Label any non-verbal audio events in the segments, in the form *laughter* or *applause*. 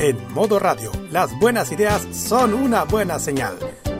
En modo radio, las buenas ideas son una buena señal.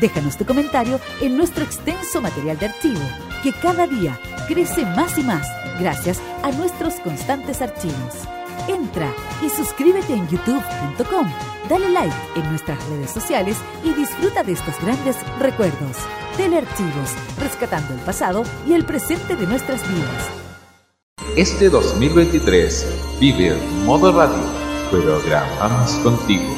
Déjanos tu comentario en nuestro extenso material de archivo, que cada día crece más y más gracias a nuestros constantes archivos. Entra y suscríbete en youtube.com, dale like en nuestras redes sociales y disfruta de estos grandes recuerdos. Telearchivos, rescatando el pasado y el presente de nuestras vidas. Este 2023 vive en modo radio, programamos contigo.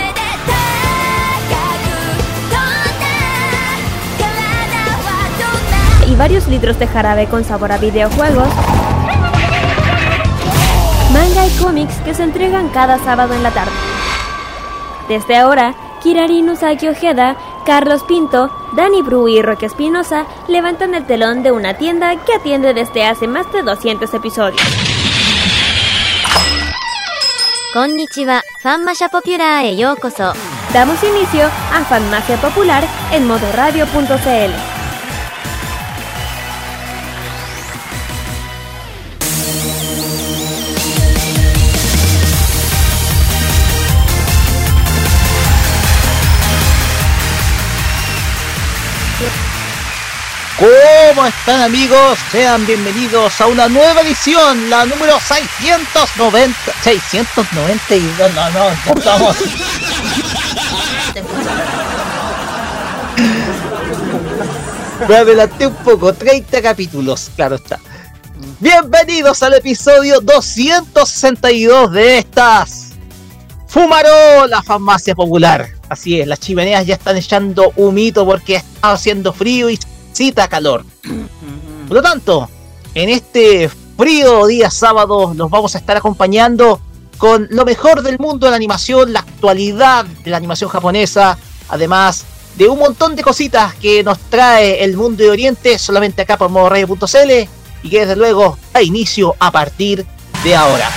varios litros de jarabe con sabor a videojuegos, manga y cómics que se entregan cada sábado en la tarde. Desde ahora, Kirari Nusaki Ojeda, Carlos Pinto, Dani Bru y Roque Espinosa levantan el telón de una tienda que atiende desde hace más de 200 episodios. Konnichiwa, Fanmasha Popular e. Damos inicio a Fanmacia Popular en modoradio.cl. ¿Cómo están amigos? Sean bienvenidos a una nueva edición, la número 690. 692, no, no, no estamos. Me adelanté un poco, 30 capítulos, claro está. Bienvenidos al episodio 262 de estas Fumaró la farmacia popular. Así es, las chimeneas ya están echando humito porque está haciendo frío y cita calor. Por lo tanto, en este frío día sábado nos vamos a estar acompañando con lo mejor del mundo de la animación, la actualidad de la animación japonesa, además de un montón de cositas que nos trae el mundo de Oriente solamente acá por modoradio.cl y que desde luego da inicio a partir de ahora.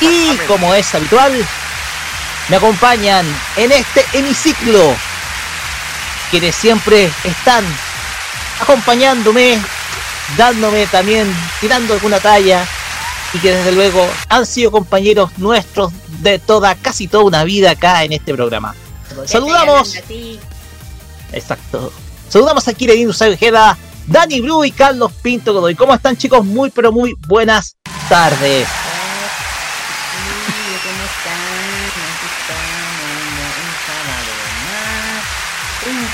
Y como es habitual, me acompañan en este hemiciclo quienes siempre están acompañándome, dándome también, tirando alguna talla y que desde luego han sido compañeros nuestros de toda, casi toda una vida acá en este programa. Saludamos. Exacto. Saludamos a Kirin Usai Ojeda, Dani Blue y Carlos Pinto Godoy. ¿Cómo están chicos? Muy pero muy buenas tardes.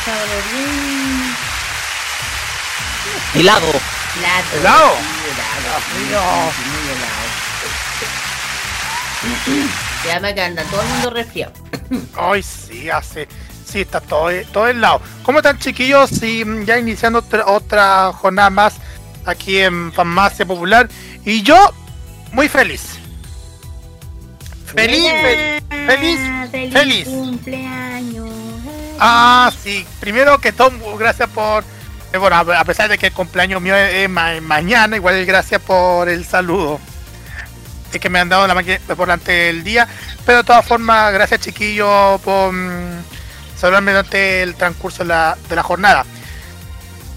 Sábado bien. Helado. Helado. ¿Helado? Sí, helado. Sí, muy *coughs* helado. Llama que anda todo el mundo resfriado. *coughs* Ay, sí, hace. Sí, está todo, todo el lado. ¿Cómo están, chiquillos? Sí, ya iniciando otra, otra jornada más aquí en Farmacia Popular. Y yo, muy feliz. Feliz, feliz, feliz, feliz, Feliz. cumpleaños. Ah, sí. Primero que todo, gracias por. eh, bueno, a pesar de que el cumpleaños mío es, es ma- mañana, igual gracias por el saludo. Es que me han dado la máquina durante el día. Pero de todas formas, gracias chiquillos por mm, saludarme durante el transcurso de la, de la jornada.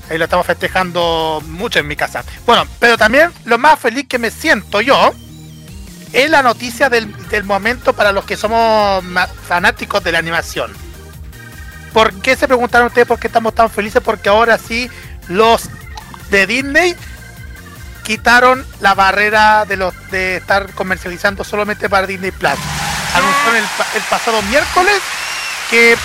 Ahí lo estamos festejando mucho en mi casa. Bueno, pero también lo más feliz que me siento yo es la noticia del, del momento para los que somos fanáticos de la animación. ¿Por qué se preguntaron ustedes por qué estamos tan felices? Porque ahora sí los de Disney quitaron la barrera de los de estar comercializando solamente para Disney Plus. Anunciaron el, pa- el pasado miércoles que,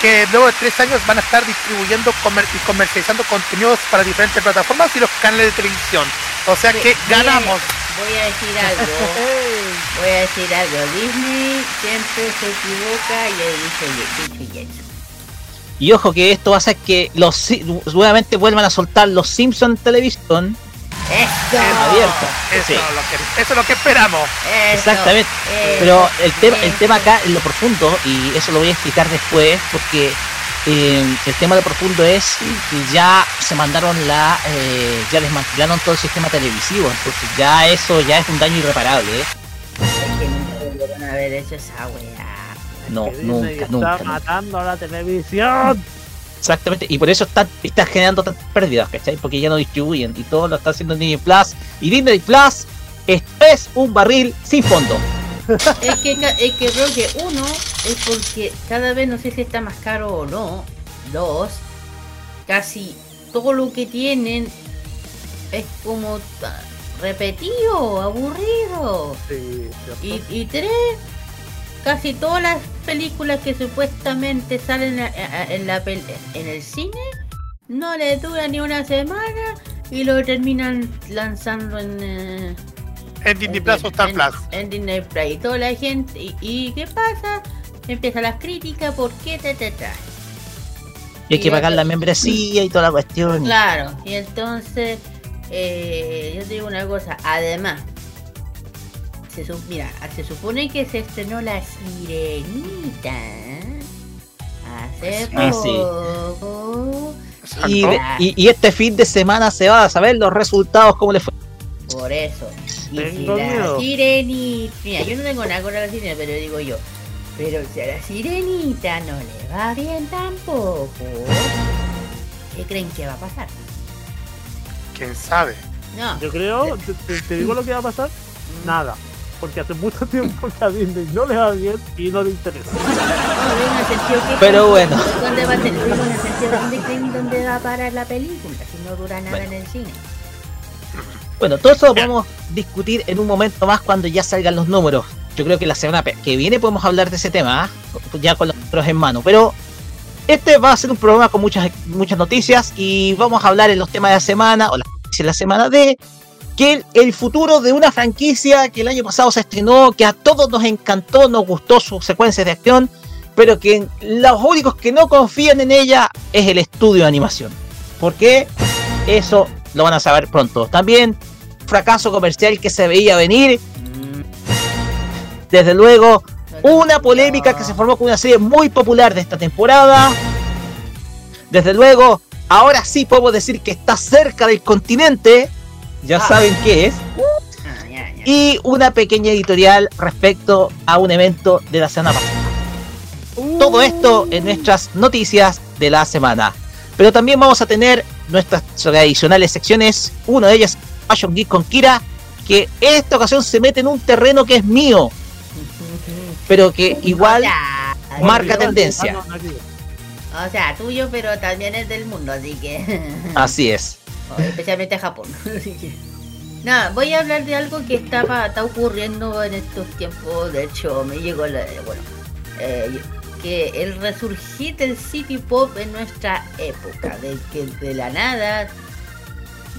que luego de tres años van a estar distribuyendo comer- y comercializando contenidos para diferentes plataformas y los canales de televisión. O sea que ganamos. Voy a decir algo. *laughs* Voy a decir algo. Disney siempre se equivoca y dicho, dicho y hecho. Y ojo que esto va a hacer que los nuevamente vuelvan a soltar los Simpsons en televisión Esto. abierta. Eso, Sí. es lo que, eso es lo que esperamos. Eso, Exactamente. eso, Pero el tema, el tema acá en lo profundo, y eso lo voy a explicar después, porque eh, el tema de lo profundo es que ya se mandaron la, eh, ya desmantelaron todo el sistema televisivo, entonces ya eso ya es un daño irreparable, ¿eh? Es que nunca debieron haber hecho esa weá. No, Que Disney nunca, está nunca, nunca. matando a la televisión. Exactamente, y por eso está, está generando tantas pérdidas, ¿cachai? Porque ya no distribuyen y todo lo está haciendo Disney Plus. Y Disney Plus esto es un barril sin fondo. *laughs* Es que, es que creo que uno es porque cada vez no sé si está más caro o no. Dos, casi todo lo que tienen es como repetido, aburrido. Sí, Y, y tres, casi todas las películas que supuestamente salen en, la en el cine no les dura ni una semana y lo terminan lanzando en... eh, En Disney Plus o Star en- Plus. En Disney Plus. Y toda la gente. ¿Y, y qué pasa? Empiezan las críticas, ¿por qué te, te trae? Y hay que Y pagar la membresía y toda la cuestión. Claro, y entonces, eh, yo te digo una cosa, además, se, mira, se supone que se estrenó La Sirenita hace Ah, sí. poco. Y, y de- la- y- y este fin de semana se va a saber los resultados, cómo le fue. Por eso. Y si Tengo la miedo. sirenita. Mira, yo no tengo nada con la sirenita, pero digo yo. Pero si a la sirenita no le va bien tampoco. ¿Qué creen que va a pasar? ¿Quién sabe? No. Yo creo, te, te- te digo lo que va a pasar, nada. Porque hace mucho tiempo que a Disney no le va bien y no le interesa. Pero bueno. ¿Dónde va a sentido dónde va a parar la película si no dura nada en el cine. Bueno, todo eso lo podemos discutir en un momento más cuando ya salgan los números. Yo creo que la semana que viene podemos hablar de ese tema, ¿ah? ya con los números en mano. Pero este va a ser un programa con muchas, muchas noticias y vamos a hablar en los temas de la semana o las noticias de la semana de que el, futuro de una franquicia que el año pasado se estrenó, que a todos nos encantó, nos gustó sus secuencias de acción, pero que los únicos que no confían en ella es el estudio de animación. ¿Por qué? Eso lo van a saber pronto. También fracaso comercial que se veía venir. Desde luego, una polémica que se formó con una serie muy popular de esta temporada. Desde luego, ahora sí podemos decir que está cerca del continente. Ya saben qué es. Ah, ya, ya. Y una pequeña editorial respecto a un evento de la semana pasada. Todo esto en nuestras noticias de la semana. Pero también vamos a tener nuestras tradicionales secciones. Una de ellas, Fashion Geek con Kira, que en esta ocasión se mete en un terreno que es mío, pero que igual marca tendencia. Ah. O sea, tuyo, pero también es del mundo, así que. Así es. Especialmente Japón. *laughs* Nada, voy a hablar de algo que está, pa- está ocurriendo en estos tiempos. De hecho, me llegó la. Bueno, eh, que el resurgir del City Pop en nuestra época. De que de la nada,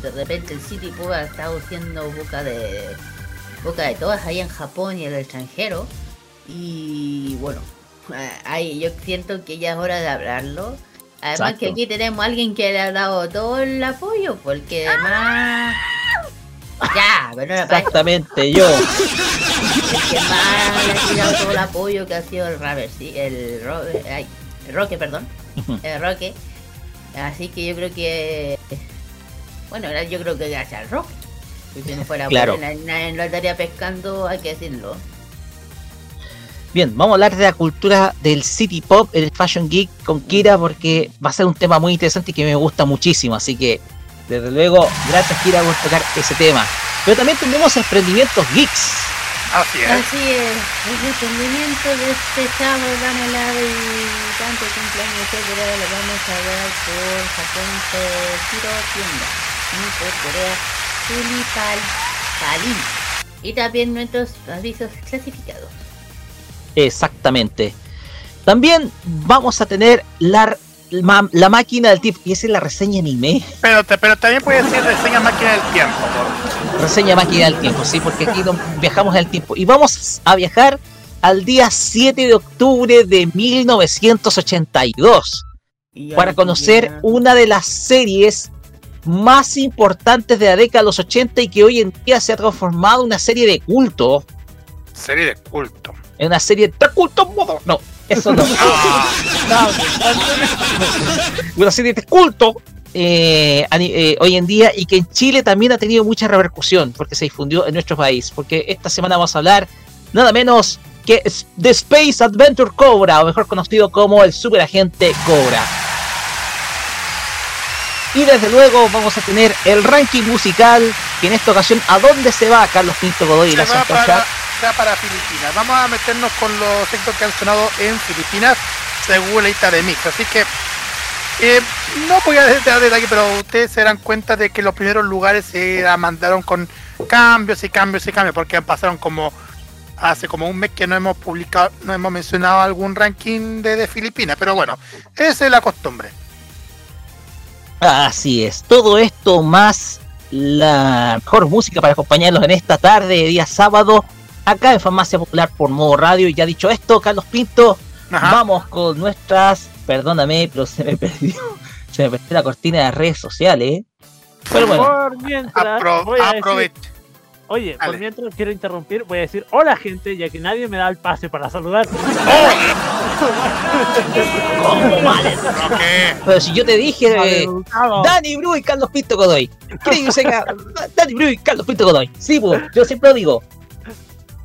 de repente el City Pop ha estado siendo boca de. boca de todas ahí en Japón y en el extranjero. Y bueno, eh, ahí yo siento que ya es hora de hablarlo. Además Exacto. que aquí tenemos a alguien que le ha dado todo el apoyo, porque además... Ya, pero no Exactamente, yo. el que más le ha tirado todo el apoyo que ha sido el Raver, sí, el, Ro ay, el Roque, perdón, el Roque. Así que yo creo que, bueno, yo creo que gracias al Roque. Si no fuera Claro. por él, nadie lo estaría pescando, hay que decirlo. Bien, vamos a hablar de la cultura del City Pop, el Fashion Geek con Kira, porque va a ser un tema muy interesante y que me gusta muchísimo. Así que, desde luego, gracias Kira por tocar ese tema. Pero también tendremos emprendimientos geeks. Así es. Así es, el emprendimiento de este dame la y tanto cumpleaños, etcétera, lo vamos a ver por Japón Tiro Tienda y por Corea Tulipal Palin. Y también nuestros avisos clasificados. Exactamente. También vamos a tener la, máquina del tiempo, y esa es la reseña anime. Pero, también puede decir reseña máquina del tiempo. por- Reseña máquina del tiempo, sí, porque aquí viajamos en el tiempo. Y vamos a viajar al día 7 de octubre de 1982 Y para conocer una de las series más importantes de la década de los 80 y que hoy en día se ha transformado en una serie de culto. Serie de culto. En una serie de culto modo. No, eso *laughs* no. una serie de culto eh, eh, hoy en día y que en Chile también ha tenido mucha repercusión porque se difundió en nuestro país. Porque esta semana vamos a hablar nada menos que de Space Adventure Cobra, o mejor conocido como el superagente Cobra. Y desde luego vamos a tener el ranking musical, que en esta ocasión, ¿a dónde se va Carlos Pinto Godoy y Se la Santa para, Va para Filipinas. Vamos a meternos con los éxitos que han sonado en Filipinas según la lista de mix. Así que eh, no voy a dar detalle, pero ustedes se darán cuenta de que los primeros lugares se mandaron con cambios y cambios y cambios, porque pasaron como hace como un mes que no hemos publicado, no hemos mencionado algún ranking de, Filipinas, pero bueno, esa es la costumbre. Así es, todo esto más la mejor música para acompañarlos en esta tarde de día sábado, acá en Farmacia Popular por modo radio. Y ya dicho esto, Carlos Pinto, Ajá. vamos con nuestras, perdóname, pero se me *laughs* perdió, se me perdió la cortina de redes sociales. Pero bueno, Por mientras, Apro- voy a decir- oye, Dale. por mientras quiero interrumpir, voy a decir hola gente, ya que nadie me da el pase para saludar. Ok. pero si yo te dije, eh, Maleducado. Dani Bru y Carlos Pinto Godoy. ¿Quién dice *laughs* Dani Bru y Carlos Pinto Godoy. Sí, pues, yo siempre lo digo.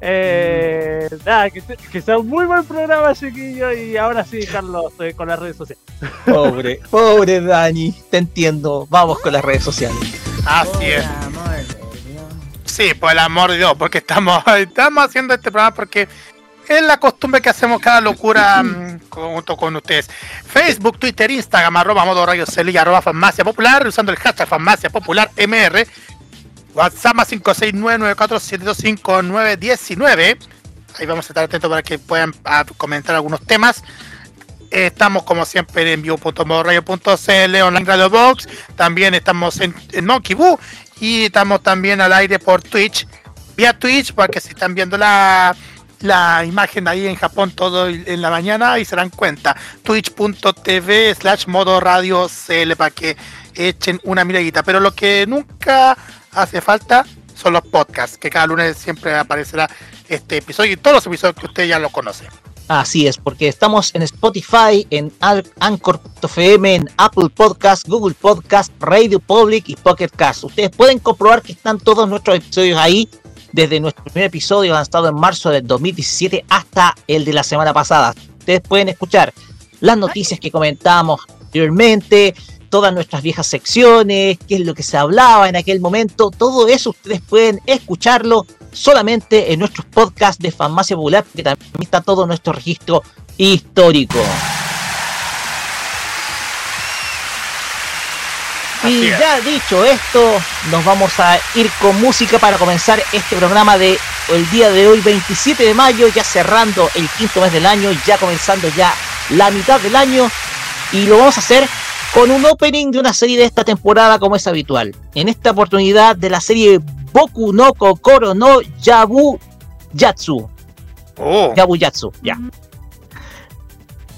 Eh, nada, que, que sea un muy buen programa, chiquillo. Y ahora sí, Carlos, eh, con las redes sociales. Pobre, pobre Dani, te entiendo. Vamos con las redes sociales. Así es. Sí, por el amor de Dios, porque estamos, *laughs* estamos haciendo este programa porque es la costumbre que hacemos cada locura *laughs* mm, junto con ustedes. Facebook, Twitter, Instagram, arroba modo radio Celi, arroba farmacia popular, usando el hashtag farmacia popular MR. WhatsApp más 569-4725919. Ahí vamos a estar atentos para que puedan ah, comentar algunos temas. Estamos como siempre en vivo.modoradio.cl, online Radio Box. También estamos en, en Monkey Boo. Y estamos también al aire por Twitch. Vía Twitch, para que si están viendo la, la imagen ahí en Japón todo en la mañana y se dan cuenta. Twitch.tv slash modo CL para que echen una miradita. Pero lo que nunca hace falta son los podcasts, que cada lunes siempre aparecerá este episodio y todos los episodios que usted ya lo conoce. Así es, porque estamos en Spotify, en Anchor.fm, en Apple Podcast, Google Podcast, Radio Public y Pocket Cast. Ustedes pueden comprobar que están todos nuestros episodios ahí, desde nuestro primer episodio lanzado en marzo del 2017 hasta el de la semana pasada. Ustedes pueden escuchar las noticias que comentábamos anteriormente, todas nuestras viejas secciones, qué es lo que se hablaba en aquel momento, todo eso ustedes pueden escucharlo solamente en nuestros podcasts de Farmacia Popular, porque también está todo nuestro registro histórico. Y ya dicho esto, nos vamos a ir con música para comenzar este programa de el día de hoy, 27 de mayo, ya cerrando el quinto mes del año, ya comenzando ya la mitad del año, y lo vamos a hacer con un opening de una serie de esta temporada como es habitual. En esta oportunidad de la serie Boku no Kokoro no Yabu Yatsu. Oh, Yabu Yatsu, ya.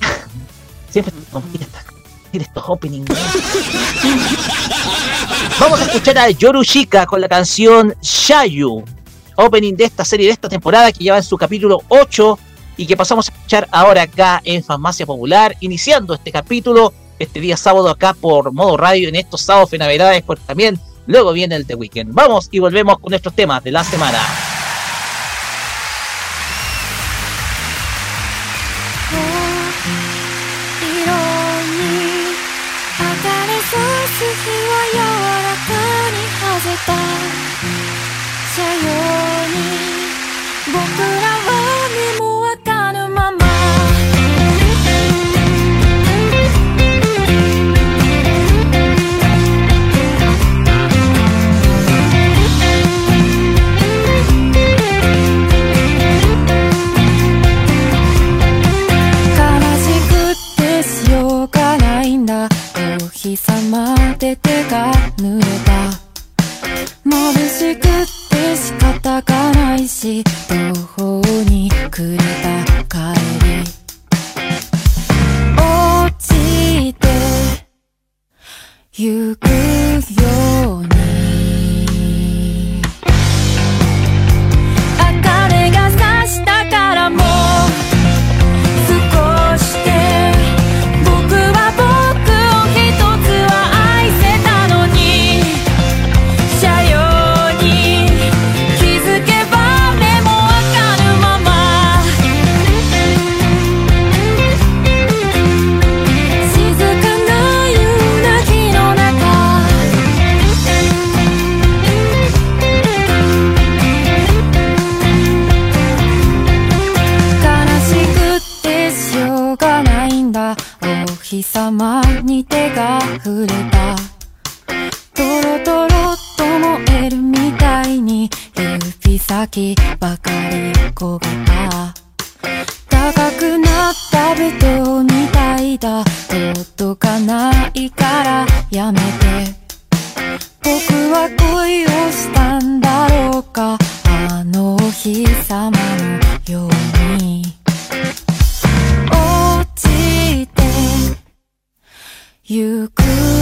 *laughs* Siempre compite esta- tiene estos openings. *laughs* Vamos a escuchar a Yorushika con la canción Shayu. opening de esta serie, de esta temporada, que lleva en su capítulo 8 y que pasamos a escuchar ahora acá en Farmacia Popular, iniciando este capítulo este día sábado acá por modo radio en estos sábados fenavedades, porque también luego viene el The Weekend. Vamos y volvemos con nuestros temas de la semana. で手が濡れた。眩しくて仕方がないし途方に暮れた帰り。落ちてゆくよ。手が触れた。トロトロと燃えるみたいに指先ばかり焦げた。高くなったベトみたいだ。届かないからやめて。僕は恋をしたんだろうか。あのお日様のように。You could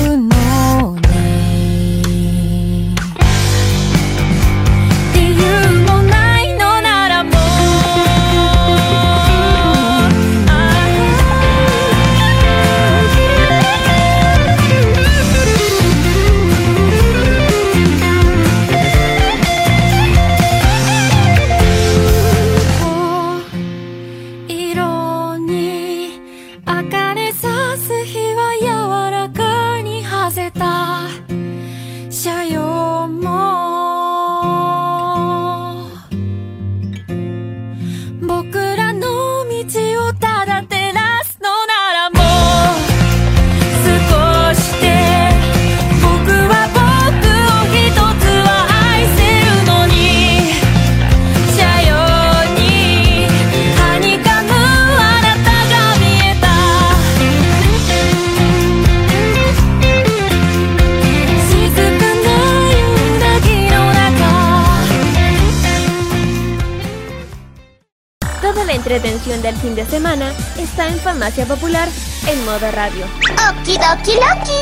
entretención del fin de semana está en Farmacia Popular en modo radio. Okidoki Loki.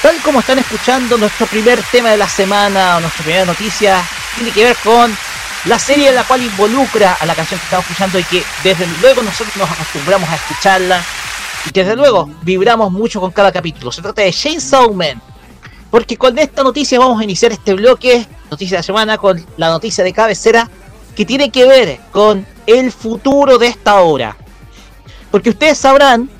Tal como están escuchando, nuestro primer tema de la semana o nuestra primera noticia tiene que ver con la serie en la cual involucra a la canción que estamos escuchando y que desde luego nosotros nos acostumbramos a escucharla y desde luego vibramos mucho con cada capítulo. Se trata de Chainsaw Man. Porque con esta noticia vamos a iniciar este bloque, noticia de la semana, con la noticia de cabecera que tiene que ver con el futuro de esta obra. Porque ustedes sabrán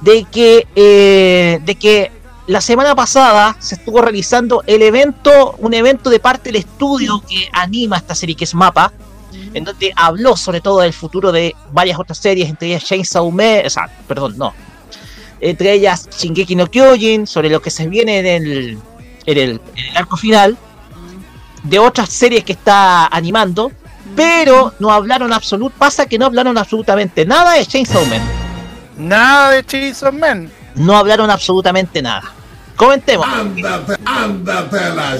de que, eh, de que la semana pasada se estuvo realizando el evento, un evento de parte del estudio que anima esta serie, que es Mapa, en donde habló sobre todo del futuro de varias otras series, entre ellas Chainsaw Man, o sea, perdón, no, entre ellas Shingeki no Kyojin, sobre lo que se viene en el, en el, en el arco final, de otras series que está animando, pero no hablaron absolut, pasa que no hablaron absolutamente nada de Chainsaw Man. Nada de Chainsaw Man. No hablaron absolutamente nada. Comentemos. Ándate, ándate la.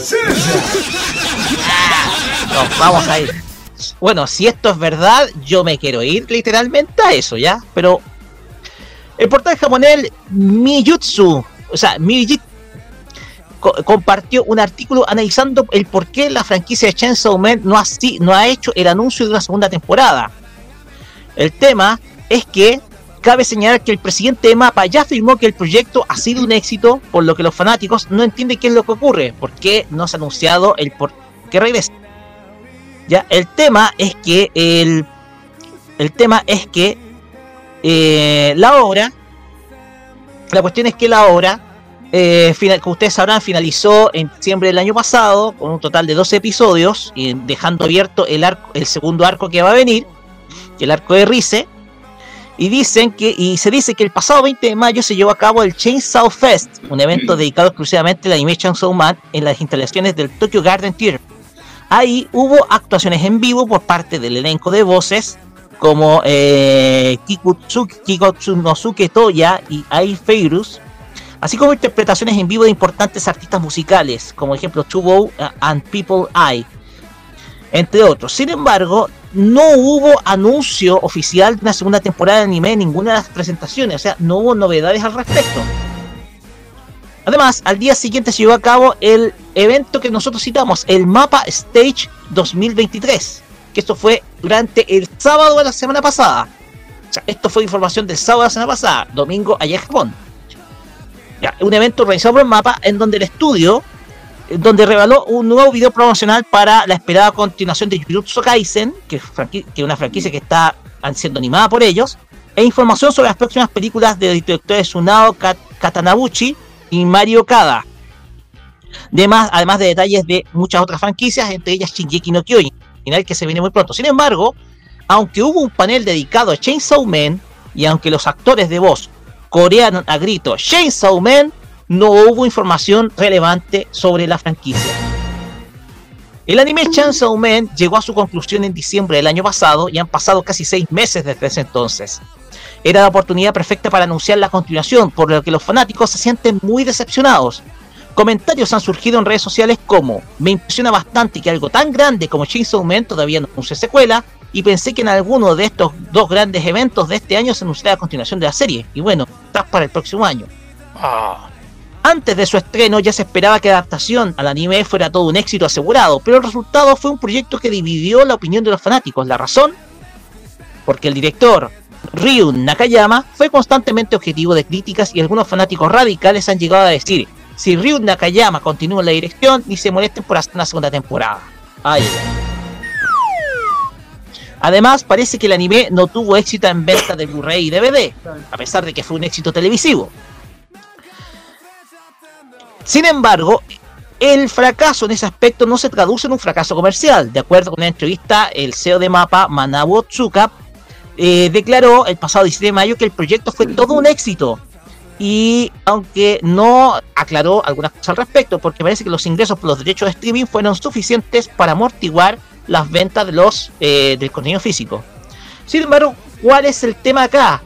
No, vamos a ir. bueno, si esto es verdad, yo me quiero ir literalmente a eso, ¿ya? Pero el portal japonés Miyutsu, o sea, Miyutsu, co- compartió un artículo analizando el por qué la franquicia de Chainsaw Man no ha, no ha hecho el anuncio de una segunda temporada. El tema es que cabe señalar que el presidente de Mapa ya afirmó que el proyecto ha sido un éxito, por lo que los fanáticos no entienden qué es lo que ocurre, por qué no se ha anunciado el por qué regresa. Ya, el tema es que el, el tema es que eh, la obra, la cuestión es que la obra, eh, como ustedes sabrán, finalizó en diciembre del año pasado con un total de 12 episodios, dejando abierto el arco, el segundo arco que va a venir, el arco de Rice. Y dicen que, y se dice que el pasado 20 de mayo se llevó a cabo el Chainsaw Fest, un evento *clears throat* dedicado exclusivamente al anime Chainsaw Man en las instalaciones del Tokyo Garden Theater. Ahí hubo actuaciones en vivo por parte del elenco de voces como eh, Kikutsuki, Kikotsunosuke Toya y Ai Feirus, así como interpretaciones en vivo de importantes artistas musicales, como ejemplo Tubo and People Eye, entre otros. Sin embargo, no hubo anuncio oficial de una segunda temporada de anime en ninguna de las presentaciones, o sea, no hubo novedades al respecto. Además, al día siguiente se llevó a cabo el evento que nosotros citamos, el Mapa Stage 2023, que esto fue durante el sábado de la semana pasada. O sea, esto fue información del sábado de la semana pasada, domingo allá en Japón. Un evento organizado por el Mapa en donde el estudio, donde reveló un nuevo video promocional para la esperada continuación de Jujutsu Kaisen, que es una franquicia que está siendo animada por ellos, e información sobre las próximas películas de los directores Sunao Kat- Katanabuchi y Mario Kada. Además, además de detalles de muchas otras franquicias, entre ellas Shingeki no Kyojin, final que se viene muy pronto. Sin embargo, aunque hubo un panel dedicado a Chainsaw Man y aunque los actores de voz corearon a grito Chainsaw Man, no hubo información relevante sobre la franquicia. El anime Chainsaw Man llegó a su conclusión en diciembre del año pasado y han pasado casi seis meses desde ese entonces. Era la oportunidad perfecta para anunciar la continuación, por lo que los fanáticos se sienten muy decepcionados. Comentarios han surgido en redes sociales como me impresiona bastante que algo tan grande como Chainsaw Man todavía no anuncie secuela y pensé que en alguno de estos dos grandes eventos de este año se anunciaría la continuación de la serie y bueno, está para el próximo año. Antes de su estreno ya se esperaba que la adaptación al anime fuera todo un éxito asegurado, pero el resultado fue un proyecto que dividió la opinión de los fanáticos. La razón, porque el director Ryu Nakayama fue constantemente objetivo de críticas y algunos fanáticos radicales han llegado a decir, si Ryu Nakayama continúa en la dirección, ni se molesten por hacer una segunda temporada. Ay. Además, parece que el anime no tuvo éxito en venta de Blu-ray y DVD, a pesar de que fue un éxito televisivo. Sin embargo, el fracaso en ese aspecto no se traduce en un fracaso comercial. De acuerdo con una entrevista, el CEO de Mapa, Manabu Otsuka, eh, declaró el pasado 17 de mayo que el proyecto fue todo un éxito. Y aunque no aclaró algunas cosas al respecto, porque parece que los ingresos por los derechos de streaming fueron suficientes para amortiguar las ventas de los eh, del contenido físico. Sin embargo, ¿cuál es el tema acá?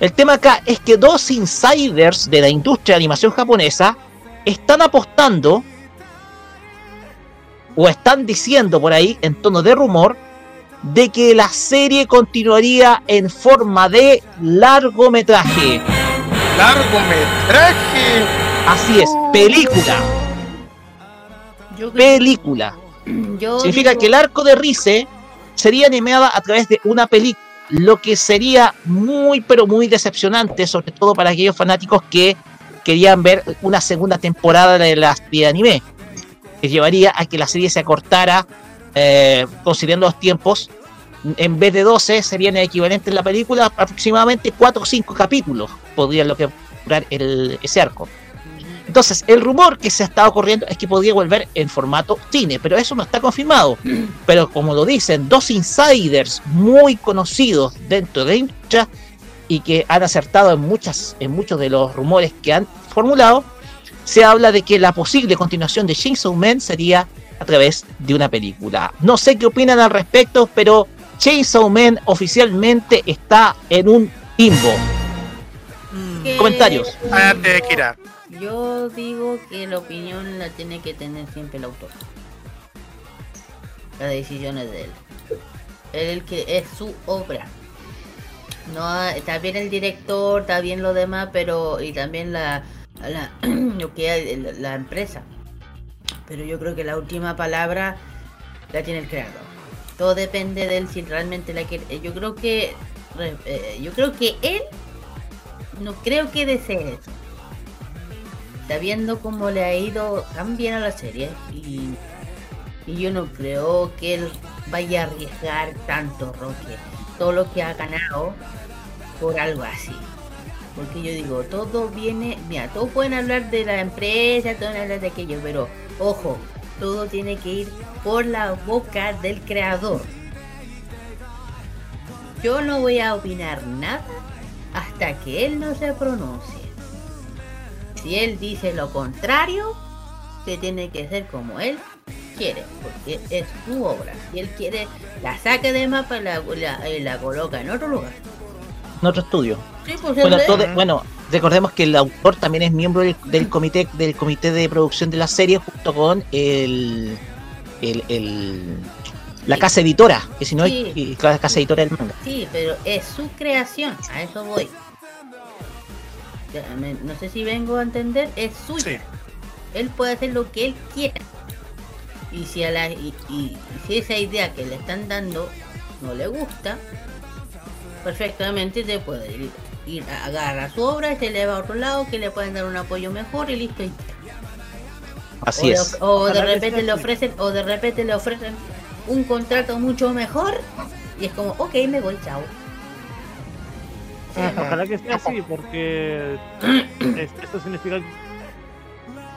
El tema acá es que dos insiders de la industria de animación japonesa están apostando o están diciendo por ahí en tono de rumor de que la serie continuaría en forma de largometraje. Largometraje. Así es, película. Yo Película. *clears throat* yo Significa digo- que el arco de Rice sería animada a través de una película, lo que sería muy pero muy decepcionante, sobre todo para aquellos fanáticos que querían ver una segunda temporada de la serie de anime, que llevaría a que la serie se acortara, eh, considerando los tiempos, en vez de 12 serían equivalentes en la película aproximadamente 4 o 5 capítulos, podría lo que durar el, ese arco. Entonces, el rumor que se ha estado corriendo es que podría volver en formato cine, pero eso no está confirmado. Pero como lo dicen dos insiders muy conocidos dentro de la y que han acertado en muchas en muchos de los rumores que han formulado, se habla de que la posible continuación de Chainsaw Man sería a través de una película. No sé qué opinan al respecto, pero Chainsaw Man oficialmente está en un limbo. que- Comentarios. Adelante, Kira. Yo digo que la opinión la tiene que tener siempre el autor. La decisión es de él. Él el que es su obra. No, está bien el director, está bien lo demás, pero y también la, la *clears throat* lo que la, empresa. Pero yo creo que la última palabra la tiene el creador. Todo depende de él si realmente la quiere. Yo creo que eh, yo creo que él no creo que desee eso. Está viendo cómo le ha ido tan bien a la serie y, y yo no creo que él vaya a arriesgar tanto, Roque. Todo lo que ha ganado por algo así. Porque yo digo, todo viene, mira, todos pueden hablar de la empresa, todos hablar de aquello, pero ojo, todo tiene que ir por la boca del creador. Yo no voy a opinar nada hasta que él no se pronuncie. Si él dice lo contrario, se tiene que hacer como él quiere, porque es su obra. Si él quiere, la saque de mapa y la, la- y la coloca en otro lugar. En otro estudio. Sí, pues Bueno, todo- recordemos que el autor también es miembro del, del comité del comité de producción de la serie junto con el, el, el- la casa editora, que si no Sí. es la casa editora del manga. Sí, pero es su creación, a eso voy. No sé si vengo a entender, es suya. Él puede hacer lo que él quiera. Y si, a la, y, si esa idea que le están dando no le gusta, perfectamente te puede ir, ir a agarrar su obra y se le va a otro lado que le pueden dar un apoyo mejor y listo. Así o, le es. of- o de Ojalá repente le ofrecen o de repente le ofrecen un contrato mucho mejor y es como ok me voy chao Ojalá que sea así, porque *clears throat* es- esto significa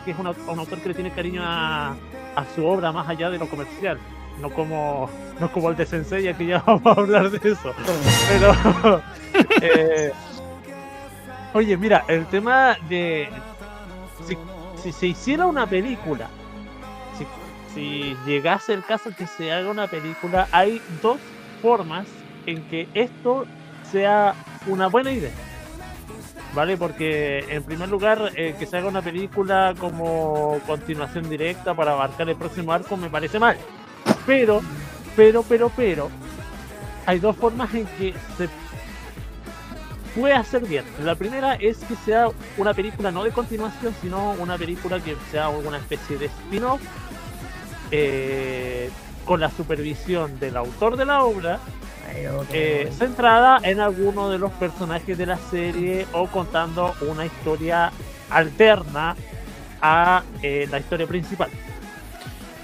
que es un, au- un autor que le tiene cariño a, a su obra más allá de lo comercial. No como, no como el de Sensei, que ya *laughs* vamos a hablar de eso. Pero, *laughs* eh, oye, mira, el tema de si, si se hiciera una película, si, si llegase el caso que se haga una película, hay dos formas en que esto sea una buena idea. ¿Vale? Porque en primer lugar, eh, que se haga una película como continuación directa para abarcar el próximo arco me parece mal. Pero, pero, pero, pero, hay dos formas en que se puede hacer bien. La primera es que sea una película no de continuación, sino una película que sea una especie de spin-off eh, con la supervisión del autor de la obra eh, centrada en alguno de los personajes de la serie o contando una historia alterna a eh, la historia principal.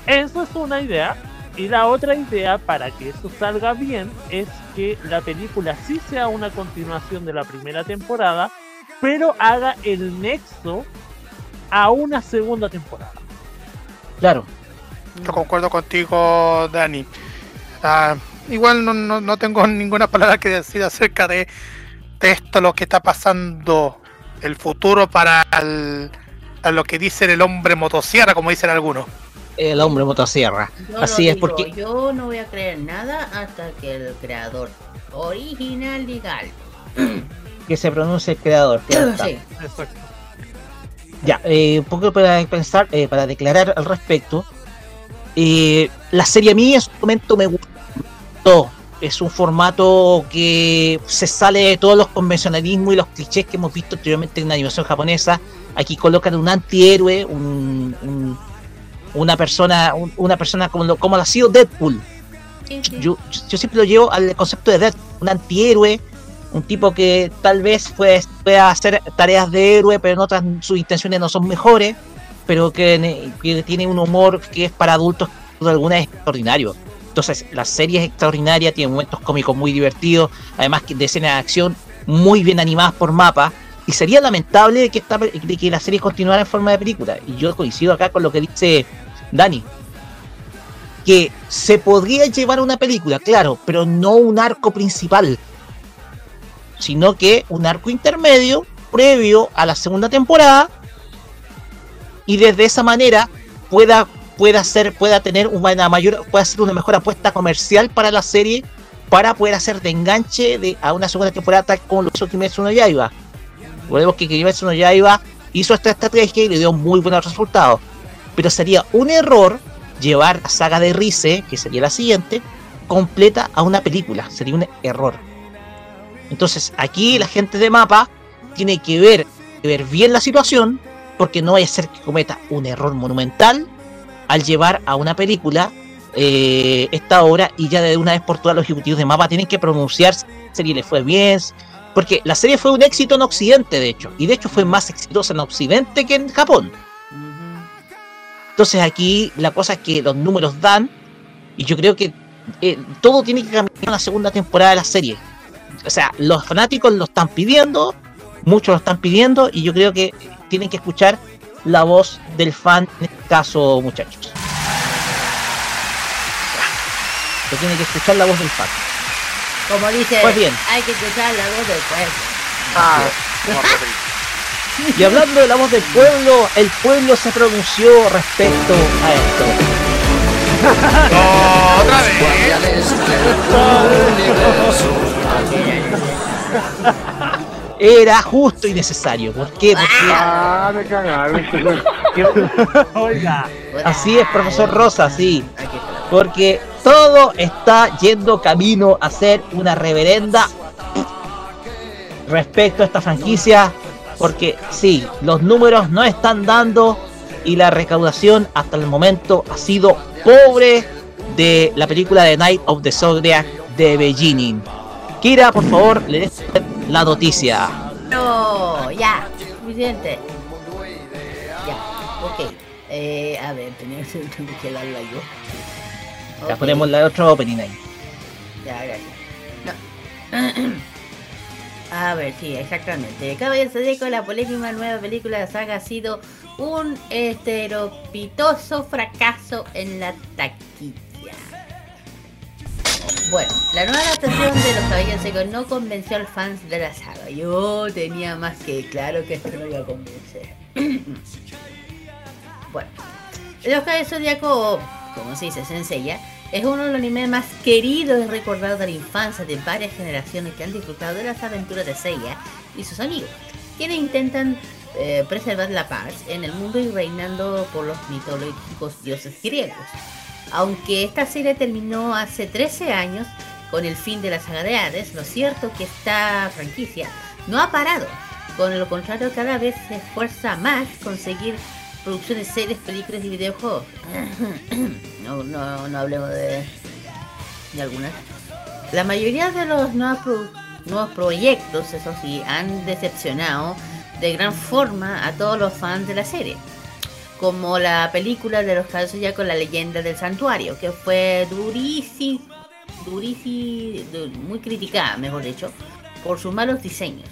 Eso es una idea. Y la otra idea para que eso salga bien es que la película sí sea una continuación de la primera temporada, pero haga el nexo a una segunda temporada. Claro. Yo concuerdo contigo, Dani. Ah, igual no, no, no tengo *laughs* ninguna palabra que decir acerca de, de esto, lo que está pasando, el futuro para el- a lo que dicen el hombre motosierra, como dicen algunos. El hombre motosierra. Yo Así es digo, porque yo no voy a creer nada hasta que el creador original diga algo. *clears throat* que se pronuncie el creador. claro. Sí. Ya, eh, un poco para pensar, eh, para declarar al respecto. Eh, la serie a mí en su momento me gustó. Es un formato que se sale de todos los convencionalismos y los clichés que hemos visto anteriormente en la animación japonesa. Aquí colocan un antihéroe, un, un- una persona, un- una persona como lo, como lo ha sido Deadpool. Yo, yo siempre lo llevo al concepto de Deadpool, un antihéroe, un tipo que tal vez puede, pueda hacer tareas de héroe, pero en otras sus intenciones no son mejores, pero que tiene un humor que es para adultos, de alguna es extraordinario. Entonces, la serie es extraordinaria, tiene momentos cómicos muy divertidos, además de escenas de acción muy bien animadas por mapa. Y sería lamentable que, esta, de que la serie continuara en forma de película. Y yo coincido acá con lo que dice Dani. Que se podría llevar una película, claro, pero no un arco principal sino que un arco intermedio previo a la segunda temporada y desde esa manera pueda pueda ser pueda tener una mayor pueda ser una mejor apuesta comercial para la serie para poder hacer de enganche de, a una segunda temporada tal como lo hizo Kimetsu no Yaiba. Recordemos que Kimetsu no Yaiba hizo esta estrategia y le dio muy buenos resultados. Pero sería un error llevar la saga de Rice, que sería la siguiente, completa a una película. Sería un error. Entonces, aquí la gente de mapa tiene que ver, ver bien la situación, porque no vaya a ser que cometa un error monumental al llevar a una película eh, esta obra y ya de una vez por todas los ejecutivos de mapa tienen que pronunciar si le fue bien, porque la serie fue un éxito en Occidente, de hecho, y de hecho fue más exitosa en Occidente que en Japón. Entonces aquí la cosa es que los números dan, y yo creo que eh, todo tiene que cambiar en la segunda temporada de la serie. O sea, los fanáticos lo están pidiendo, muchos lo están pidiendo, y yo creo que tienen que escuchar la voz del fan en este caso, muchachos. Que tienen que escuchar la voz del fan. Como dice, Pues bien. hay que escuchar la voz del pueblo. Ah, *laughs* Y hablando de la voz del pueblo, el pueblo se pronunció respecto a esto. *laughs* otra *laughs* Era justo y necesario. ¿Por qué? Porque Ah, me cagaron. *laughs* Oiga. así es, profesor Rosa, sí. Porque todo está yendo camino a ser una reverenda respecto a esta franquicia. Porque sí, los números no están dando y la recaudación hasta el momento ha sido pobre de la película de Night of the Zodiac de Beijing. Kira, por favor, le des la noticia. No, ya, suficiente. Ya, ok. Eh, a ver, tenía que *laughs* darla yo. Ya Ok, ponemos la otra opening ahí. Ya, gracias. No. *clears throat* A ver, sí, exactamente. Caballero Zodíaco, la polémica nueva película de la saga ha sido un esteropitoso fracaso en la taquilla. Bueno, la nueva adaptación de Los Caballeros Secos no convenció a los fans de la saga. Yo tenía más que claro que esto no iba a convencer. *clears throat* bueno, Los Caballeros Zodíaco, como se dice, Senseiya, es uno de los animes más queridos y recordados de la infancia de varias generaciones que han disfrutado de las aventuras de Seiya y sus amigos, quienes intentan eh, preservar la paz en el mundo y reinando por los mitológicos dioses griegos. Aunque esta serie terminó hace 13 años con el fin de la saga de Hades, lo cierto que esta franquicia no ha parado. Con lo contrario, cada vez se esfuerza más conseguir producciones, series, películas y videojuegos. *coughs* no, no, no hablemos de, de algunas. La mayoría de los nuevos, nuevos proyectos, eso sí, han decepcionado de gran forma a todos los fans de la serie. Como la película de los ya con la leyenda del santuario, que fue durísima, durísima, muy criticada, mejor dicho, por sus malos diseños.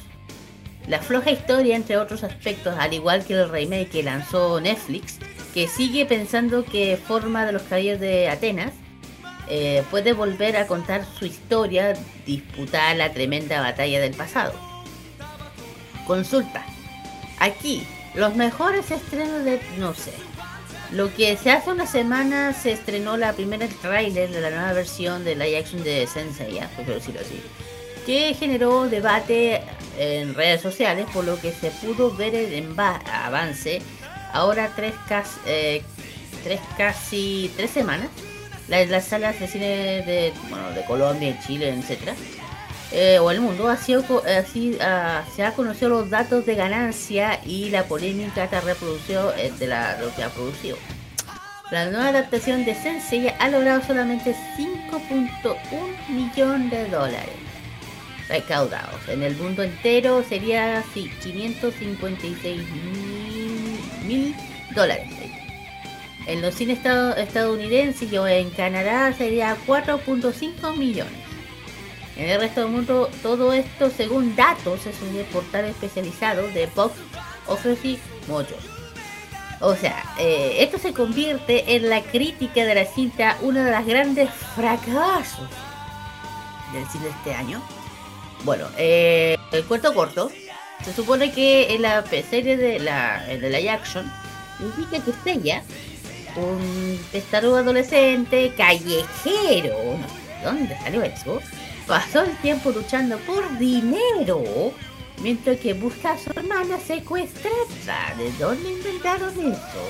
La floja historia, entre otros aspectos, al igual que el remake que lanzó Netflix, que sigue pensando que Forma de los Caballeros de Atenas eh, puede volver a contar su historia, disputar la tremenda batalla del pasado. Consulta. Aquí, los mejores estrenos de... no sé. Lo que se hace una semana se estrenó la primera trailer de la nueva versión de live action de Sensei, ya, por decirlo así que generó debate en redes sociales, por lo que se pudo ver el avance ahora tres, cas- eh, tres casi tres semanas. La- Las salas de cine de, bueno, de Colombia, Chile, etcétera, eh, o el mundo ha sido, así, ah, se ha conocido los datos de ganancia y la polémica que ha reproducido eh, de la, lo que ha producido. La nueva adaptación de Sensei ha logrado solamente 5.1 millón de dólares recaudados. En el mundo entero sería así, 556 mil, dólares. En los cines estado- estadounidenses o en Canadá sería 4.5 millones. En el resto del mundo, todo esto según datos es un portal especializado de Box Office Mojo. O sea, eh, esto se convierte en la crítica de la cinta una de las grandes fracasos del cine de este año. Bueno, eh, el cuento corto. Se supone que en la serie de la, de la action indica que Seiya, un testarudo adolescente callejero, dónde salió eso, pasó el tiempo luchando por dinero mientras que busca a su hermana secuestrada. ¿De dónde inventaron eso?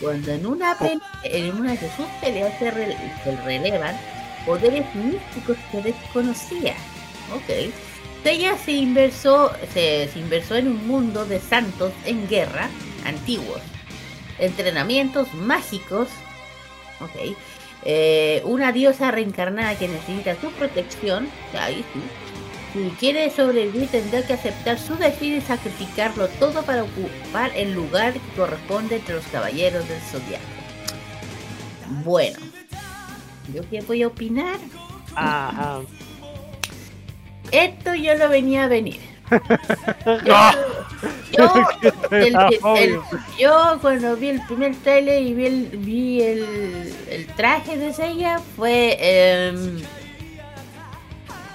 cuando en una, en una de sus peleas se, re- se relevan poderes místicos que desconocía. Ok. Seiya se inversó, se, se inversó en un mundo de santos en guerra antiguos, entrenamientos mágicos, ok, eh, una diosa reencarnada que necesita su protección, ahí sí. Si quiere sobrevivir tendrá que aceptar su destino y sacrificarlo todo para ocupar el lugar que corresponde entre los caballeros del zodiaco. Bueno, ¿yo qué voy a opinar? Ajá. Esto yo lo venía a venir. Yo, *laughs* yo, el- *laughs* el- yo cuando vi el primer trailer y vi el, vi el, el traje de Seiya fue... em,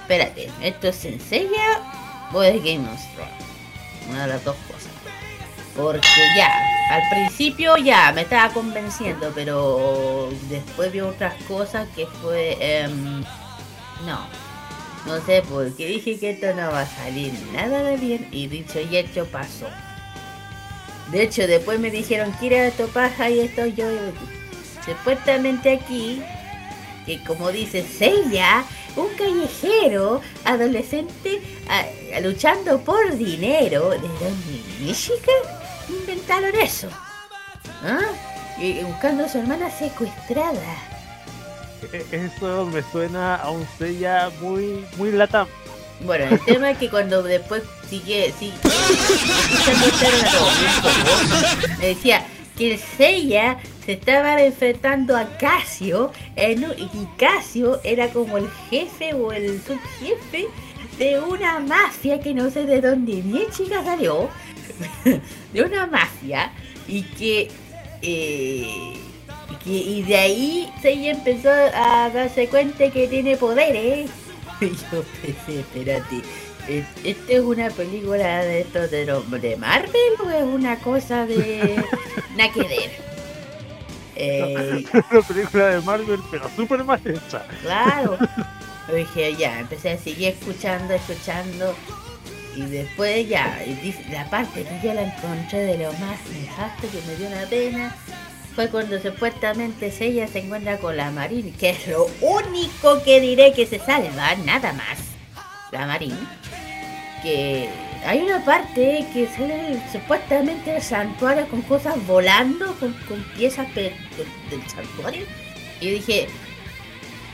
espérate, ¿esto es en Seiya o es Game of Thrones? Una de las dos cosas. Porque ya, al principio ya me estaba convenciendo, pero después vi otras cosas que fue... em, no, no sé por qué dije que esto no va a salir nada de bien y dicho y hecho pasó. De hecho, después me dijeron que era tu paja y esto yo supuestamente aquí, que como dice Seiya, un callejero adolescente a- a- luchando por dinero, ¿de dónde? ¿Michigan? Inventaron eso. ¿Ah? Y buscando a su hermana secuestrada. E- Eso me suena a un sella muy, muy latam. Bueno, el *laughs* tema es que cuando después sigue, sigue me decía que el Seiya se estaba enfrentando a Casio en un- y Casio era como el jefe o el subjefe de una mafia que no sé de dónde mi chica salió, *laughs* de una mafia y que, eh, y de ahí Seiya empezó a darse cuenta que tiene poderes. *laughs* Y yo pensé, espérate, ¿e- ¿esto es una película de esto de, lo- de Marvel o es una cosa de *laughs* nada que ver? Eh, *laughs* Una película de Marvel, pero súper mal hecha. Claro. Yo dije, ya, empecé a seguir escuchando, escuchando. Y después ya, y dice- la parte que yo la encontré de lo más nefasto que me dio una pena fue cuando supuestamente ella se encuentra con la Marín, que es lo único que diré que se salva, nada más. La Marín. Que hay una parte que sale supuestamente el santuario con cosas volando, con, con piezas del- santuario. Y dije,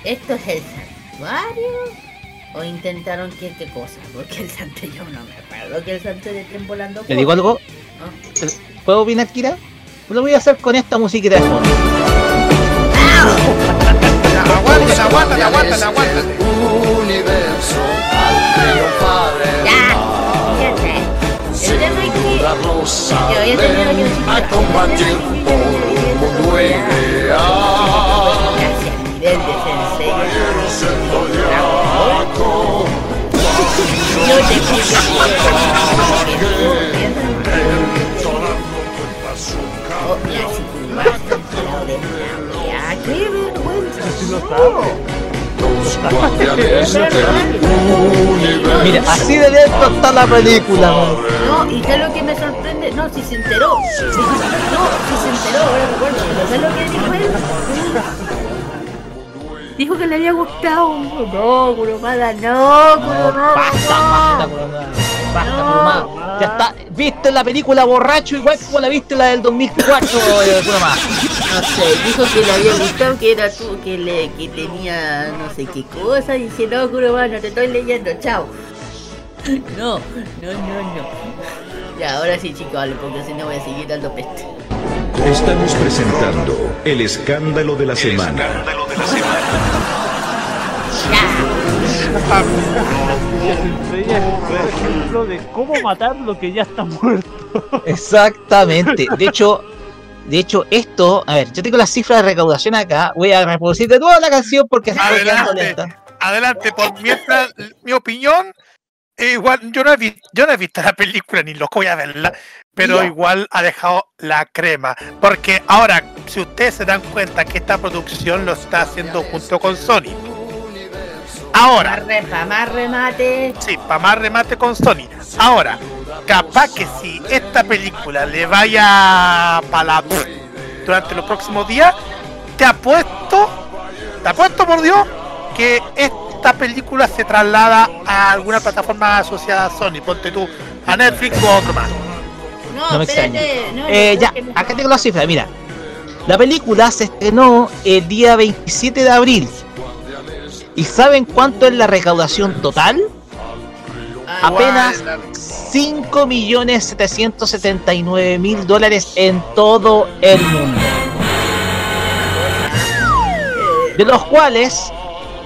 ¿esto es el santuario? ¿O intentaron qué, qué cosa? Porque el santuario yo no me acuerdo que el santuario estén volando. ¿Le digo algo? ¿no? ¿Puedo opinar, Kira? Lo voy a hacer con esta musiquita de fondo. Aguántate, aguántate, aguántate, aguántate. universo al a combatir por un mundo ideal. Vergüenza. Los guardianes del universo. Mira, así de lento está la película. No, y ¿sabes lo que me sorprende? No, si se enteró. Si, *laughs* no, si se enteró, ahora recuerdo. Pero ¿sabes lo que dijo él? Dijo que le había gustado. No, Kurumada, no, Kurumada. Basta, basta. Ya está. ¿Viste la película borracho igual como la viste la del 2004, eh, Kurumada? No sé, dijo que le había gustado, que era tú, que, le, que tenía no sé qué cosa. Y dije, no, Kurumada, no te estoy leyendo, chao. *laughs* No, no, no, no. Ya, ahora sí, chicos, hablo, porque si no voy a seguir dando peste. Estamos presentando el escándalo de la semana. Seiya es un claro ejemplo de cómo matar lo que ya está muerto. Exactamente. De hecho, de hecho, esto, a ver, yo tengo las cifras de recaudación acá. Voy a reproducir de nuevo la canción porque Adelante, lenta. adelante, por mientras, mi opinión, eh, igual, yo no, he vi- yo no he visto la película ni loco voy a verla, pero Ya. igual ha dejado la crema. Porque ahora, si ustedes se dan cuenta que esta producción lo está haciendo junto con Sony. Ahora, Más, para más remate. Sí, para más remate con Sony. Ahora, capaz que si esta película le vaya para la durante los próximos días, te apuesto, te apuesto por Dios, que esta película se traslada a alguna plataforma asociada a Sony. Ponte tú a Netflix o a otro más. No, No me espérate, extraña. no, Eh, ya, acá tengo la cifra, mira. La película se estrenó el día 27 de abril. ¿Y saben cuánto es la recaudación total? Ah, Apenas 5.779.000 dólares en todo el mundo. De los cuales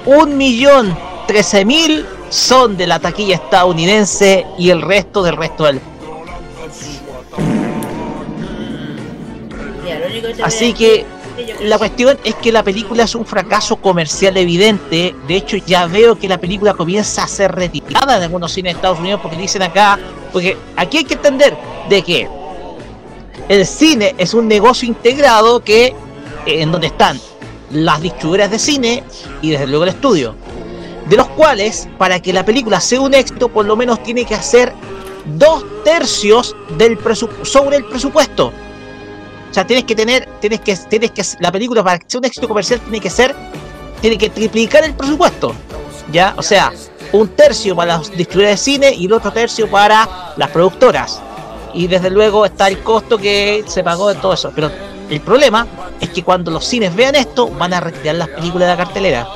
1.013.000 son de la taquilla estadounidense y el resto del resto del Así que la cuestión es que la película es un fracaso comercial evidente. De hecho, ya veo que la película comienza a ser retirada de algunos cines de Estados Unidos porque dicen acá, porque aquí hay que entender de que el cine es un negocio integrado que eh, en donde están las distribuidoras de cine y desde luego el estudio, de los cuales para que la película sea un éxito por lo menos tiene que hacer dos tercios del sobre el presupuesto. O sea, tienes que tener, tienes que, tienes que, la película para que sea un éxito comercial tiene que ser, tiene que triplicar el presupuesto, ya, o sea, un tercio para los distribuidores de cine y el otro tercio para las productoras. Y desde luego está el costo que se pagó de todo eso. Pero el problema es que cuando los cines vean esto, van a retirar las películas de la cartelera.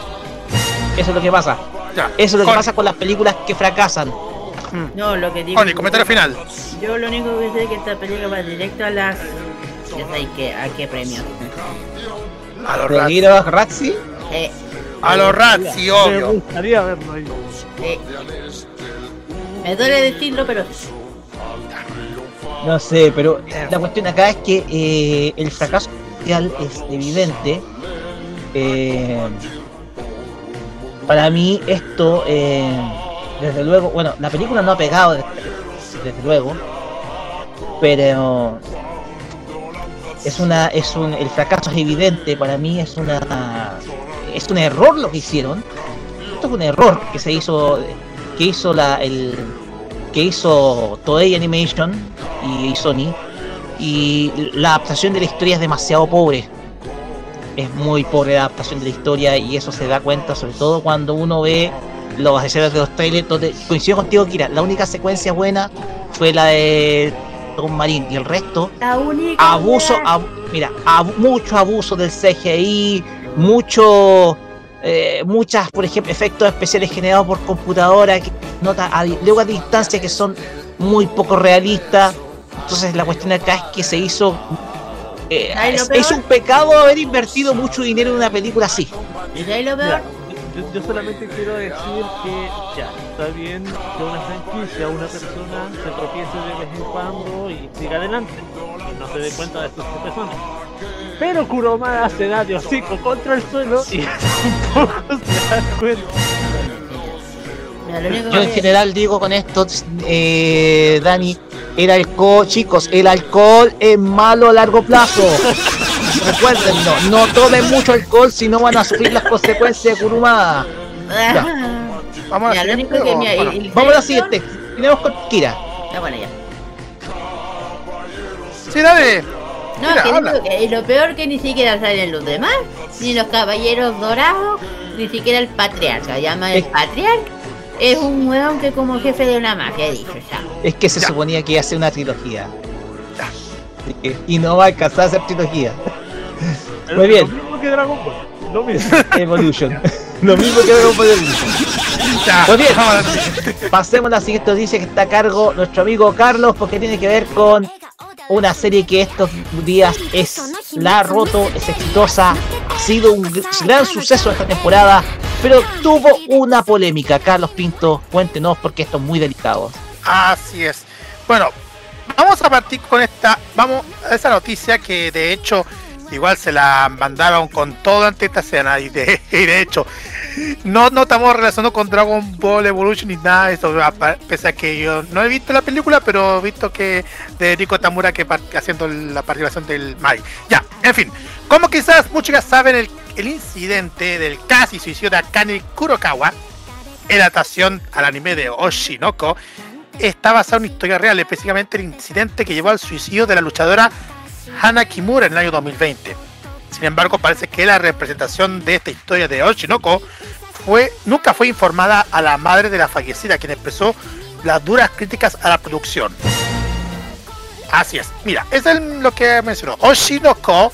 Eso es lo que pasa. Ya. Eso es lo que Connie. pasa con las películas que fracasan. No, lo que digo. Connie, comentario final. Yo lo único que sé es que esta película va directo a las. Ya sabéis que, a qué premio. A los ¿De Razzie. ir a? Eh, los Razzie, Me obvio. gustaría verlo ahí. eh. Me duele decirlo, pero No sé, pero la cuestión acá es que eh, el fracaso social es evidente. Eh, para mí esto, eh, desde luego, bueno, la película no ha pegado, desde, desde luego, pero es una, es un, el fracaso es evidente. Para mí es una, es un error lo que hicieron. Esto es un error que se hizo, que hizo la, el, que hizo Toei Animation y Sony y la adaptación de la historia es demasiado pobre es muy pobre la adaptación de la historia y eso se da cuenta sobre todo cuando uno ve las escenas de los trailers donde coincido contigo Kira la única secuencia buena fue la de Tom Marín y el resto abuso ab- mira ab- mucho abuso del CGI mucho eh, muchas por ejemplo efectos especiales generados por computadora que nota a, di- luego a distancia que son muy poco realistas. Entonces la cuestión acá es que se hizo eh, ¿Sabes lo es, es un pecado haber invertido mucho dinero en una película así. ¿Y sabes lo Mira, peor? Yo, yo solamente quiero decir que ya, está bien que una franquicia, una persona se tropiece de vez en cuando y siga adelante y no se dé cuenta de sus tropezones. Pero Kuromada se da de hocico contra el suelo y *laughs* tampoco se da cuenta. Yo en general digo con esto eh, Dani el alcohol chicos el alcohol es malo a largo plazo *laughs* recuérdenlo no tomen mucho alcohol si no van a sufrir las consecuencias de Kurumada Ya. Vamos a la lo siguiente. que o- mira, bueno, el- el vamos a la director- siguiente tenemos con Kira Ya, bueno, ya. Sí, dale. No, Mira, que habla. que lo peor que ni siquiera salen los demás, ni los caballeros dorados, ni siquiera el patriarca. Llama el Es- patriarca. Es un hueón que como jefe de una mafia, he dicho ya. es que se suponía que iba a ser una trilogía y no va a alcanzar a ser trilogía Muy bien. Lo mismo que Dragon Ball. Lo mismo. *laughs* Evolution *laughs* lo mismo que Dragon Ball Evolution Ya, Muy bien. Pasemos a la siguiente noticia que está a cargo nuestro amigo Carlos porque tiene que ver con una serie que estos días es la ha roto, es exitosa, ha sido un gr- gran suceso esta temporada, pero tuvo una polémica. Carlos Pinto, cuéntenos porque esto es muy delicado. Así es. Bueno, vamos a partir con esta, vamos a esa noticia que de hecho igual se la mandaron con todo ante esta escena *laughs* y de, hecho no, no estamos relacionados con Dragon Ball Evolution ni nada de eso, pese a que yo no he visto la película, pero he visto que de Rico Tamura que haciendo la participación del Mai. Ya, en fin, como quizás muchos ya saben, el, incidente del casi suicidio de Akane Kurokawa en adaptación al anime de Oshinoko está basado en historia real, específicamente el incidente que llevó al suicidio de la luchadora Hana Kimura en el año 2020. Sin embargo, parece que la representación de esta historia de Oshinoko fue, nunca fue informada a la madre de la fallecida, quien expresó las duras críticas a la producción. Así es, mira, eso es lo que mencionó. Oshinoko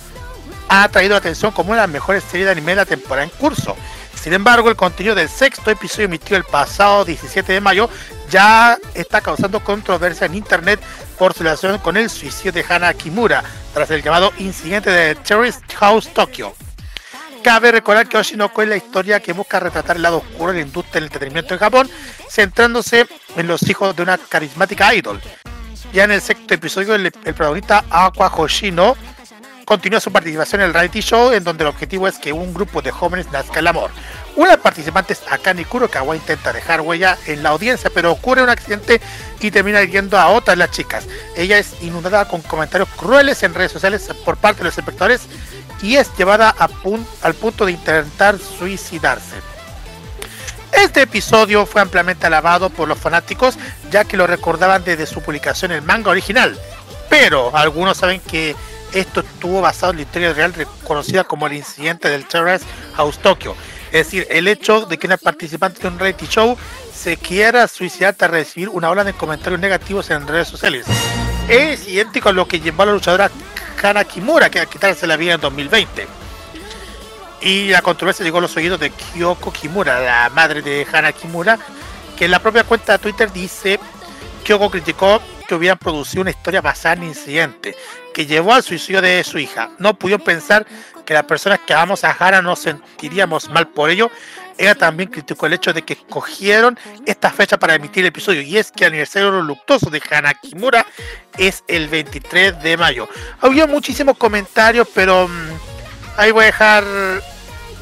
ha traído la atención como una de las mejores series de anime de la temporada en curso. Sin embargo, el contenido del sexto episodio emitido el pasado 17 de mayo ya está causando controversia en internet por su relación con el suicidio de Hana Kimura tras el llamado incidente de Terrorist House Tokyo. Cabe recordar que Oshinoko es la historia que busca retratar el lado oscuro de la industria del entretenimiento en Japón, centrándose en los hijos de una carismática idol. Ya en el sexto episodio, el, el protagonista Aqua Hoshino continúa su participación en el reality show, en donde el objetivo es que un grupo de jóvenes nazca el amor. Una de las participantes, Akane Kurokawa, intenta dejar huella en la audiencia, pero ocurre un accidente y termina hiriendo a otras las chicas. Ella es inundada con comentarios crueles en redes sociales por parte de los espectadores y es llevada al punto de intentar suicidarse. Este episodio fue ampliamente alabado por los fanáticos, ya que lo recordaban desde su publicación en el manga original. Pero algunos saben que esto estuvo basado en la historia real reconocida como el incidente del Terrace House Tokyo. Es decir, el hecho de que una participante de un reality show se quiera suicidar tras recibir una ola de comentarios negativos en redes sociales. Es idéntico a lo que llevó a la luchadora Hana Kimura que a quitarse la vida en 2020. Y la controversia llegó a los oídos de Kyoko Kimura, la madre de Hana Kimura, que en la propia cuenta de Twitter dice Kyoko criticó que hubieran producido una historia basada en incidente que llevó al suicidio de su hija. No pudieron pensar que las personas que amamos a Hana nos sentiríamos mal por ello. Ella también criticó el hecho de que escogieron esta fecha para emitir el episodio y es que el aniversario luctuoso de Hana Kimura es el 23 de mayo. Había muchísimos comentarios, pero mm, ahí voy a dejar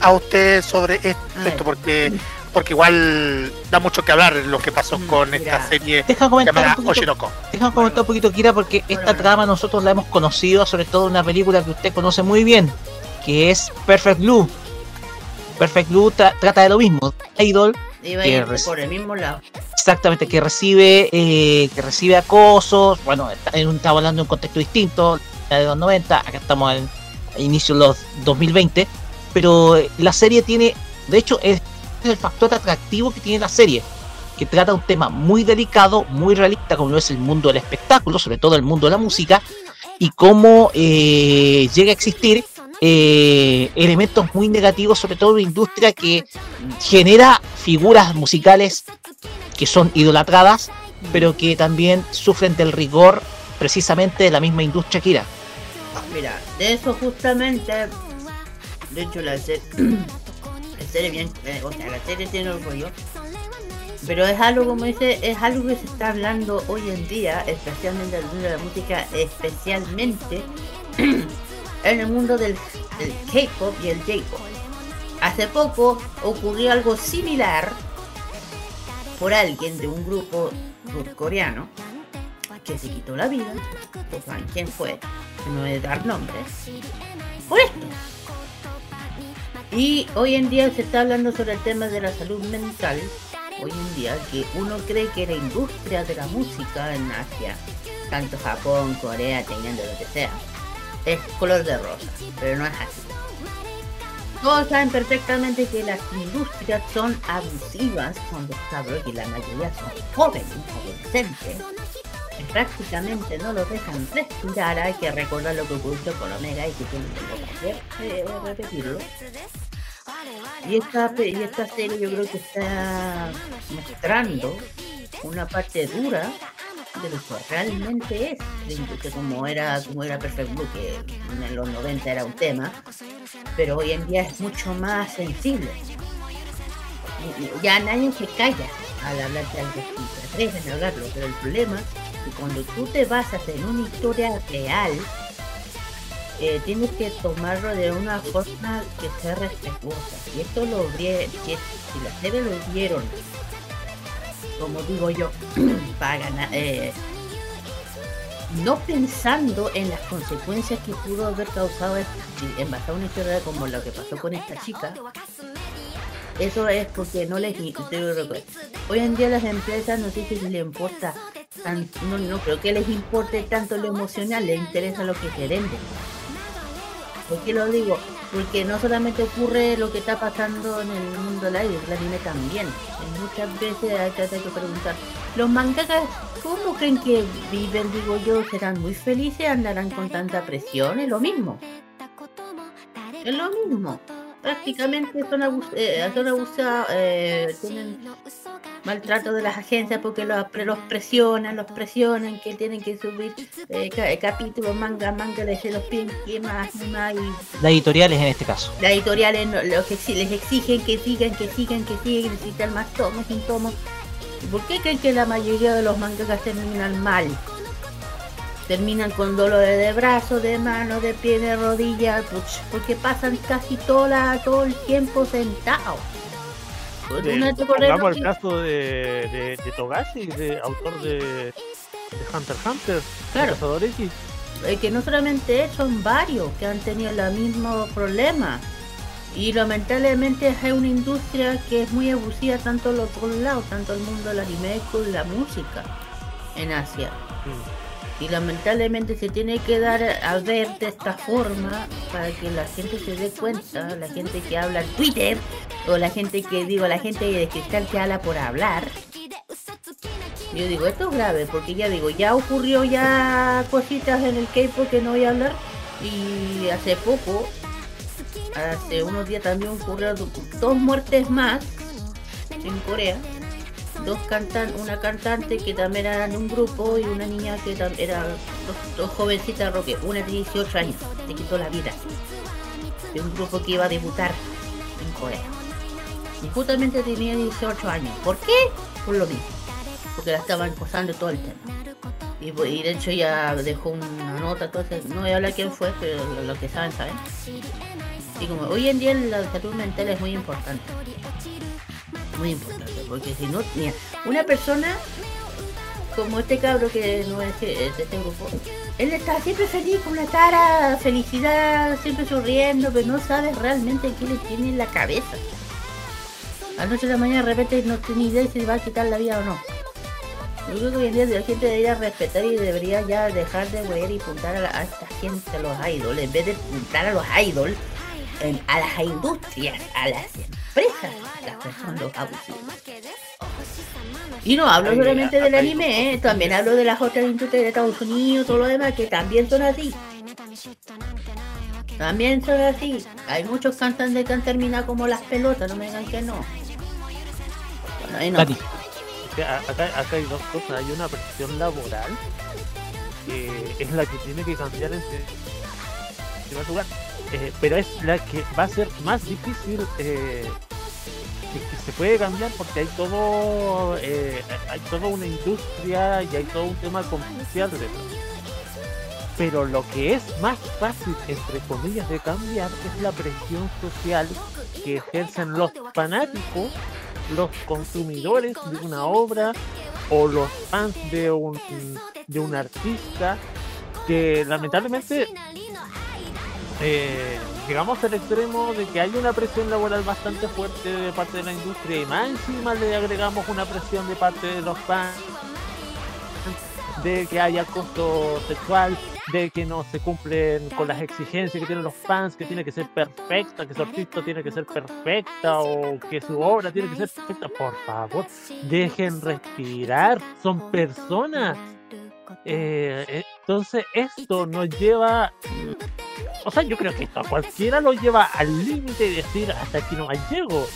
a usted sobre esto, esto porque porque igual da mucho que hablar lo que pasó con esta serie Deja comentar llamada un poquito. Oshinoko. Déjame comentar un poquito, Kira, porque esta trama nosotros la hemos conocido, sobre todo en una película que usted conoce muy bien, que es Perfect Blue. Perfect Blue tra- trata de lo mismo. Idol, Iba a que ir por el mismo lado. exactamente, que recibe eh, que recibe acosos. Bueno, está- hablando de un contexto distinto, la de los 90, acá estamos en a inicio de los 2020. Pero eh, la serie tiene, de hecho, es el factor atractivo que tiene la serie que trata un tema muy delicado, muy realista, como es el mundo del espectáculo, sobre todo el mundo de la música, y cómo eh, llega a existir eh, elementos muy negativos, sobre todo en una industria que genera figuras musicales que son idolatradas, pero que también sufren del rigor precisamente de la misma industria que era. Mira, de eso justamente, de hecho la *clears throat* la serie tiene orgullo, pero es algo como dice, es algo que se está hablando hoy en día, especialmente en el mundo de la música, especialmente *clears throat* en el mundo del, del K-pop y el J-pop. Hace poco ocurrió algo similar por alguien de un grupo surcoreano que se quitó la vida, saben quién fue, no es dar nombres, por esto. Y hoy en día se está hablando sobre el tema de la salud mental, hoy en día, que uno cree que la industria de la música en Asia, tanto Japón, Corea, Tailandia, lo que sea, es color de rosa, pero no es así. Todos saben perfectamente que las industrias son abusivas con los cabros y la mayoría son jóvenes, adolescentes. Que prácticamente no los dejan respirar, hay que recordar lo que ocurrió con Omega y que tienen que eh, repetirlo. Y esta, y esta serie yo creo que está mostrando una parte dura de lo que realmente es industria, como era, como era Perfect Blue, que en los 90 era un tema, pero hoy en día es mucho más sensible. Ya nadie se calla al hablar de algo se atreven a hablarlo, pero el problema que cuando tú te basas en una historia real, eh, tienes que tomarlo de una forma que sea respetuosa. Y esto lo vi- que si la serie lo vieron, como digo yo, *clears throat* para ganar, eh, no pensando en las consecuencias que pudo haber causado esto, si en base a una historia como lo que pasó con esta chica, eso es porque no les... Hoy en día las empresas no sé si les importa tan- no, no creo que les importe tanto lo emocional, les interesa lo que se vende. ¿Por qué lo digo? Porque no solamente ocurre lo que está pasando en el mundo live, el anime también. Muchas veces hay que preguntar, ¿los mangakas cómo creen que viven? Digo yo, ¿serán muy felices? ¿Andarán con tanta presión? Es lo mismo. Es lo mismo. Prácticamente son, abus eh, son abusados, eh, tienen maltrato de las agencias porque los, los presionan, los presionan, que tienen que subir eh, ca- capítulos, manga, manga, les, se los piden que más, y más, y Las editoriales en este caso. las editoriales no- los exi- les exigen que sigan, que sigan, que sigan, necesitan más tomos, sin tomos. ¿Y por qué creen que la mayoría de los mangakas terminan mal? Terminan con dolores de brazo, de mano, de pie, de rodilla, puch, porque pasan casi toda, todo el tiempo sentados. Pues pongamos el Rocky, caso de, de, de Togashi, de autor de, de Hunter x Hunter, Claro. Cazador X. eh, que no solamente él, son varios que han tenido el mismo problema. Y lamentablemente es una industria que es muy abusiva tanto los dos lados, tanto el mundo del anime como la música en Asia. Y lamentablemente se tiene que dar a ver de esta forma para que la gente se dé cuenta, la gente que habla en Twitter, o la gente que digo, la gente de cristal que habla por hablar. Yo digo, esto es grave, porque ya digo, ya ocurrió ya cositas en el K-pop que no voy a hablar. Y hace poco, hace unos días también ocurrieron dos muertes más en Corea. Dos cantan, una cantante que también era de un grupo y una niña que era dos, jovencitas roque, una de 18 años, le quitó la vida de un grupo que iba a debutar en Corea. Y justamente tenía 18 años. ¿Por qué? Por lo mismo. Porque la estaban acosando todo el tema. Y, pues, y de hecho ya dejó una nota, entonces no voy a hablar quién fue, pero lo que saben, saben. Y como hoy en día la salud mental es muy importante. Muy importante, porque si no, mira, una persona como este cabro que no es que- de este grupo, él está siempre feliz con una cara, felicidad, siempre sonriendo, pero no sabe realmente qué le tiene en la cabeza. Anoche de la mañana de repente no tiene idea si va a quitar la vida o no. Yo creo que hoy en día la gente debería respetar y debería ya dejar de ver y apuntar a, la- a esta gente, a los idols, en vez de apuntar a los idols, a las industrias, a las son los abusivos. Y no hablo solamente del anime, ¿eh? también hablo de las otras industrias de Estados Unidos, todo lo demás, que también son así. También son así. Hay muchos cantantes que han terminado como las pelotas, no me digan que no. Bueno, ahí no. Acá, acá hay dos cosas. Hay una presión laboral que es la que tiene que cambiar en en primer lugar, eh, pero es la que va a ser más difícil eh, que, se puede cambiar porque hay todo eh, hay toda una industria y hay todo un tema comercial detrás. Pero lo que es más fácil, entre comillas, de cambiar es la presión social que ejercen los fanáticos, los consumidores de una obra o los fans de un, de un artista que lamentablemente eh, llegamos al extremo de que hay una presión laboral bastante fuerte de parte de la industria y más encima le agregamos una presión de parte de los fans de que haya acoso sexual, de que no se cumplen con las exigencias que tienen los fans, que tiene que ser perfecta, que su artista tiene que ser perfecta o que su obra tiene que ser perfecta. Por favor, dejen respirar, son personas. Eh, entonces esto nos lleva, o sea, yo creo que esto a cualquiera lo lleva al límite de decir hasta aquí no llego.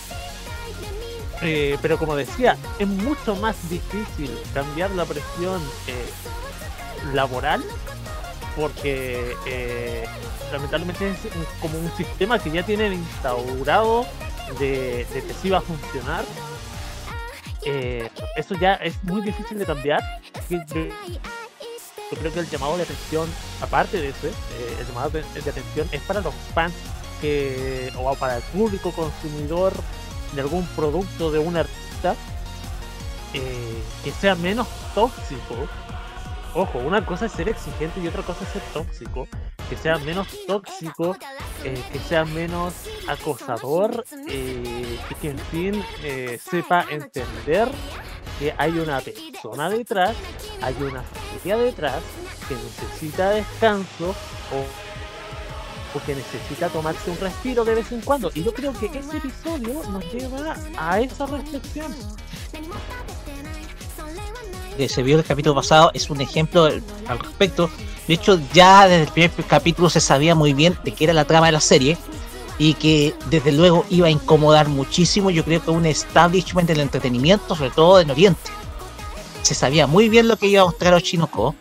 Eh, pero como decía, es mucho más difícil cambiar la presión eh, laboral porque lamentablemente es como un sistema que ya tienen instaurado de, de que sí va a funcionar. Eh, eso ya es muy difícil de cambiar. Yo, creo que el llamado de atención, aparte de ese, eh, el llamado de, atención es para los fans que, o para el público consumidor de algún producto de un artista eh, que sea menos tóxico. Ojo, una cosa es ser exigente y otra cosa es ser tóxico. Que sea menos tóxico, eh, que sea menos acosador eh, y que en fin sepa entender que hay una persona detrás hay una familia detrás que necesita descanso o, o que necesita tomarse un respiro de vez en cuando. Y yo creo que ese episodio nos lleva a esa reflexión. que se vio el capítulo pasado es un ejemplo al respecto. De hecho, ya desde el primer capítulo se sabía muy bien de qué era la trama de la serie y que desde luego iba a incomodar muchísimo, yo creo que un establishment del entretenimiento, sobre todo en Oriente. Se sabía muy bien lo que iba a mostrar Oshinoko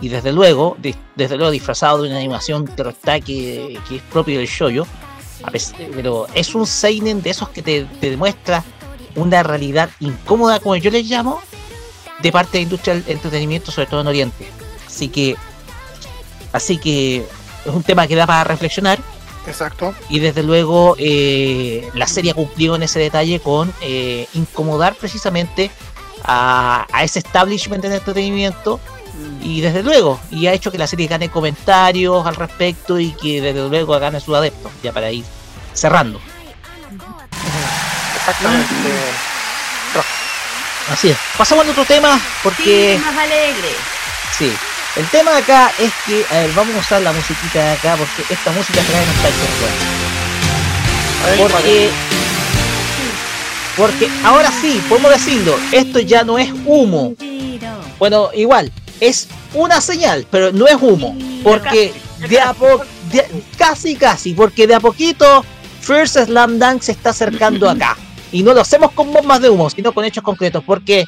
y desde luego, de- desde luego disfrazado de una animación de que, que es propio del shoyo, pero es un seinen de esos que te, te demuestra una realidad incómoda, como yo les llamo, de parte de la industria del entretenimiento, sobre todo en Oriente. Así que, así que es un tema que da para reflexionar. Exacto. Y desde luego eh, la serie ha cumplido en ese detalle con eh, incomodar precisamente a, a ese establishment del entretenimiento. Y desde luego, y ha hecho que la serie gane comentarios al respecto y que desde luego gane sus adeptos, ya para ir cerrando. Exactamente. Así es. Pasamos al otro tema porque... Sí, más alegre. Sí. El tema acá es que, a ver, vamos a usar la musiquita de acá porque esta música trae nostalgia. Porque, porque ahora sí, podemos decirlo, esto ya no es humo. Bueno, igual, es una señal, pero no es humo. Porque de a poco, casi casi, porque de a poquito First Slam Dunk se está acercando acá. Y no lo hacemos con bombas de humo, sino con hechos concretos, porque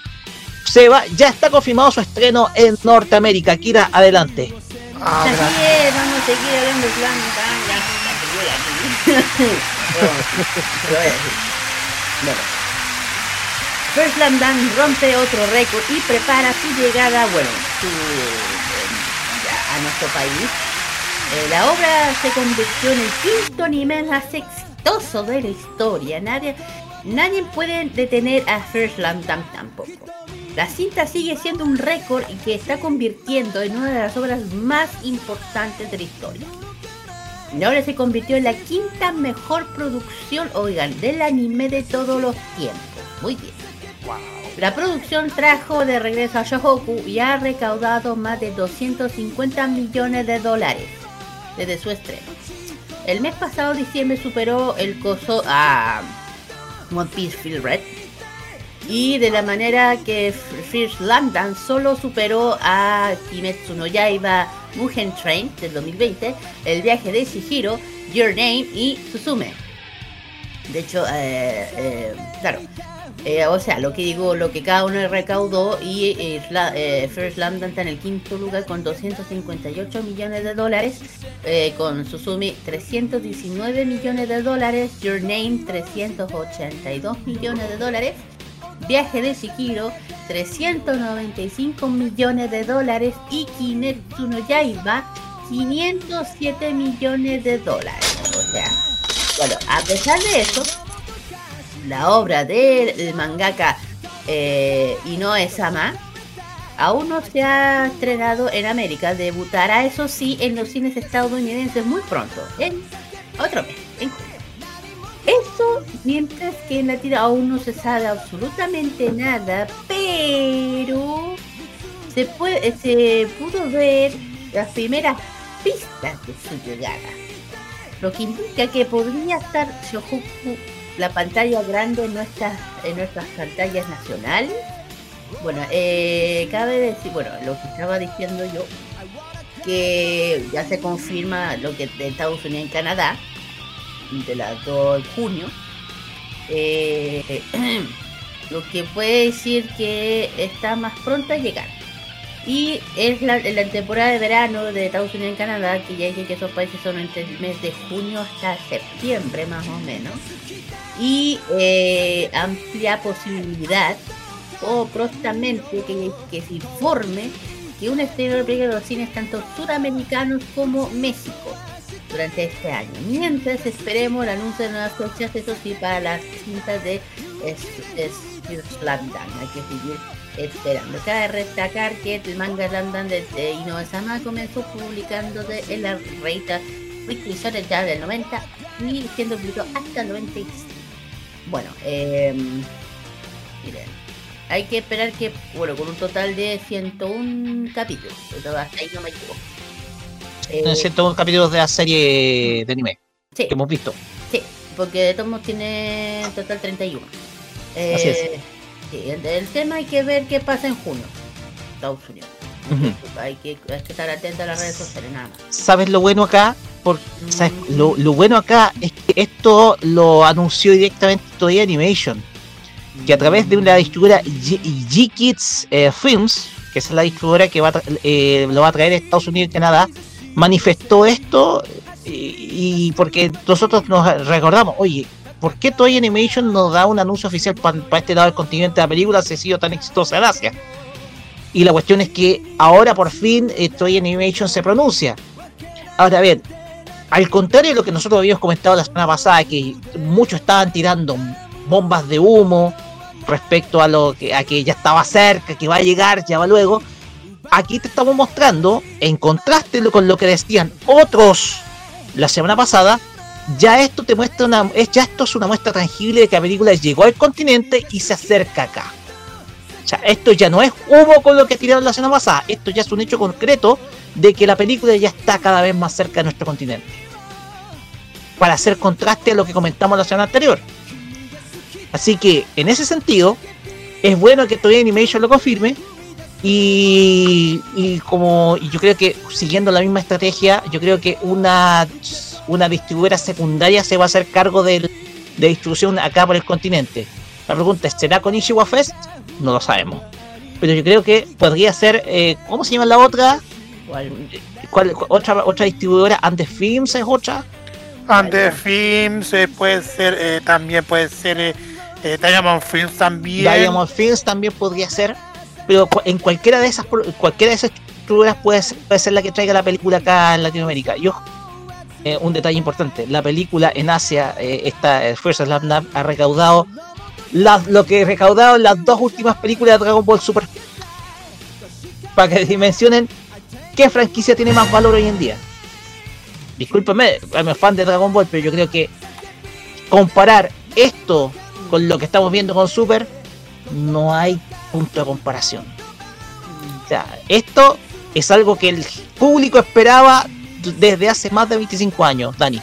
se va, ya está confirmado su estreno en Norteamérica. Kira, adelante. Ah, Así es, vamos a seguir hablando de Slam Dunk, la puta que llega aquí. Lo voy a decir. Bueno. First Slam Dunk rompe otro récord y prepara su llegada, bueno, su, eh, a nuestro país. Eh, la obra se convirtió en el quinto anime más exitoso de la historia. Nadie, nadie puede detener a First Slam Dunk tampoco. La cinta sigue siendo un récord y que está convirtiendo en una de las obras más importantes de la historia. Y ahora se convirtió en la quinta mejor producción, oigan, del anime de todos los tiempos. Muy bien. La producción trajo de regreso a Shohoku y ha recaudado más de 250 millones de dólares desde su estreno. El mes pasado, diciembre, superó el coso a One Piece Red. Y de la manera que First London solo superó a Kimetsu no Yaiba Mugen Train del 2020, El viaje de Shihiro, Your Name y Suzume. De hecho, eh, eh, claro, eh, o sea, lo que digo, lo que cada uno recaudó y eh, First London está en el quinto lugar con 258 millones de dólares, con Susumi 319 millones de dólares, Your Name 382 millones de dólares, Viaje de Shikiro 395 millones de dólares y Kimetsu no Yaiba 507 millones de dólares. O sea, bueno, a pesar de eso, la obra del mangaka eh, Inoue Sama aún no se ha estrenado en América. Debutará, eso sí, en los cines estadounidenses muy pronto, en otro mes. Eso mientras que en la tira aún no se sabe absolutamente nada, pero se, puede, se pudo ver las primeras pistas de su llegada. Lo que indica que podría estar Shohoku, la pantalla grande en nuestras, en nuestras pantallas nacionales. Bueno, eh, cabe decir, bueno, lo que estaba diciendo yo, que ya se confirma lo que de Estados Unidos en Canadá, de la 2 de junio. Eh, *clears throat* lo que puede decir que está más pronto a llegar. Y es la, temporada de verano de Estados Unidos y Canadá, que ya dije que esos países son entre el mes de junio hasta septiembre más o menos. Y eh, amplia posibilidad, o prontamente, que, se informe que un película de los cines tanto suramericanos como México durante este año. Mientras esperemos el anuncio de nuevas fechas, eso sí, para las cintas de Slam. Hay que seguir esperando. Cabe destacar que el manga Slam de, de Inoue Sama comenzó publicándose en la revista Weekly Shonen ya del 90 y siendo publicado hasta el 96. Bueno, eh, miren. hay que esperar que, bueno, con un total de 101 capítulos, pero hasta ahí no me equivoco. En 101 capítulos de la serie de anime Sí. que hemos visto. Sí, porque de todos modos tiene en total 31. Eh, Así es. sí, el, el tema hay que ver qué pasa en junio. Estados Unidos. Hay que, hay que estar atento a las redes sociales, nada más. ¿Sabes lo bueno acá? Por, ¿sabes? Lo, lo bueno acá es que esto lo anunció directamente Toei Animation, que a través de una distribuidora G-Kids eh, Films, que es la distribuidora que va a eh, lo va a traer a Estados Unidos y Canadá, manifestó esto y, y porque nosotros nos recordamos, oye, ¿por qué Toei Animation nos da un anuncio oficial para este lado del continente de la película si ha sido tan exitosa en Asia? Y la cuestión es que ahora por fin eh, Toei Animation se pronuncia. Ahora bien, al contrario de lo que nosotros habíamos comentado la semana pasada, que muchos estaban tirando bombas de humo respecto a lo que, a que ya estaba cerca, que va a llegar, ya va luego. Aquí te estamos mostrando, en contraste con lo que decían otros la semana pasada, ya esto te muestra una, ya esto es una muestra tangible de que la película llegó al continente y se acerca acá. O esto ya no es humo con lo que tiraron la semana pasada, esto ya es un hecho concreto de que la película ya está cada vez más cerca de nuestro continente. Para hacer contraste a lo que comentamos la semana anterior. Así que, en ese sentido, es bueno que Toei Animation lo confirme. Y, y como y yo creo que siguiendo la misma estrategia, yo creo que una, una distribuidora secundaria se va a hacer cargo del- de distribución acá por el continente. La pregunta es, ¿será con Ishiwa Fest? No lo sabemos. Pero yo creo que podría ser, eh, ¿cómo se llama la otra? ¿Cuál? ¿Cuál- cu- otra, otra distribuidora? ¿Andes Films es otra? Ante Films eh, puede ser, eh, también puede ser eh, eh, Diamond Films también. Diamond Films también podría ser. Pero en cualquiera de esas cualquiera de esas distribuidoras puede ser, puede ser la que traiga la película acá en Latinoamérica. Yo eh, un detalle importante, la película en Asia, eh, esta eh, First Slam ha recaudado lo que recaudado en las dos últimas películas de Dragon Ball Super. Para que dimensionen qué franquicia tiene más valor hoy en día. Discúlpeme, I'm fan de Dragon Ball, pero yo creo que comparar esto con lo que estamos viendo con Super, no hay punto de comparación. O sea, esto es algo que el público esperaba desde hace más de 25 años, Dani.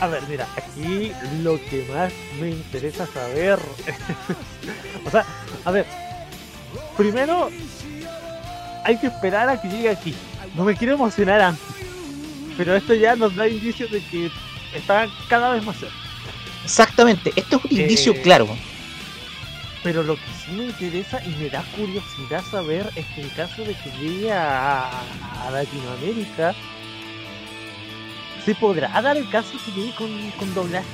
A ver, mira, aquí lo que más me interesa saber. *laughs* o sea, a ver, primero hay que esperar a que llegue aquí. No me quiero emocionar antes. Pero esto ya nos da indicios de que está cada vez más cerca. Exactamente, esto es un Eh, indicio claro. Pero lo que sí me interesa y me da curiosidad saber es que en caso de que llegue a, a Latinoamérica, ¿se podrá dar el caso que llegue con, con doblaje?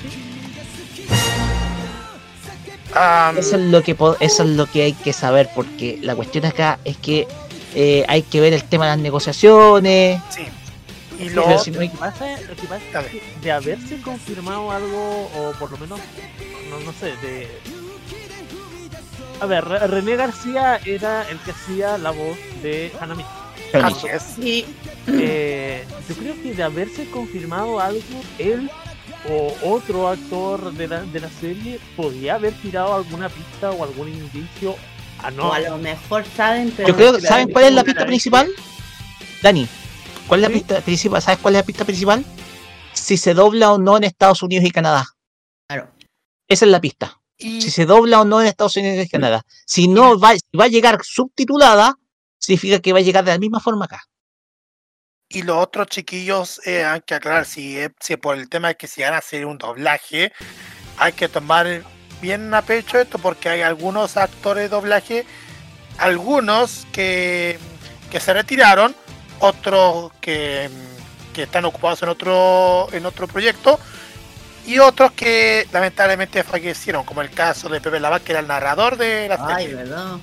Eso es lo que eso es lo que hay que saber porque la cuestión acá es que eh, hay que ver el tema de las negociaciones. Sí. Y lo si no hay- Lo que pasa, lo que pasa es que de haberse confirmado algo, o por lo menos, no, no sé, de... A ver, Re- René García era el que hacía la voz de Hanami. Sí. Eh, yo creo que de haberse confirmado algo, él o otro actor de la, de la serie podía haber tirado alguna pista o algún indicio. Ah, no. O a lo mejor saben, pero. Yo creo, que la ¿saben cuál es la pista principal? Dani, ¿cuál es la pista principal? ¿Sabes cuál es la pista principal? Si se dobla o no en Estados Unidos y Canadá. Claro. Esa es la pista. Si se dobla o no en Estados Unidos y Canadá. Si no va, si va a llegar subtitulada, significa que va a llegar de la misma forma acá. Y los otros chiquillos, eh, hay que aclarar, si, si por el tema de que si van a hacer un doblaje, hay que tomar bien a pecho esto, porque hay algunos actores de doblaje, algunos que, que se retiraron, otros que, que están ocupados en otro, en otro proyecto, y otros que lamentablemente fallecieron, como el caso de Pepe Lavac, que era el narrador de la Ay, serie. ¿verdad?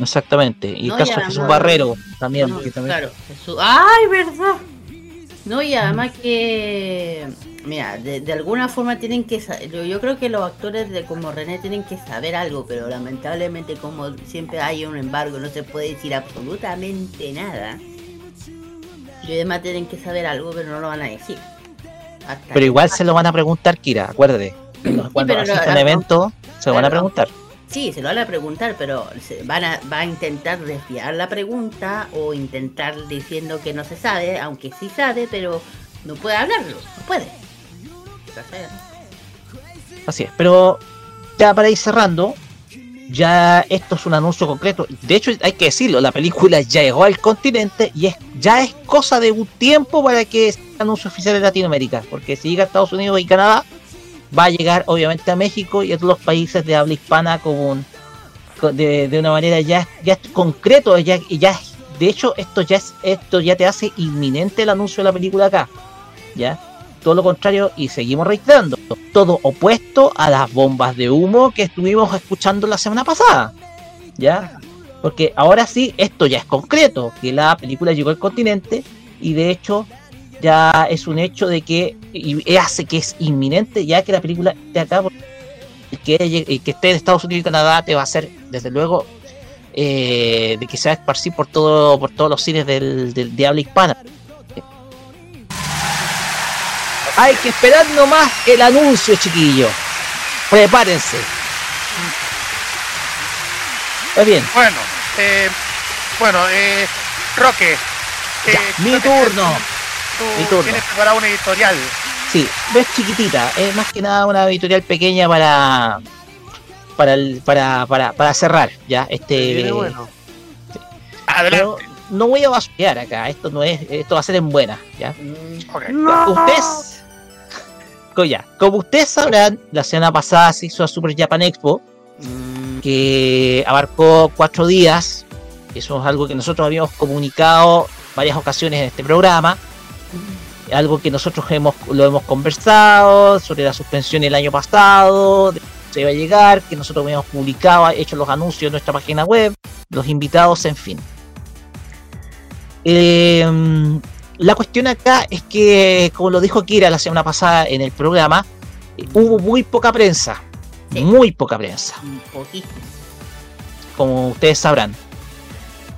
Exactamente. Y No, el caso de Jesús no, Barrero también. No, también- Claro, Jesús. ¡Ay, verdad! No, y además que. Mira, de, de alguna forma tienen que yo, yo creo que los actores de como René tienen que saber algo, pero lamentablemente como siempre hay un embargo, no se puede decir absolutamente nada. Y además tienen que saber algo, pero no lo van a decir. Hasta Pero igual se lo van a preguntar, Kira, acuérdate. Cuando asista no- un evento, se lo van a preguntar. Sí, se lo van a preguntar, pero se van a, va a intentar desviar la pregunta o intentar diciendo que no se sabe, aunque sí sabe, pero no puede hablarlo, no puede. Así es, pero ya para ir cerrando, ya esto es un anuncio concreto. De hecho, hay que decirlo, la película ya llegó al continente y es ya es cosa de un tiempo para que sea anuncio oficial en Latinoamérica, porque si llega a Estados Unidos y Canadá, va a llegar obviamente a México y a todos los países de habla hispana como de, de una manera ya, ya es concreto, ya, ya de hecho esto ya es esto ya te hace inminente el anuncio de la película acá. ¿Ya? Todo lo contrario y seguimos reiterando, todo opuesto a las bombas de humo que estuvimos escuchando la semana pasada. ¿Ya? Porque ahora sí, esto ya es concreto, que la película llegó al continente y de hecho ya es un hecho de que y hace que es inminente ya que la película esté acá que, que esté en Estados Unidos y Canadá te va a hacer desde luego eh, de que se va a esparcir por todo por todos los cines del, del de hispana hay que esperar nomás el anuncio, chiquillos. Prepárense. Pues bien. Bueno, eh, bueno, eh, Roque. Eh, mi turno. mi turno. Tienes preparado una editorial. Sí, ves chiquitita. Es más que nada una editorial pequeña para para el, para, para, para cerrar ya este. Bueno. Adelante. no voy a basurear acá. Esto no es, esto va a ser en buena, ya. Okay. Ustedes ya, como ustedes sabrán, la semana pasada se hizo a Super Japan Expo, mm. que abarcó cuatro días. Eso es algo que nosotros habíamos comunicado varias ocasiones en este programa. Algo que nosotros hemos, lo hemos conversado sobre la suspensión el año pasado, se iba a llegar, que nosotros habíamos publicado, hecho los anuncios en nuestra página web, los invitados, en fin. Eh, la cuestión acá es que, como lo dijo Kira la semana pasada en el programa, hubo muy poca prensa. Muy poca prensa. Como ustedes sabrán.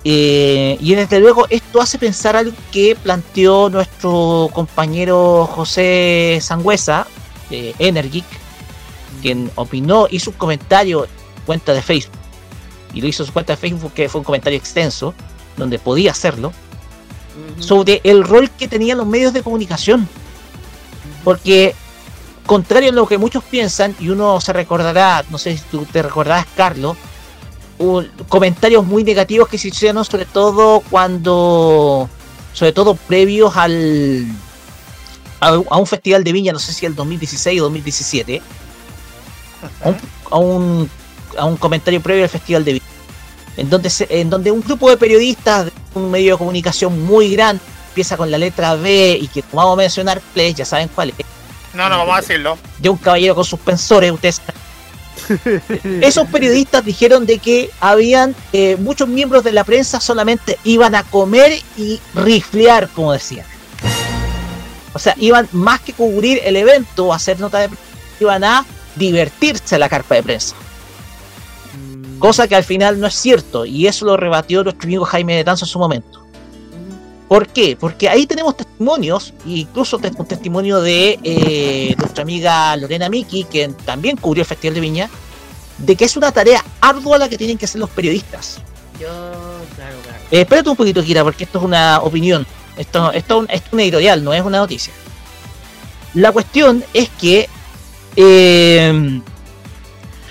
Eh, y desde luego esto hace pensar algo que planteó nuestro compañero José Sangüesa, de Energic, quien opinó, hizo un comentario en cuenta de Facebook. Y lo hizo en su cuenta de Facebook, que fue un comentario extenso, donde podía hacerlo sobre el rol que tenían los medios de comunicación. Porque, contrario a lo que muchos piensan, y uno se recordará, no sé si tú te recordarás, Carlos, comentarios muy negativos que se hicieron, sobre todo cuando, sobre todo previos al a, un festival de viña, no sé si el 2016 o 2017, a un, a un comentario previo al festival de viña en donde, en donde un grupo de periodistas de un medio de comunicación muy grande empieza con la letra B y que vamos a mencionar Play, ya saben cuál es. No, no, vamos a decirlo. De un caballero con suspensores, ustedes *laughs* Esos periodistas dijeron de que habían eh, muchos miembros de la prensa solamente iban a comer y riflear, como decían. O sea, iban más que cubrir el evento o hacer nota de prensa, iban a divertirse en la carpa de prensa. Cosa que al final no es cierto, y eso lo rebatió nuestro amigo Jaime de Tanzo en su momento. ¿Por qué? Porque ahí tenemos testimonios, incluso un testimonio de eh, nuestra amiga Lorena Miki, que también cubrió el Festival de Viña, de que es una tarea ardua la que tienen que hacer los periodistas. Yo, claro, claro. Eh, espérate un poquito, Kira, porque esto es una opinión. Esto, esto, es un editorial, no es una noticia. La cuestión es que eh,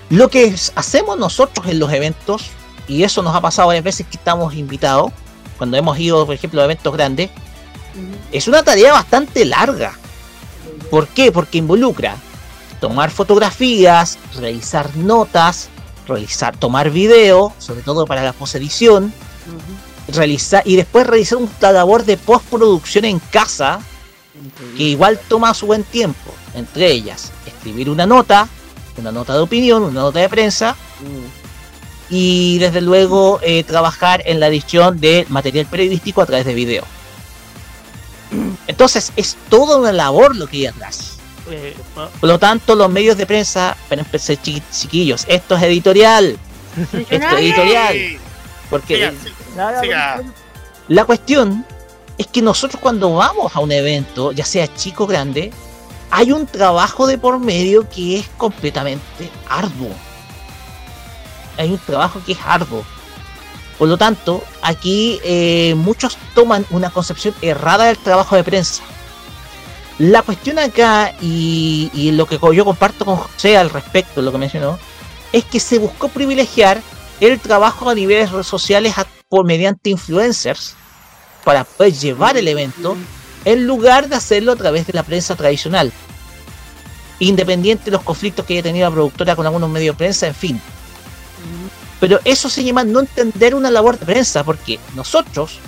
lo que hacemos nosotros en los eventos, y eso nos ha pasado varias veces que estamos invitados, cuando hemos ido, por ejemplo, a eventos grandes, es una tarea bastante larga. ¿Por qué? Porque involucra tomar fotografías, realizar notas, realizar, tomar video, sobre todo para la posedición, realizar y después realizar un labor de postproducción en casa, que igual toma su buen tiempo. Entre ellas, escribir una nota, una nota de opinión, una nota de prensa. Y desde luego eh, trabajar en la edición de material periodístico a través de video. Entonces es toda una labor lo que hay atrás. Eh, Por lo tanto, los medios de prensa, pero chiquillos, esto es editorial. esto es editorial. Porque la cuestión es que nosotros cuando vamos a un evento, ya sea chico o grande, hay un trabajo de por medio que es completamente arduo. hay un trabajo que es arduo. Por lo tanto, aquí eh, muchos toman una concepción errada del trabajo de prensa. La cuestión acá, y, y lo que yo comparto con José al respecto lo que mencionó, es que se buscó privilegiar el trabajo a niveles sociales por mediante influencers para poder llevar el evento en lugar de hacerlo a través de la prensa tradicional. Independiente de los conflictos que haya tenido la productora con algunos medios de prensa, en fin. Pero eso se llama no entender una labor de prensa, porque nosotros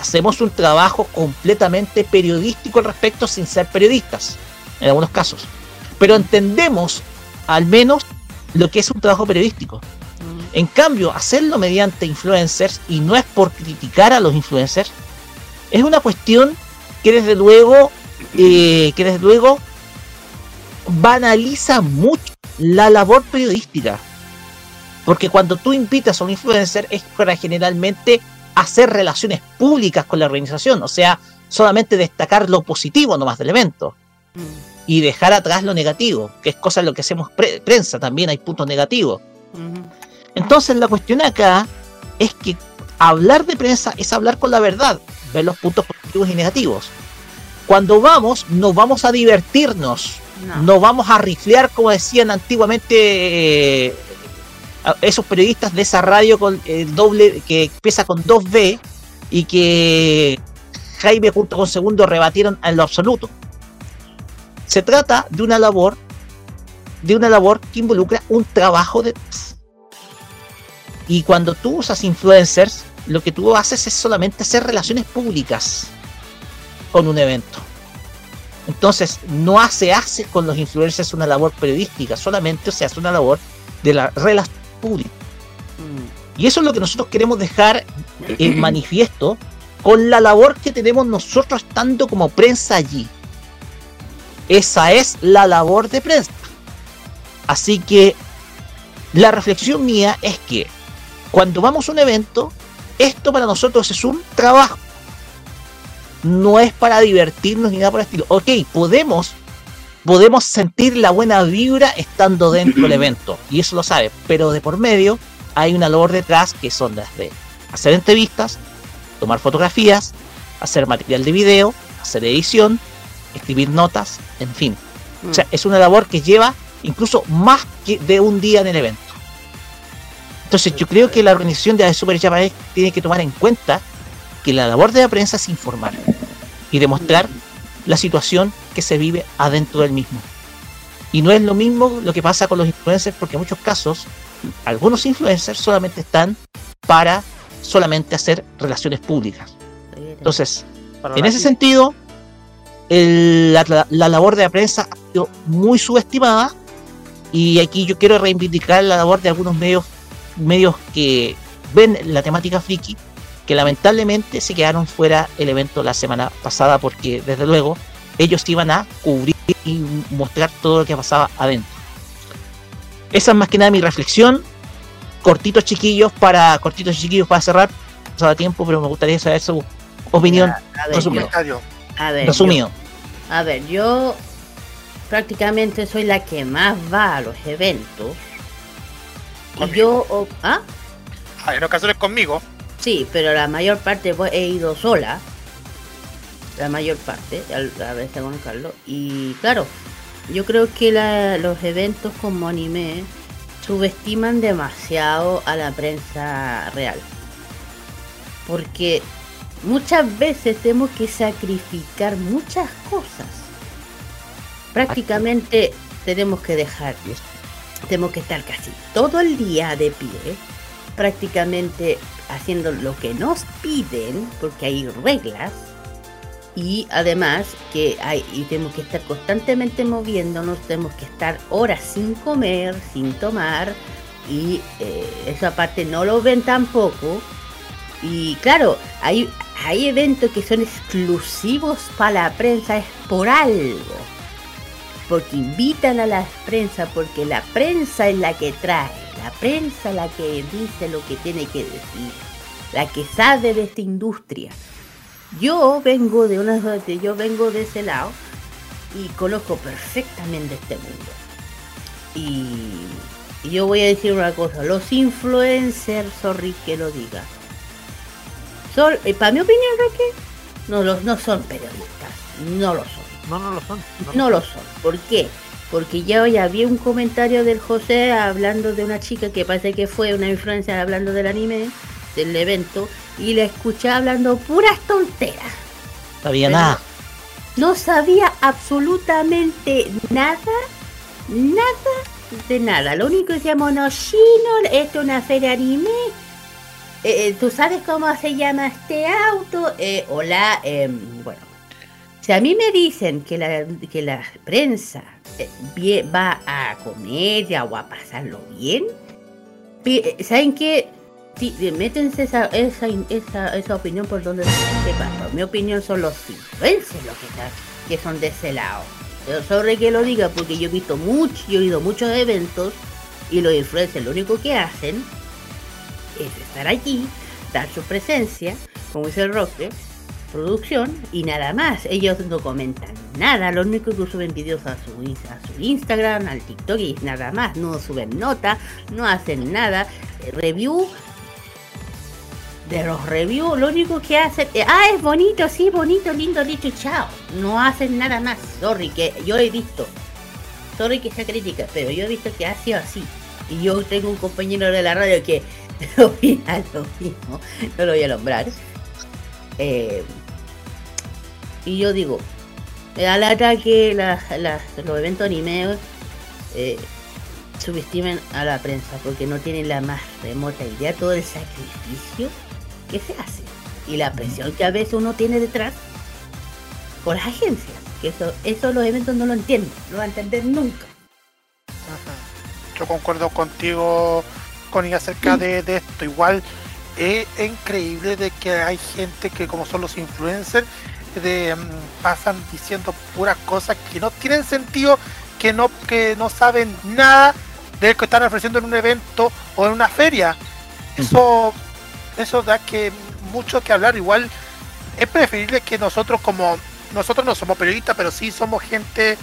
hacemos un trabajo completamente periodístico al respecto sin ser periodistas, en algunos casos. Pero entendemos al menos lo que es un trabajo periodístico. En cambio, hacerlo mediante influencers, y no es por criticar a los influencers, es una cuestión que desde luego, eh, que desde luego banaliza mucho la labor periodística. Porque cuando tú invitas a un influencer es para generalmente hacer relaciones públicas con la organización, o sea, solamente destacar lo positivo nomás del evento. Y dejar atrás lo negativo, que es cosa de lo que hacemos pre- prensa, también hay puntos negativos. Entonces la cuestión acá es que hablar de prensa es hablar con la verdad, ver los puntos positivos y negativos. Cuando vamos, no vamos a divertirnos, no, vamos a riflear como decían antiguamente eh, esos periodistas de esa radio con el doble que empieza con 2B y que Jaime junto con Segundo rebatieron en lo absoluto. Se trata de una labor, de una labor que involucra un trabajo de y cuando tú usas influencers, lo que tú haces es solamente hacer relaciones públicas con un evento. Entonces, no se hace con los influencers una labor periodística, solamente se hace una labor de la relación pública. Y eso es lo que nosotros queremos dejar *clears throat* en manifiesto con la labor que tenemos nosotros estando como prensa allí. Esa es la labor de prensa. Así que la reflexión mía es que cuando vamos a un evento, esto para nosotros es un trabajo. No es para divertirnos ni nada por el estilo. Ok, podemos, podemos sentir la buena vibra estando dentro del evento. Y eso lo sabe. Pero de por medio hay una labor detrás que son las de hacer entrevistas, tomar fotografías, hacer material de video, hacer edición, escribir notas, en fin. O sea, es una labor que lleva incluso más que de un día en el evento. Entonces yo creo que la organización de Super Japan tiene que tomar en cuenta que la labor de la prensa es informar y demostrar la situación que se vive adentro del mismo. Y no es lo mismo lo que pasa con los influencers, porque en muchos casos, algunos influencers solamente están para solamente hacer relaciones públicas. Entonces, en ese sentido, el- la- la labor de la prensa ha sido muy subestimada y aquí yo quiero reivindicar la labor de algunos medios medios que ven la temática friki que lamentablemente se quedaron fuera el evento la semana pasada porque desde luego ellos iban a cubrir y mostrar todo lo que pasaba adentro. Esa es más que nada mi reflexión. Cortitos chiquillos para cortitos chiquillos para cerrar. No da tiempo, pero me gustaría saber su opinión a ver, resumido. yo- A ver, Resumido. yo- a ver, yo prácticamente soy la que más va a los eventos. Y yo, o- ¿ah? En ocasiones conmigo. Sí, pero la mayor parte voy- he ido sola. La mayor parte, a veces con Carlos. Y claro, yo creo que la- los eventos como anime subestiman demasiado a la prensa real. Porque muchas veces tenemos que sacrificar muchas cosas. Prácticamente tenemos que dejar, tenemos que estar casi todo el día de pie, prácticamente haciendo lo que nos piden, porque hay reglas, y además que hay, y tenemos que estar constantemente moviéndonos, tenemos que estar horas sin comer, sin tomar, y eh, esa parte no lo ven tampoco. Y claro, hay, hay eventos que son exclusivos para la prensa, es por algo. Porque invitan a la prensa, porque la prensa es la que trae, la prensa es la que dice lo que tiene que decir, la que sabe de esta industria. Yo vengo de una yo vengo de ese lado y conozco perfectamente este mundo. Y yo voy a decir una cosa, los influencers, sorry que lo diga. Son, eh, para mi opinión, Roque, no, los, no son periodistas, no lo son. No, no lo son. No lo son. ¿Por qué? Porque ya hoy había un comentario del José hablando de una chica que parece que fue una influencia hablando del anime, del evento, y la escuché hablando puras tonteras. Sabía Pero- nada. No sabía absolutamente nada, nada de nada. Lo único que decía Monoshino, esto es una feria anime. Eh, eh, ¿Tú sabes cómo se llama este auto? Eh, hola, em, bueno. Si a mí me dicen que la, que la prensa eh, va a comedia o a pasarlo bien, eh, ¿saben qué? Sí, eh, métense esa, esa, esa, esa opinión por donde sepa. Por mi opinión son los influencers los que, están- que son de ese lado. Pero sobre que lo diga porque yo he visto mucho, yo he ido muchos eventos y los influencers lo único que hacen es estar allí, dar su presencia, como dice el Roque, producción y nada más. Ellos no comentan nada, lo único que suben videos a su, a su Instagram, al TikTok y nada más. No suben nota, no hacen nada. Eh, Review. De los reviews, lo único que hacen, eh, ah, es bonito, sí, bonito, lindo, dicho, chao. No hacen nada más. Sorry, que yo he visto. Sorry que sea crítica, pero yo he visto que ha sido así. Y yo tengo un compañero de la radio que *laughs* opina lo mismo. No lo voy a nombrar. Eh, y yo digo, me da lata que los eventos anime eh, subestimen a la prensa porque no tienen la más remota idea todo el sacrificio que se hace y la presión que a veces uno tiene detrás por las agencias. Que eso, eso los eventos no lo entienden, no van a entender nunca. Yo concuerdo contigo, Connie, acerca de, de esto. Igual es increíble de que hay gente que como son los influencers, de, mm, pasan diciendo puras cosas que no tienen sentido, que no, que no saben nada de lo que están ofreciendo en un evento o en una feria. Eso, eso da que mucho que hablar. Igual es preferible que nosotros como nosotros no somos periodistas, pero sí somos gente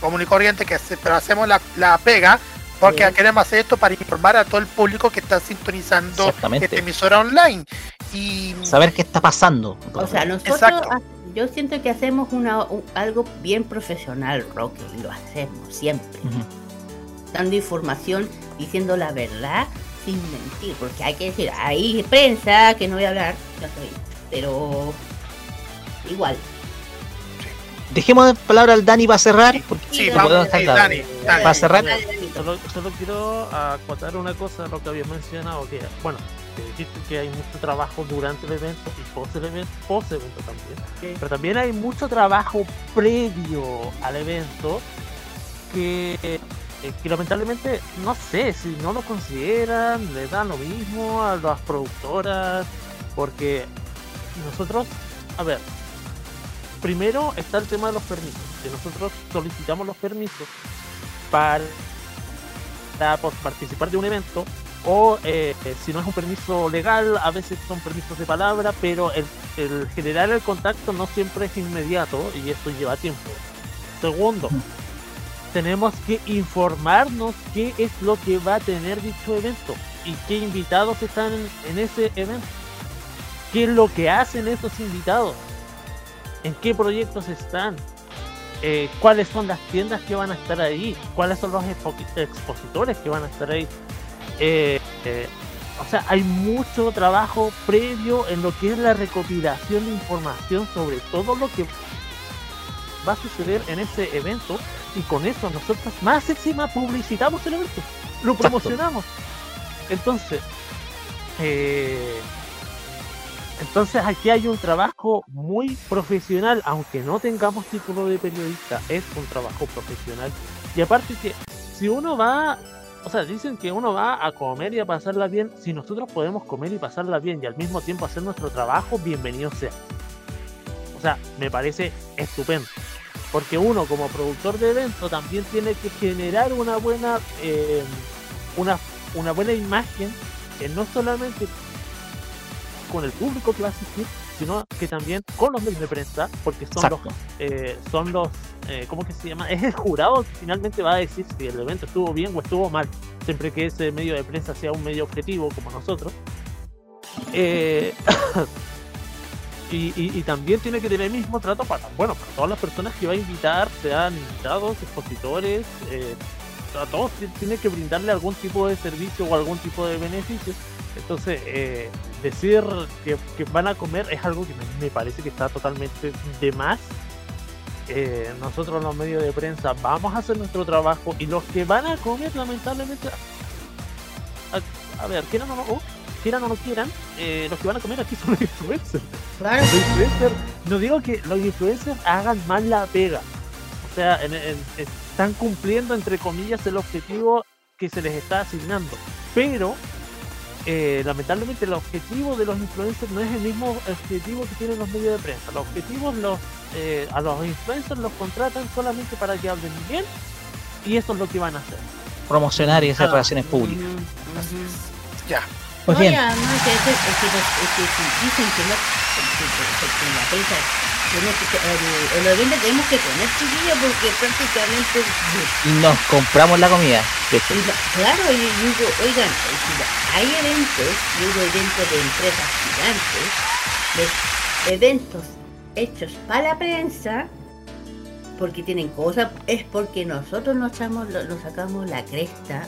común y corriente que hace- pero hacemos la, la pega porque Sí. queremos hacer esto para informar a todo el público que está sintonizando Exactamente. esta emisora online. Y Saber qué está pasando. O sea, nosotros, Exacto. Yo siento que hacemos una, un- algo bien profesional, Roque, y lo hacemos siempre. Dando información, diciendo la verdad, sin mentir, porque hay que decir, hay prensa, que no voy a hablar, ya soy, pero igual. Dejemos de palabra al Dani para cerrar. Porque Sí, no vamos, sí, Dani, Dani. Para cerrar. Solo, solo quiero acotar una cosa, lo que habías mencionado, que bueno, que dijiste que hay mucho trabajo durante el evento y post el evento, post evento también. Pero también hay mucho trabajo previo al evento que, eh, que lamentablemente no sé si no lo consideran, le dan lo mismo a las productoras, porque nosotros, a ver, primero está el tema de los permisos, que nosotros solicitamos los permisos para, para participar de un evento o eh, si no es un permiso legal, a veces son permisos de palabra, pero el, el generar el contacto no siempre es inmediato y esto lleva tiempo. Segundo, tenemos que informarnos qué es lo que va a tener dicho evento y qué invitados están en, en ese evento. ¿Qué es lo que hacen esos invitados? ¿En qué proyectos están? Eh, ¿Cuáles son las tiendas que van a estar ahí? ¿Cuáles son los expo- expositores que van a estar ahí? Eh, eh, o sea, hay mucho trabajo previo en lo que es la recopilación de información sobre todo lo que va a suceder en ese evento y con eso nosotros más encima publicitamos el evento, lo promocionamos. Entonces, eh, entonces aquí hay un trabajo muy profesional, aunque no tengamos título de periodista, es un trabajo profesional. Y aparte que si uno va, o sea, dicen que uno va a comer y a pasarla bien, si nosotros podemos comer y pasarla bien y al mismo tiempo hacer nuestro trabajo, bienvenido sea. O sea, me parece estupendo. Porque uno como productor de evento también tiene que generar una buena eh, una, una buena imagen, que no solamente con el público que va a asistir, sino que también con los medios de prensa, porque son Exacto. los, eh, son los, eh, ¿cómo que se llama? *laughs* Es el jurado que finalmente va a decir si el evento estuvo bien o estuvo mal, siempre que ese medio de prensa sea un medio objetivo como nosotros. Eh, *coughs* y, y- y también tiene que tener el mismo trato para, bueno, para todas las personas que va a invitar, sean invitados, expositores, eh, a todos ti- tiene que brindarle algún tipo de servicio o algún tipo de beneficio. Entonces, eh, decir que, que van a comer es algo que me, me parece que está totalmente de más. Eh, nosotros los medios de prensa vamos a hacer nuestro trabajo y los que van a comer lamentablemente a, a ver quieran o no o quieran o no quieran eh, los que van a comer aquí son los influencers Claro. los influencers no digo que los influencers hagan mal la pega o sea en- en- están cumpliendo entre comillas el objetivo que se les está asignando pero eh, lamentablemente el objetivo de los influencers no es el mismo objetivo que tienen los medios de prensa. Los objetivos los, eh, a los influencers los contratan solamente para que hablen bien y eso es lo que van a hacer. Promocionar y hacer Ah. relaciones públicas. Ya. Pues no, bien. ya, no, es que, es que- que dicen que no, que, la prensa, que el, el evento tenemos que poner chiquillos porque prácticamente, Y nos compramos la comida. De hecho. y la- claro, y digo, oigan, eh, hay eventos, digo eventos de empresas gigantes, de eventos hechos para la prensa, porque tienen cosas, es porque nosotros nos, echamos, nos sacamos la cresta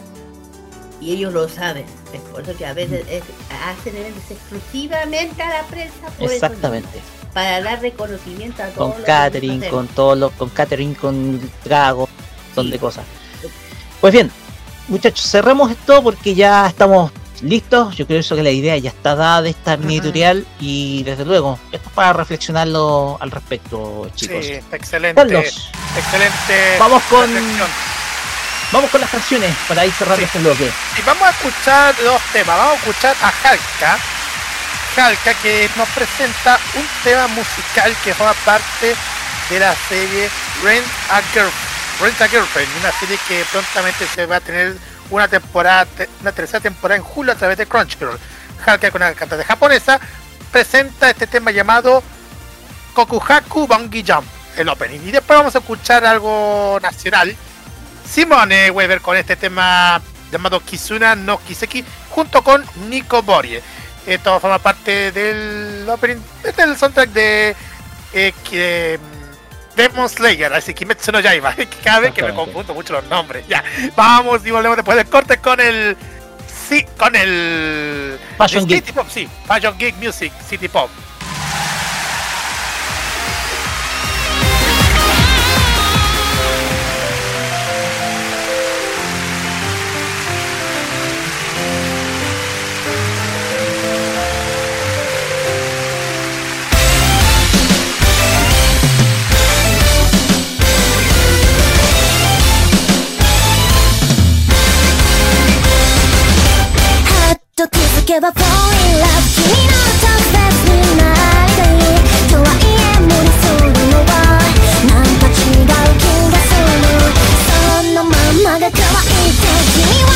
y ellos lo saben. Es por eso que a veces es- hacen eventos exclusivamente a la prensa por eso Exactamente. mismo, para dar reconocimiento a todos Con los catering, con todo lo, con catering, con trago, son de cosas. Pues bien, muchachos, cerremos esto porque ya estamos listos. Yo creo eso que la idea ya está dada de esta mini tutorial y desde luego, esto es para reflexionarlo al respecto, chicos. Sí, excelente. Carlos. Excelente. Vamos con- reflexión. Vamos con las canciones para ir cerrando este bloque. Y vamos a escuchar dos temas. Vamos a escuchar a Halka. Halka que nos presenta un tema musical que forma parte de la serie Rent a, Girl, Rent a Girlfriend, una serie que prontamente se va a tener una temporada, te- una tercera temporada en julio a través de Crunchyroll. Halka con una cantante japonesa presenta este tema llamado Kokuhaku Bongi Jump, el opening. Y después vamos a escuchar algo nacional. Simone Weber con este tema llamado Kizuna no Kiseki junto con Nico Borie. Esto forma parte del opening, del soundtrack de eh, que, mm, Demon Slayer, así Kimetsu no Yaiba. *laughs* Cada vez que me confundo mucho los nombres. Ya, vamos y volvemos después del corte con el sí, con el Fashion Geek. City Pop, sí, Fashion Geek Music City Pop. けば Fall in love 君の特別になりたいとはいえ無理するのはなんか違う気がする。そのまんまが可愛いって君は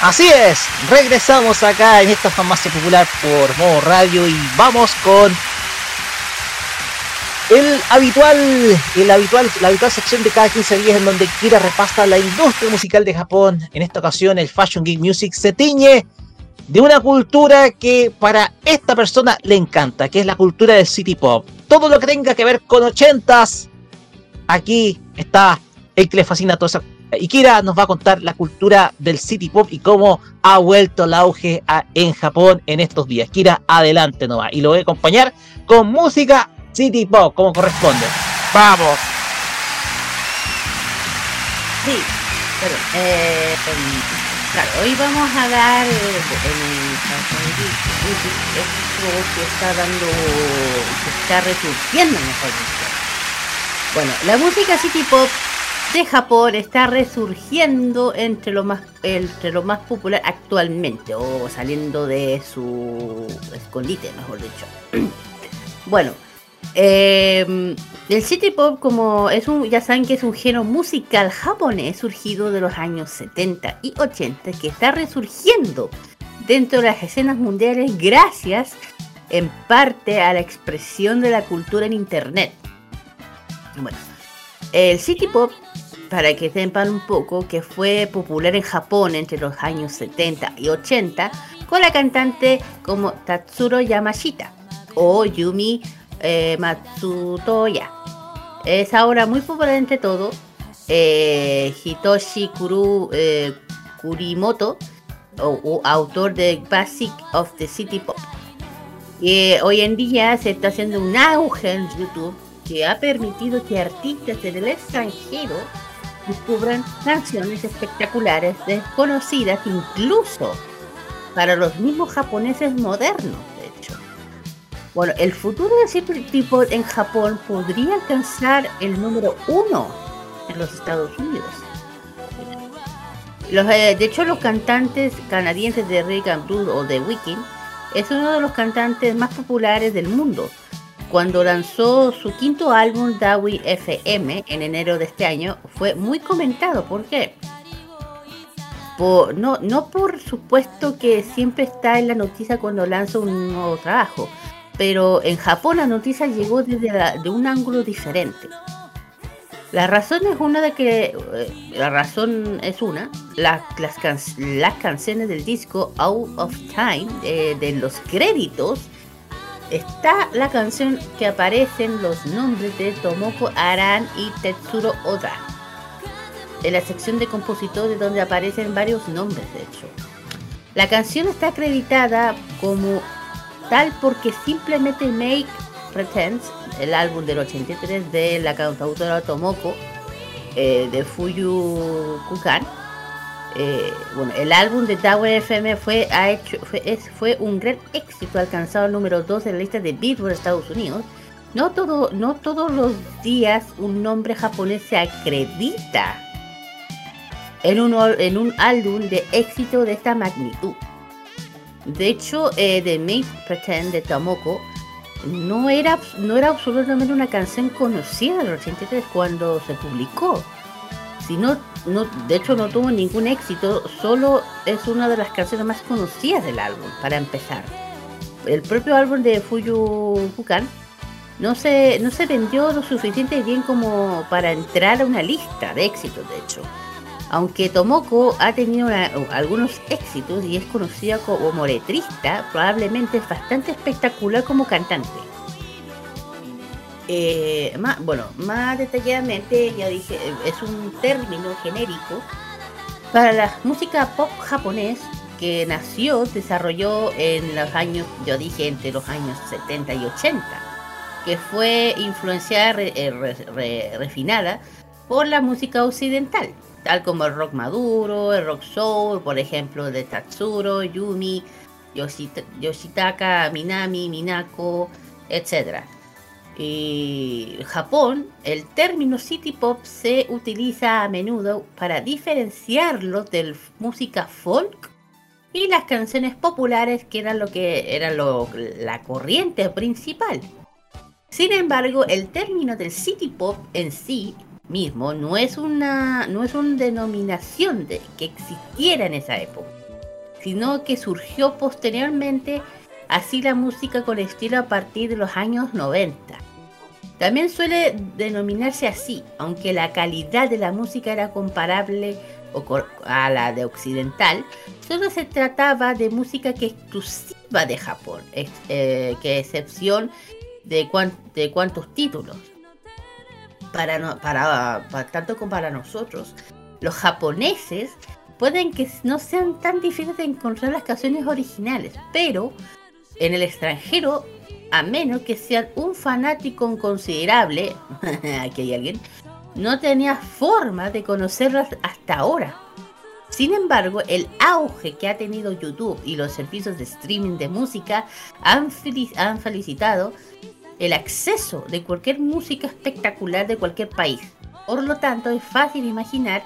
Así es, regresamos acá en esta farmacia popular por modo radio y vamos con el habitual, el habitual, la habitual sección de cada 15 días en donde Kira repasta la industria musical de Japón. En esta ocasión el Fashion Geek Music se tiñe de una cultura que para esta persona le encanta, que es la cultura del city pop. Todo lo que tenga que ver con ochentas, aquí está el que le fascina toda esa y Kira nos va a contar la cultura del city pop y cómo ha vuelto el auge a- en Japón en estos días. Kira, adelante nomás. Y lo voy a acompañar con música city pop, como corresponde. Vamos. Sí, perdón. Eh, claro, hoy vamos a dar eh, en el esto que está dando, que está resurgiendo, mejor dicho. Bueno, la música city pop de Japón está resurgiendo entre lo más entre lo más popular actualmente o saliendo de su escondite, mejor dicho. *clears throat* bueno, eh, el city pop como es un ya saben que es un género musical japonés surgido de los años 70 y 80 que está resurgiendo dentro de las escenas mundiales gracias en parte a la expresión de la cultura en internet. Bueno, el city pop, para que sepan un poco, que fue popular en Japón entre los años 70 y 80 con la cantante como Tatsuro Yamashita o Yumi eh, Matsutoya. Es ahora muy popular entre todo. eh, Hitoshi Kuru, eh, Kurimoto, o- autor de Basic of the City Pop. Eh, hoy en día se está haciendo un auge en YouTube que ha permitido que artistas del extranjero descubran canciones espectaculares, desconocidas incluso para los mismos japoneses modernos, de hecho. Bueno, el futuro de City tipo en Japón podría alcanzar el número uno en los Estados Unidos. Los, eh, de hecho, los cantantes canadienses de Rick and o The Weeknd es uno de los cantantes más populares del mundo. Cuando lanzó su quinto álbum, Dawi FM, en enero de este año, fue muy comentado. ¿Por qué? No, no por supuesto que siempre está en la noticia cuando lanza un nuevo trabajo, pero en Japón la noticia llegó desde de un ángulo diferente. La razón es una de que eh, la razón es una la- las, las canciones del disco Out of Time eh, de los créditos está la canción que aparecen los nombres de Tomoko Aran y Tetsuro Oda en la sección de compositores donde aparecen varios nombres de hecho la canción está acreditada como tal porque simplemente Make Pretends, el álbum del 83 de la cantautora Tomoko eh, de Fuyu Kukan. Eh, bueno, el álbum de Tower FM fue, ha hecho, fue, un gran éxito, alcanzado el número 2 en la lista de Billboard Estados Unidos no, todo, no todos los días un nombre japonés se acredita en un, en un álbum de éxito de esta magnitud. De hecho, eh, The Maid Pretend de Tomoko no era, no era absolutamente una canción conocida en los 83 cuando se publicó. Sino, no, de hecho, no tuvo ningún éxito, solo es una de las canciones más conocidas del álbum, para empezar. El propio álbum de Fuyu Fukan no se, no se vendió lo suficiente bien como para entrar a una lista de éxitos, de hecho. Aunque Tomoko ha tenido algunos éxitos y es conocida como letrista, probablemente es bastante espectacular como cantante. Eh, más, bueno, más detalladamente, ya dije, es un término genérico para la música pop japonés que nació, desarrolló en los años, yo dije, entre los años 70 y 80, que fue influenciada, eh, refinada por la música occidental tal como el rock maduro, el rock soul, por ejemplo, de Tatsuro, Yumi, Yoshitaka, Minami, Minako, etc. Y Japón, el término city pop se utiliza a menudo para diferenciarlo de música folk y las canciones populares que eran lo que era la corriente principal. Sin embargo, el término del city pop en sí mismo no es una, no es una denominación de, que existiera en esa época, sino que surgió posteriormente así la música con estilo a partir de los años 90. También suele denominarse así, aunque la calidad de la música era comparable a la de occidental, solo se trataba de música que exclusiva de Japón, eh, que excepción de, de cuantos títulos. Para, tanto como para nosotros, los japoneses pueden que no sean tan difíciles de encontrar las canciones originales, pero en el extranjero, a menos que sean un fanático considerable, *laughs* aquí hay alguien, no tenía forma de conocerlas hasta ahora. Sin embargo, el auge que ha tenido YouTube y los servicios de streaming de música han, felicitado el acceso de cualquier música espectacular de cualquier país. Por lo tanto, es fácil imaginar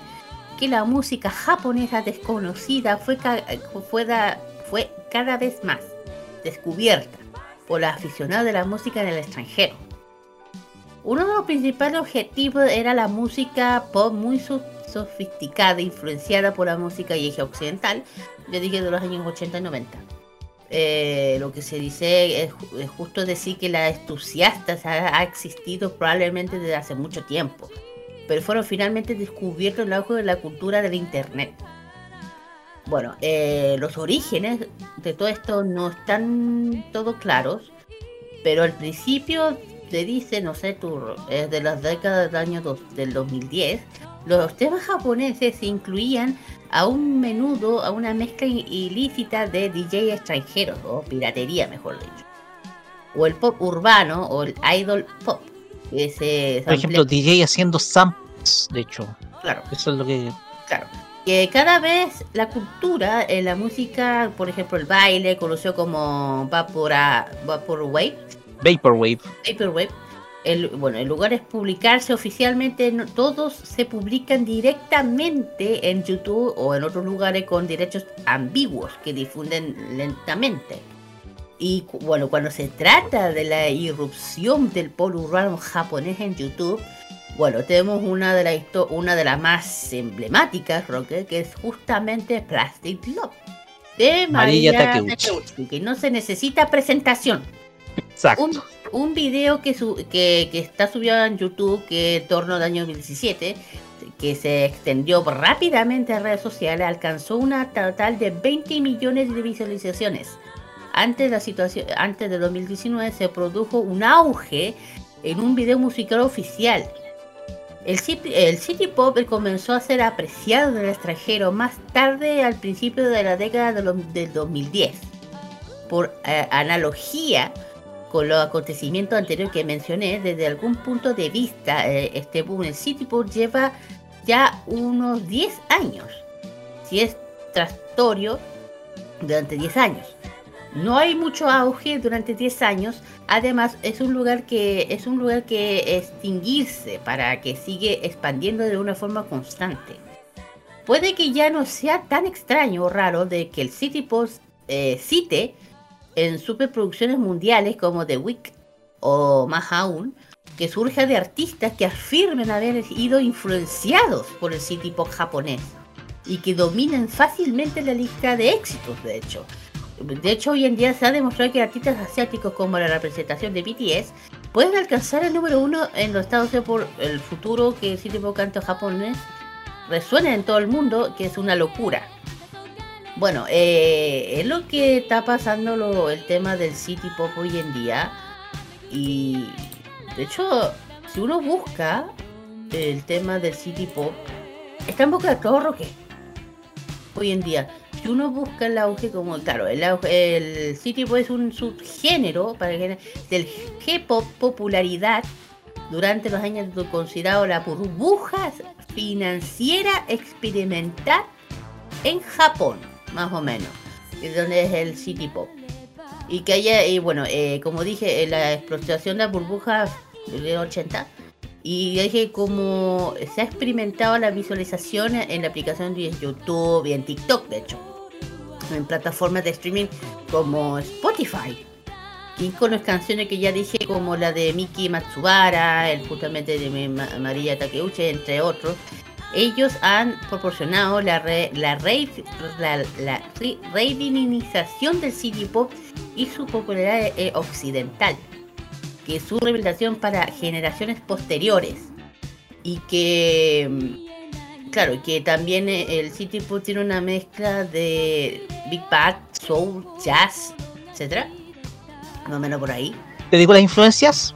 que la música japonesa desconocida fue cada vez más descubierta por los aficionados de la música en el extranjero. Uno de los principales objetivos era la música pop muy sofisticada, influenciada por la música vieja occidental, yo dije de los años 80 y 90. Eh, lo que se dice es, justo decir que la entusiasta ha, existido probablemente desde hace mucho tiempo, pero fueron finalmente descubiertos en el auge de la cultura del Internet. Bueno, eh, los orígenes de todo esto no están todos claros, pero al principio se dice, no sé, tú, es de las décadas del año del 2010, los temas japoneses se incluían a un menudo a una mezcla ilícita de DJ extranjeros, o piratería mejor dicho. O el pop urbano, o el idol pop. Por ejemplo, DJ haciendo samples, de hecho. Claro. Eso es lo que... Claro. Que cada vez la cultura, la música, por ejemplo el baile, conocido como Vapor, Vaporwave. Vaporwave. Vaporwave el, bueno, en lugar de publicarse oficialmente, todos se publican directamente en YouTube o en otros lugares con derechos ambiguos que difunden lentamente. Y bueno, cuando se trata de la irrupción del polo urbano japonés en YouTube, bueno, tenemos una de, las una de las más emblemáticas, Roque, que es justamente Plastic Love, de María, Takeuchi, que no se necesita presentación. Exacto un video que, que, está subido en YouTube, que en torno al año 2017, que se extendió rápidamente a redes sociales, alcanzó una total de 20 millones de visualizaciones. Antes de, la situación, antes de 2019 se produjo un auge en un video musical oficial. El city, el city pop comenzó a ser apreciado en el extranjero más tarde, al principio de la década del 2010. Por eh, analogía, con los acontecimientos anteriores que mencioné, desde algún punto de vista, eh, este boom en City Pop lleva ya unos 10 años. Si es tractorio, durante 10 años. No hay mucho auge durante 10 años. Además, es un lugar que es un lugar que extinguirse para que sigue expandiendo de una forma constante. Puede que ya no sea tan extraño o raro de que el City Post eh, cite en superproducciones mundiales como The Week o más aún, que surja de artistas que afirmen haber ido influenciados por el City Pop japonés y que dominen fácilmente la lista de éxitos, de hecho. De hecho, hoy en día se ha demostrado que artistas asiáticos como la representación de BTS pueden alcanzar el número uno en los Estados Unidos por el futuro que el Pop canto japonés resuena en todo el mundo, que es una locura. Bueno, eh, es lo que está pasando el tema del City Pop hoy en día. Y de hecho, si uno busca el tema del City Pop, está en boca de todo roque. Hoy en día, si uno busca el auge como, claro, el, el City Pop es un subgénero para que, del K-Pop popularidad durante los años considerado la burbuja financiera experimental en Japón, más o menos, es donde es el City Pop. Y que haya, y bueno, eh, como dije, la explotación de la burbuja de 80. Y dije como se ha experimentado la visualización en la aplicación de YouTube y en TikTok, de hecho. En plataformas de streaming como Spotify. Y con las canciones que ya dije, como la de Miki Matsubara, el justamente de María Takeuchi, entre otros, ellos han proporcionado la, la, la, la reivinización del CD pop y su popularidad eh, occidental, que es su revelación para generaciones posteriores y que, mm, claro, que también eh, el City Pop tiene una mezcla de Big Bang, Soul, Jazz, etcétera, más o menos por ahí. ¿Te digo las influencias?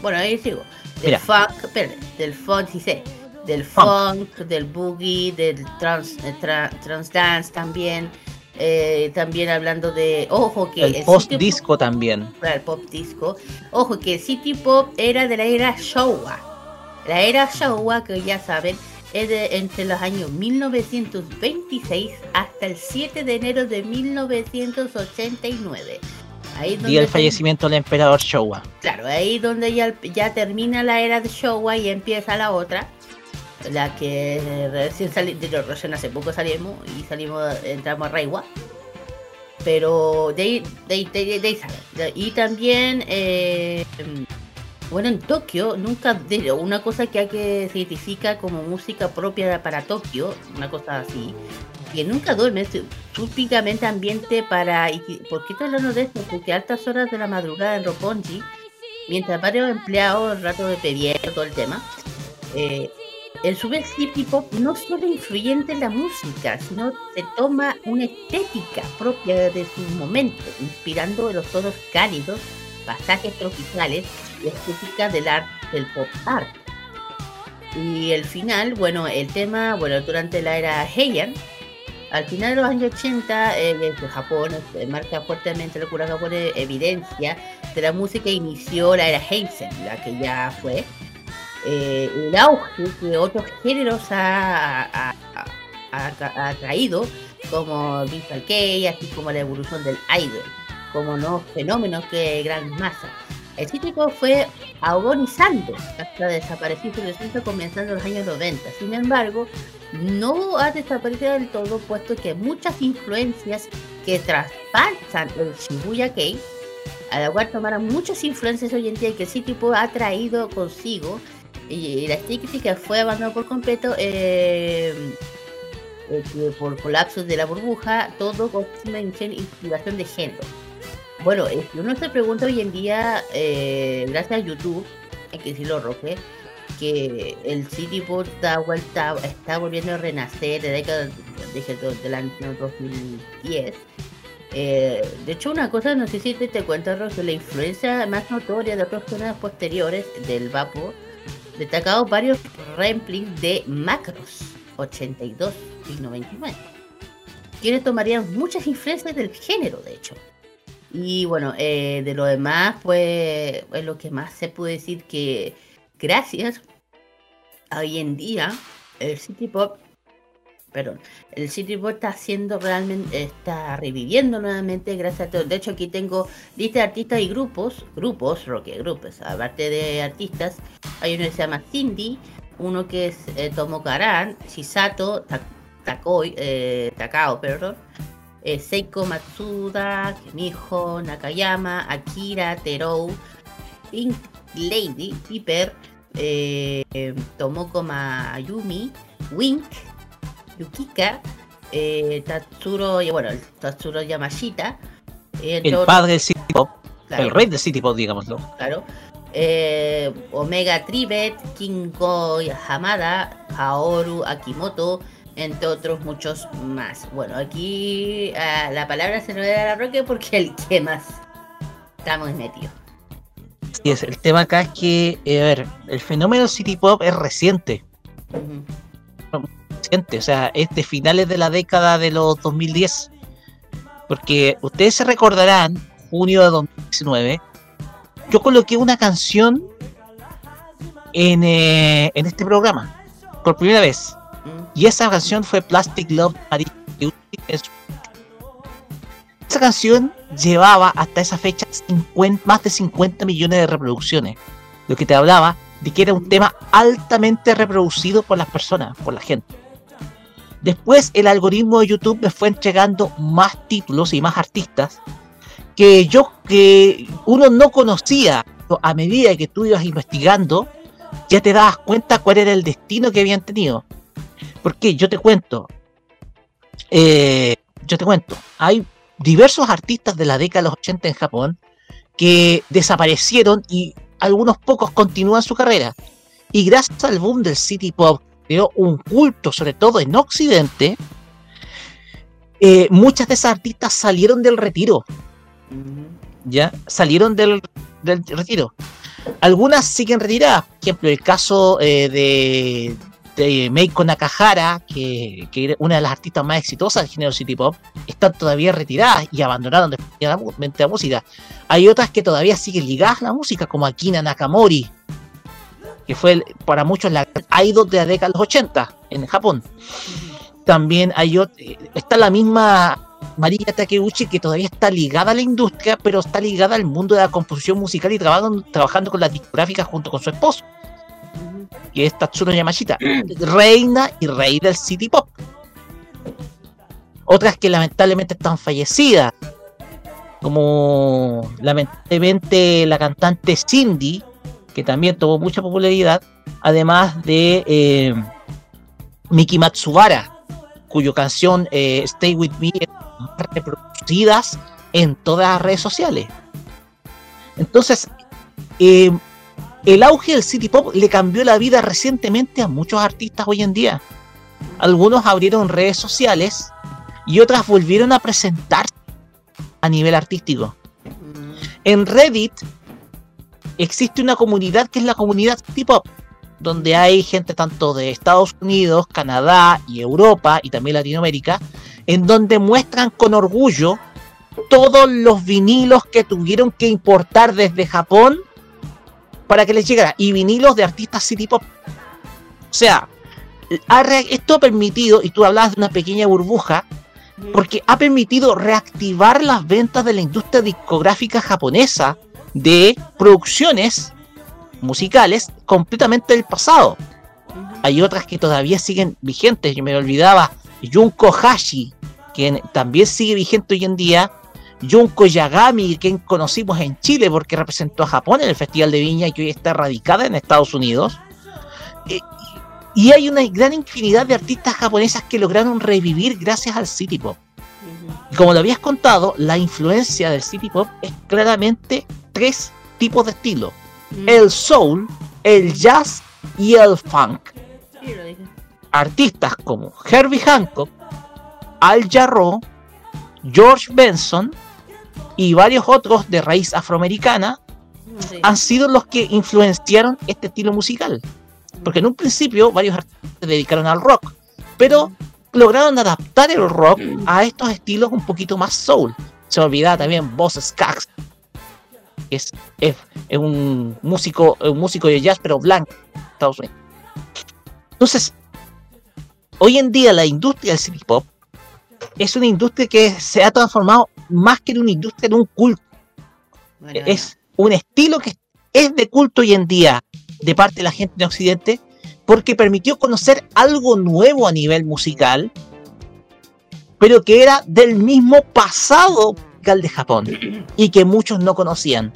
Bueno, ahí sigo. Del funk, del funk, dice, del funk, del boogie, del trans, eh, trans dance también, eh, también hablando de, ojo que... El, post disco también. El pop disco. Ojo que el City Pop era de la era Showa. La era Showa, que ya saben, es de entre los años 1926 hasta el 7 de enero de 1989. Ahí donde y el fallecimiento del emperador Showa. Claro, ahí donde ya, ya termina la era de Showa y empieza la otra la que recién salimos, recién hace poco salimos y salimos, entramos a Reiwa. Pero de ahí, de, de, sale. Y también, eh, bueno, en Tokio, nunca, una cosa que hay que se identifica como música propia para Tokio, una cosa así, que nunca duerme, es típicamente ambiente para. ¿Por qué estoy hablando de esto? Porque a altas horas de la madrugada en Roppongi, mientras varios empleados, rato de pedir todo el tema, eh, el super City Pop no solo influyente en la música, sino se toma una estética propia de su momento, inspirando los tonos cálidos, pasajes tropicales estética del arte del pop art. Y el final, bueno, el tema, bueno, durante la era Heian, al final de los años 80, eh, Japón eh, marca fuertemente la cultura japonesa, evidencia de la música inició la era Heisen, la que ya fue eh, el auge que otros géneros ha, traído, como Visual Kei, así como la evolución del idol, como nuevos fenómenos de gran masa. El cítrico fue agonizando hasta desaparecer su centro comenzando en los años 90. Sin embargo, no ha desaparecido del todo, puesto que muchas influencias que traspasan el Shibuya Kei, a la cual tomaron muchas influencias hoy en día que el cítrico ha traído consigo, y, la estética fue abandonada por completo eh, eh, por colapsos de la burbuja, todo con una inspiración de género. Bueno, uno se pregunta hoy en día, eh, gracias a YouTube, hay que decirlo, Roque, que el City Pop está, está volviendo a renacer de década de, del año 2010. de hecho, una cosa, no sé si te, te cuento, Roque, la influencia más notoria de otros zonas posteriores del vapor destacado varios remplings de Macros 82 y 99, quienes tomarían muchas influencias del género, de hecho. Y bueno, eh, de lo demás, pues es lo que más se puede decir que gracias a hoy en día el City Pop perdón, el City Pop está haciendo realmente, está reviviendo nuevamente gracias a todo. De hecho, aquí tengo lista de artistas y grupos, grupos, rock grupos, aparte de artistas, hay uno que se llama Cindy, uno que es eh, Tomo Karan, Shisato, Takoi, eh, Takao, perdón, eh, Seiko Matsuda, Miho, Nakayama, Akira, Terou, Pink Lady, Piper, eh, Tomoko Mayumi, Wink, Yukika, eh, Tatsuro, bueno, Tatsuro Yamashita. Eh, el padre del City Pop, claro. el rey del City Pop, digámoslo. Claro. Eh, Omega Tribet, Kinko Hamada, Kaoru Akimoto, entre otros muchos más. Bueno, aquí uh, la palabra se nos da a Roque porque el que más estamos metidos. Sí, es, el tema acá es que, eh, a ver, el fenómeno City Pop es reciente. Uh -huh. Reciente, o sea, es de finales de la década de los 2010. Porque ustedes se recordarán, junio de 2019, yo coloqué una canción en, eh, en este programa, por primera vez. Y esa canción fue Plastic Love Esa canción llevaba hasta esa fecha 50, más de 50 millones de reproducciones. Lo que te hablaba de que era un tema altamente reproducido por las personas, por la gente. Después el algoritmo de YouTube me fue entregando más títulos y más artistas que yo que uno no conocía a medida que tú ibas investigando ya te dabas cuenta cuál era el destino que habían tenido porque yo te cuento. Eh, yo te cuento. Hay diversos artistas de la década de los 80 en Japón que desaparecieron y algunos pocos continúan su carrera. Y gracias al boom del city pop creó un culto sobre todo en occidente eh, muchas de esas artistas salieron del retiro. Ya salieron del, del, retiro. Algunas siguen retiradas. Por ejemplo, el caso eh, de, de Meiko Nakahara, que, que una de las artistas más exitosas del género City Pop, están todavía retiradas y abandonaron definitivamente la música. Hay otras que todavía siguen ligadas a la música, como Akina Nakamori, que fue para muchos la idol de la década de los 80 en Japón. También hay otra, está la misma María Takeuchi que todavía está ligada a la industria, pero está ligada al mundo de la composición musical y trabajando, trabajando con las discográficas junto con su esposo, que es Tatsuno Yamashita, reina y rey del city pop. Otras que lamentablemente están fallecidas, como lamentablemente la cantante Cindy, que también tuvo mucha popularidad, además de eh, Miki Matsubara, cuyo canción eh, Stay With Me reproducidas en todas las redes sociales. Entonces, eh, el auge del City Pop le cambió la vida recientemente a muchos artistas hoy en día. Algunos abrieron redes sociales y otras volvieron a presentarse a nivel artístico. En Reddit existe una comunidad que es la comunidad City Pop, donde hay gente tanto de Estados Unidos, Canadá y Europa y también Latinoamérica, en donde muestran con orgullo todos los vinilos que tuvieron que importar desde Japón para que les llegara, y vinilos de artistas city pop. O sea, esto ha permitido, y tú hablabas de una pequeña burbuja, porque ha permitido reactivar las ventas de la industria discográfica japonesa de producciones musicales completamente del pasado. Hay otras que todavía siguen vigentes. Yo me olvidaba Junko Hashi, que también sigue vigente hoy en día. Junko Yagami, quien conocimos en Chile porque representó a Japón en el Festival de Viña y que hoy está radicada en Estados Unidos. Y hay una gran infinidad de artistas japonesas que lograron revivir gracias al City Pop. Y como lo habías contado, la influencia del City Pop es claramente tres tipos de estilo el soul, el jazz y el funk. Artistas como Herbie Hancock, Al Jarreau, George Benson y varios otros de raíz afroamericana sí. han sido los que influenciaron este estilo musical. Porque en un principio varios artistas se dedicaron al rock, pero lograron adaptar el rock a estos estilos un poquito más soul. Se olvidaba también Boss Skaggs, es, es, es, un músico un músico de jazz pero blanco Estados Unidos entonces hoy en día la industria del city pop es una industria que se ha transformado más que en una industria en un culto. es un estilo que es de culto hoy en día de parte de la gente de Occidente porque permitió conocer algo nuevo a nivel musical, pero que era del mismo pasado que el de Japón y que muchos no conocían.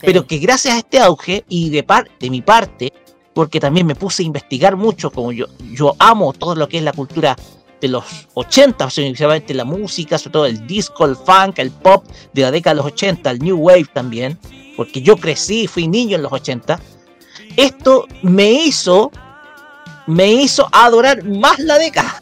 Pero que gracias a este auge y de, par de mi parte, porque también me puse a investigar mucho, como yo, yo amo todo lo que es la cultura de los 80, especialmente la música, sobre todo el disco, el funk, el pop de la década de los 80, el new wave también, porque yo crecí, fui niño en los 80. Esto me hizo me hizo adorar más la década.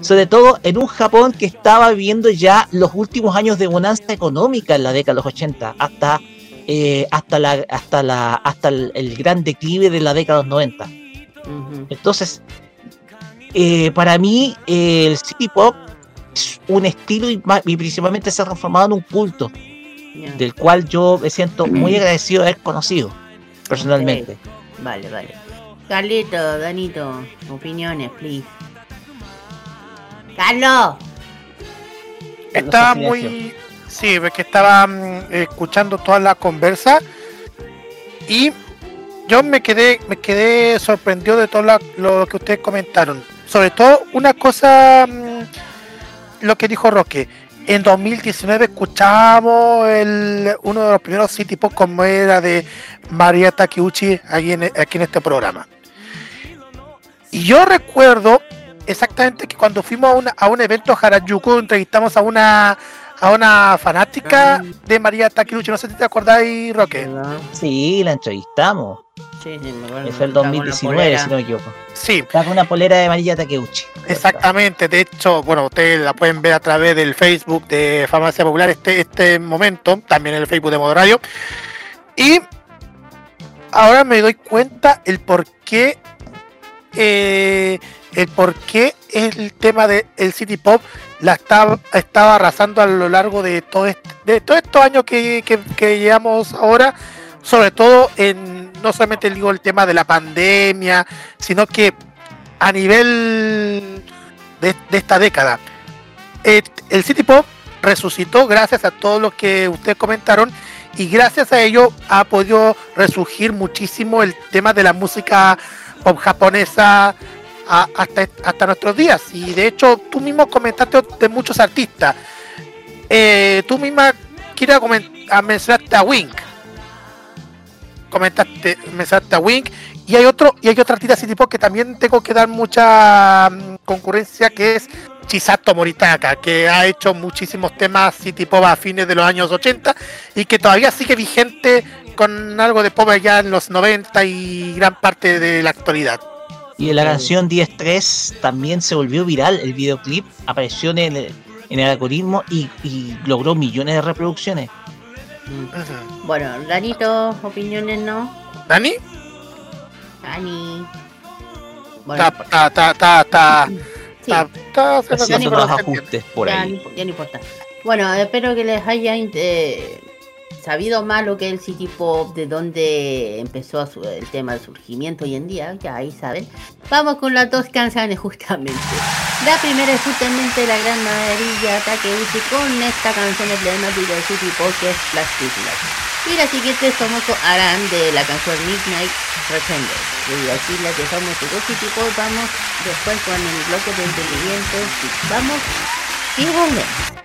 Sobre todo en un Japón que estaba viviendo ya los últimos años de bonanza económica en la década de los 80, hasta, eh, hasta, la, hasta, la, hasta el, gran declive de la década de los 90. Entonces, eh, para mí, el city pop es un estilo y, principalmente se ha transformado en un culto, del cual yo me siento muy agradecido de haber conocido personalmente. Vale, vale. Carlito, Danito, opiniones, please. Carlos. Estaba muy. Sí, que estaba mm, escuchando toda la conversa y yo me quedé, me quedé sorprendido de todo lo, que ustedes comentaron. Sobre todo una cosa, mm, lo que dijo Roque. En 2019 escuchábamos el, uno de los primeros City Pop como era de María Takeuchi aquí en, aquí en este programa. Y yo recuerdo exactamente que cuando fuimos a, una, a un evento Harajuku entrevistamos a una a una fanática ah. de María Takiruchi, no sé si te acordáis, Roque. Sí, la entrevistamos. Sí, sí, me acuerdo. Fue el 2019, si no me equivoco. Sí. Está con una polera de María Takeuchi. Exactamente, de hecho, bueno, ustedes la pueden ver a través del Facebook de Farmacia Popular este, este momento, también en el Facebook de Modo Radio. Y ahora me doy cuenta el por qué eh, el por qué el tema del City Pop la estaba, estaba arrasando a lo largo de todo este, de todos estos años que, llevamos ahora, sobre todo en no solamente digo el tema de la pandemia, sino que a nivel de, esta década. el City Pop resucitó gracias a todo lo que ustedes comentaron y gracias a ello ha podido resurgir muchísimo el tema de la música pop japonesa hasta, nuestros días. Y de hecho, tú mismo comentaste de muchos artistas. Eh, tú misma quiero mencionarte a Wink. Comentaste, mencionaste a Wink. Y hay otro, y hay otra artista así tipo que también tengo que dar mucha mm, concurrencia que es Chisato Moritaka, que ha hecho muchísimos temas City Pop a fines de los años 80 y que todavía sigue vigente con algo de pop allá en los 90 y gran parte de la actualidad. Y la canción 10-3 también se volvió viral, el videoclip apareció en el, en el algoritmo y, logró millones de reproducciones. Bueno, Danito, opiniones no. ¿Dani? Dani. Bueno. Ta, ta, ta, ta, Haciendo los ajustes por ahí. Ya no importa. Bueno, espero que les haya eh, sabido más lo que es el City Pop, de dónde empezó el tema del surgimiento hoy en día, ya ahí saben. Vamos con las dos canciones *laughs* justamente. La primera es justamente la gran maravilla Takeuchi con esta canción emblemática del City Pop que es Plastic Light. Y la siguiente somos con Aran de la canción Midnight Pretender. Y aquí la dejamos de City Pop, vamos después con el bloque de entretenimiento. Vamos y volvemos.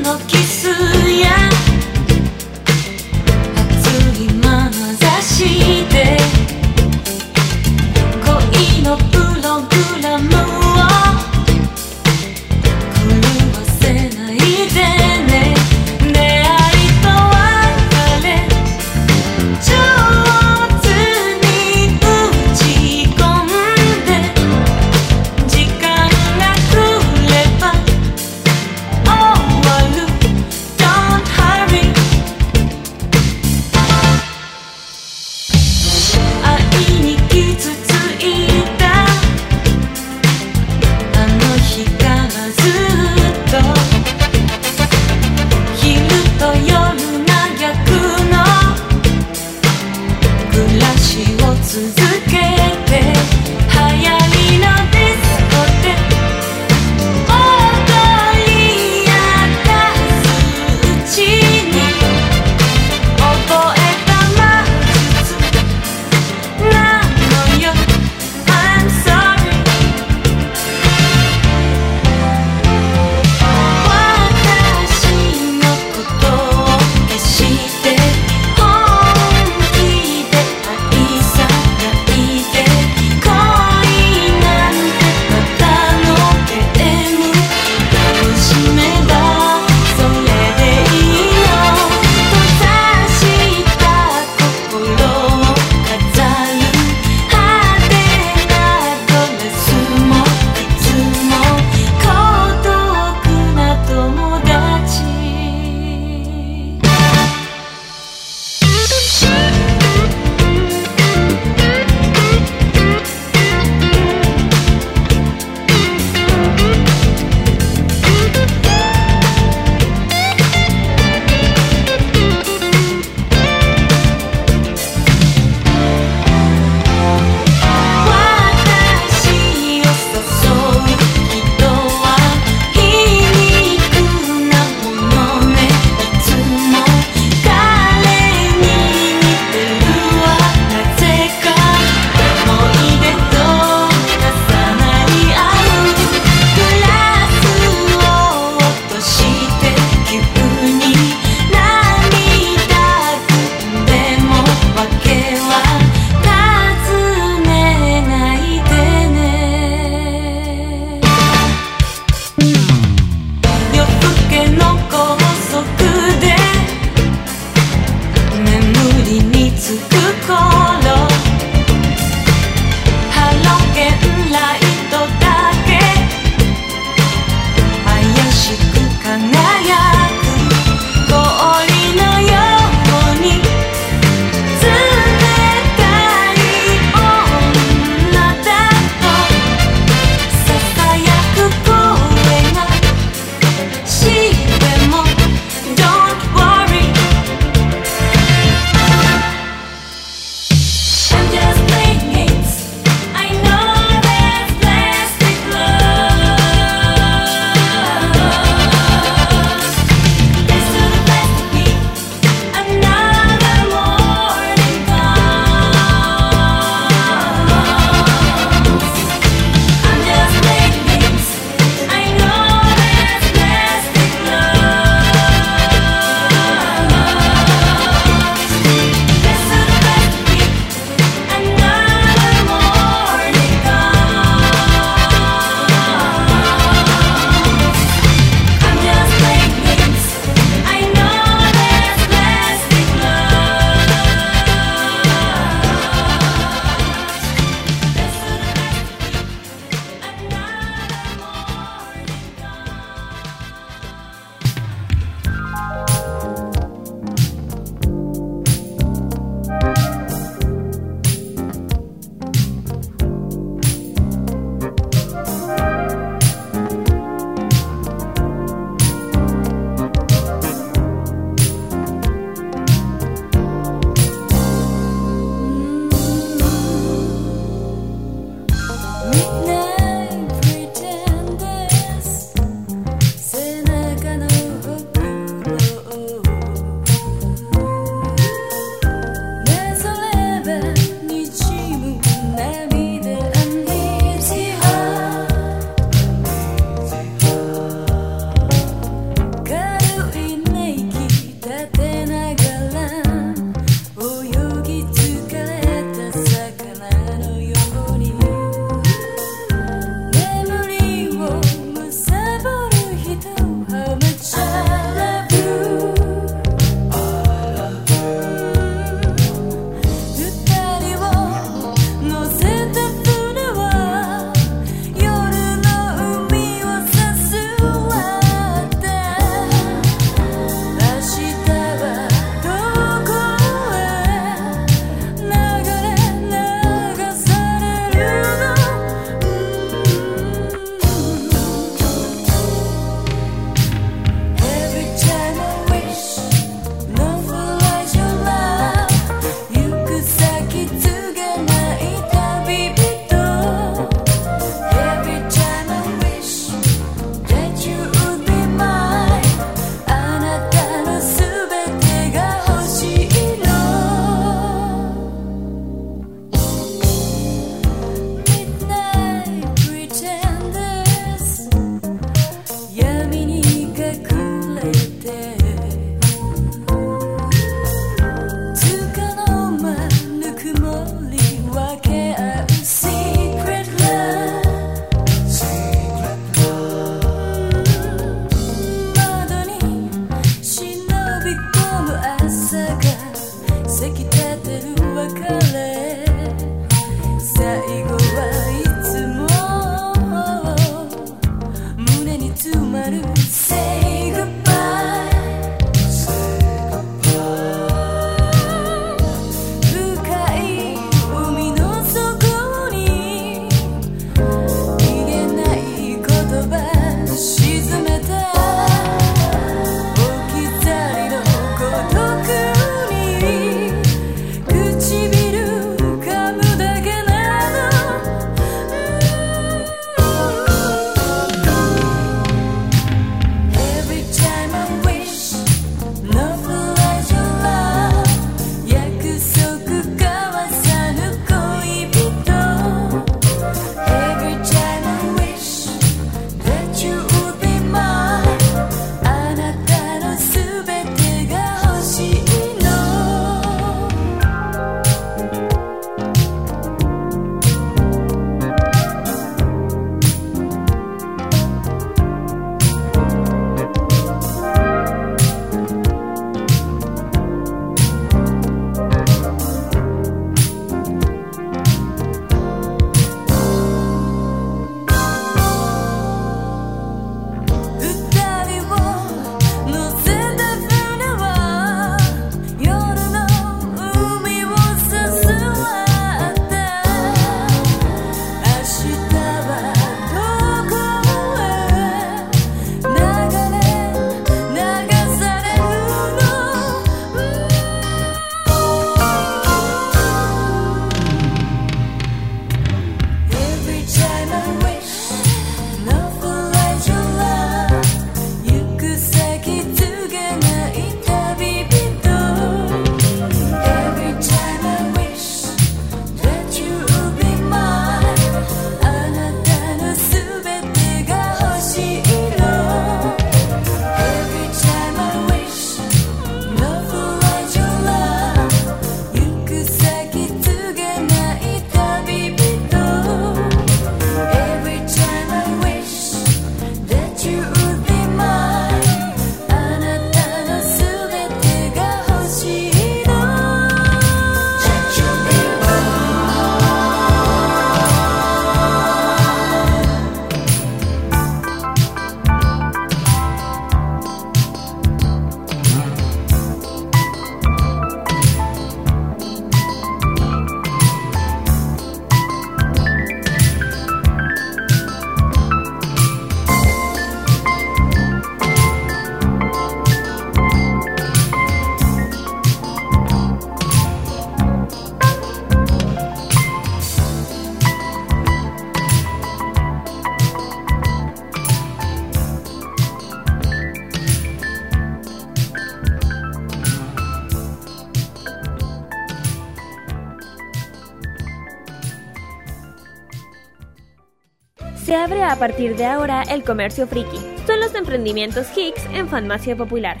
a partir de ahora el comercio friki. Son los emprendimientos Hicks en Farmacia Popular.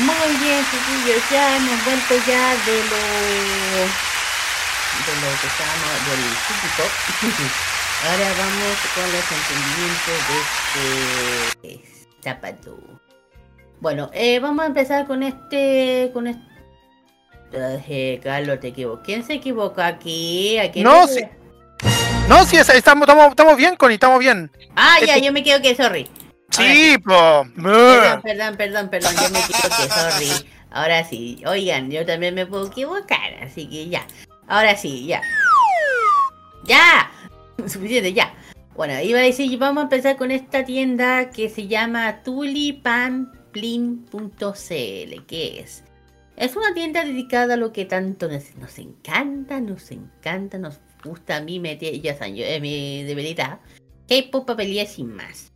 Muy bien, chiquillos, ya hemos vuelto ya de lo, de lo que se llama del chiquito. Ahora vamos con los entendimientos de este zapato. Bueno, eh, vamos a empezar con este con este eh, Carlos, te equivoqué. ¿Quién se equivoca aquí? ¿A quién No, le- sí. No, sí, es- estamos, estamos, estamos bien, Connie, estamos bien. Ah, ya, Este- yo me equivoqué, sorry. Sí, po. Perdón, perdón, perdón, perdón, yo me equivoqué, sorry. Ahora sí, oigan, yo también me puedo equivocar, así que ya. Ahora sí, ya. ¡Ya! *laughs* Suficiente, ya. Bueno, iba a decir, vamos a empezar con esta tienda que se llama tulipanplin.cl. ¿Qué es? Es una tienda dedicada a lo que tanto nos, encanta, nos encanta, nos gusta a mí, me, ya yo, es mi debilidad. K-pop, papelería sin más.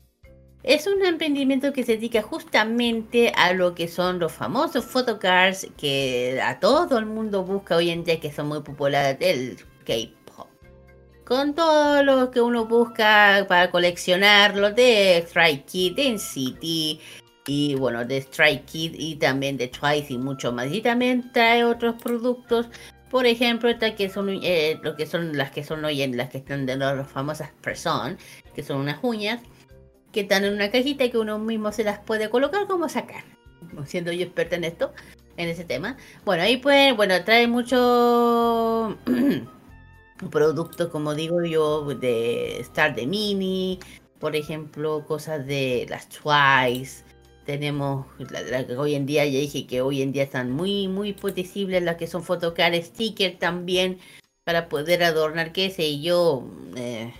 Es un emprendimiento que se dedica justamente a lo que son los famosos photocards que a todo el mundo busca hoy en día que son muy populares del K-pop. Con todo lo que uno busca para coleccionarlo de Strike Kid, de NCT y bueno, de Strike Kid y también de Twice y mucho más. Y también trae otros productos. Por ejemplo, estas que son eh, lo que son las que son hoy en las que están de las famosas person, que son unas uñas que están en una cajita y que uno mismo se las puede colocar como sacar. siendo yo experta en esto, en ese tema. Bueno, ahí pues, bueno, trae muchos *clears throat* productos, como digo yo, de Star de Mini, por ejemplo, cosas de las Twice. Tenemos la, la que hoy en día, ya dije que hoy en día están muy, muy potecibles, las que son fotocar sticker también, para poder adornar, qué sé yo, eh,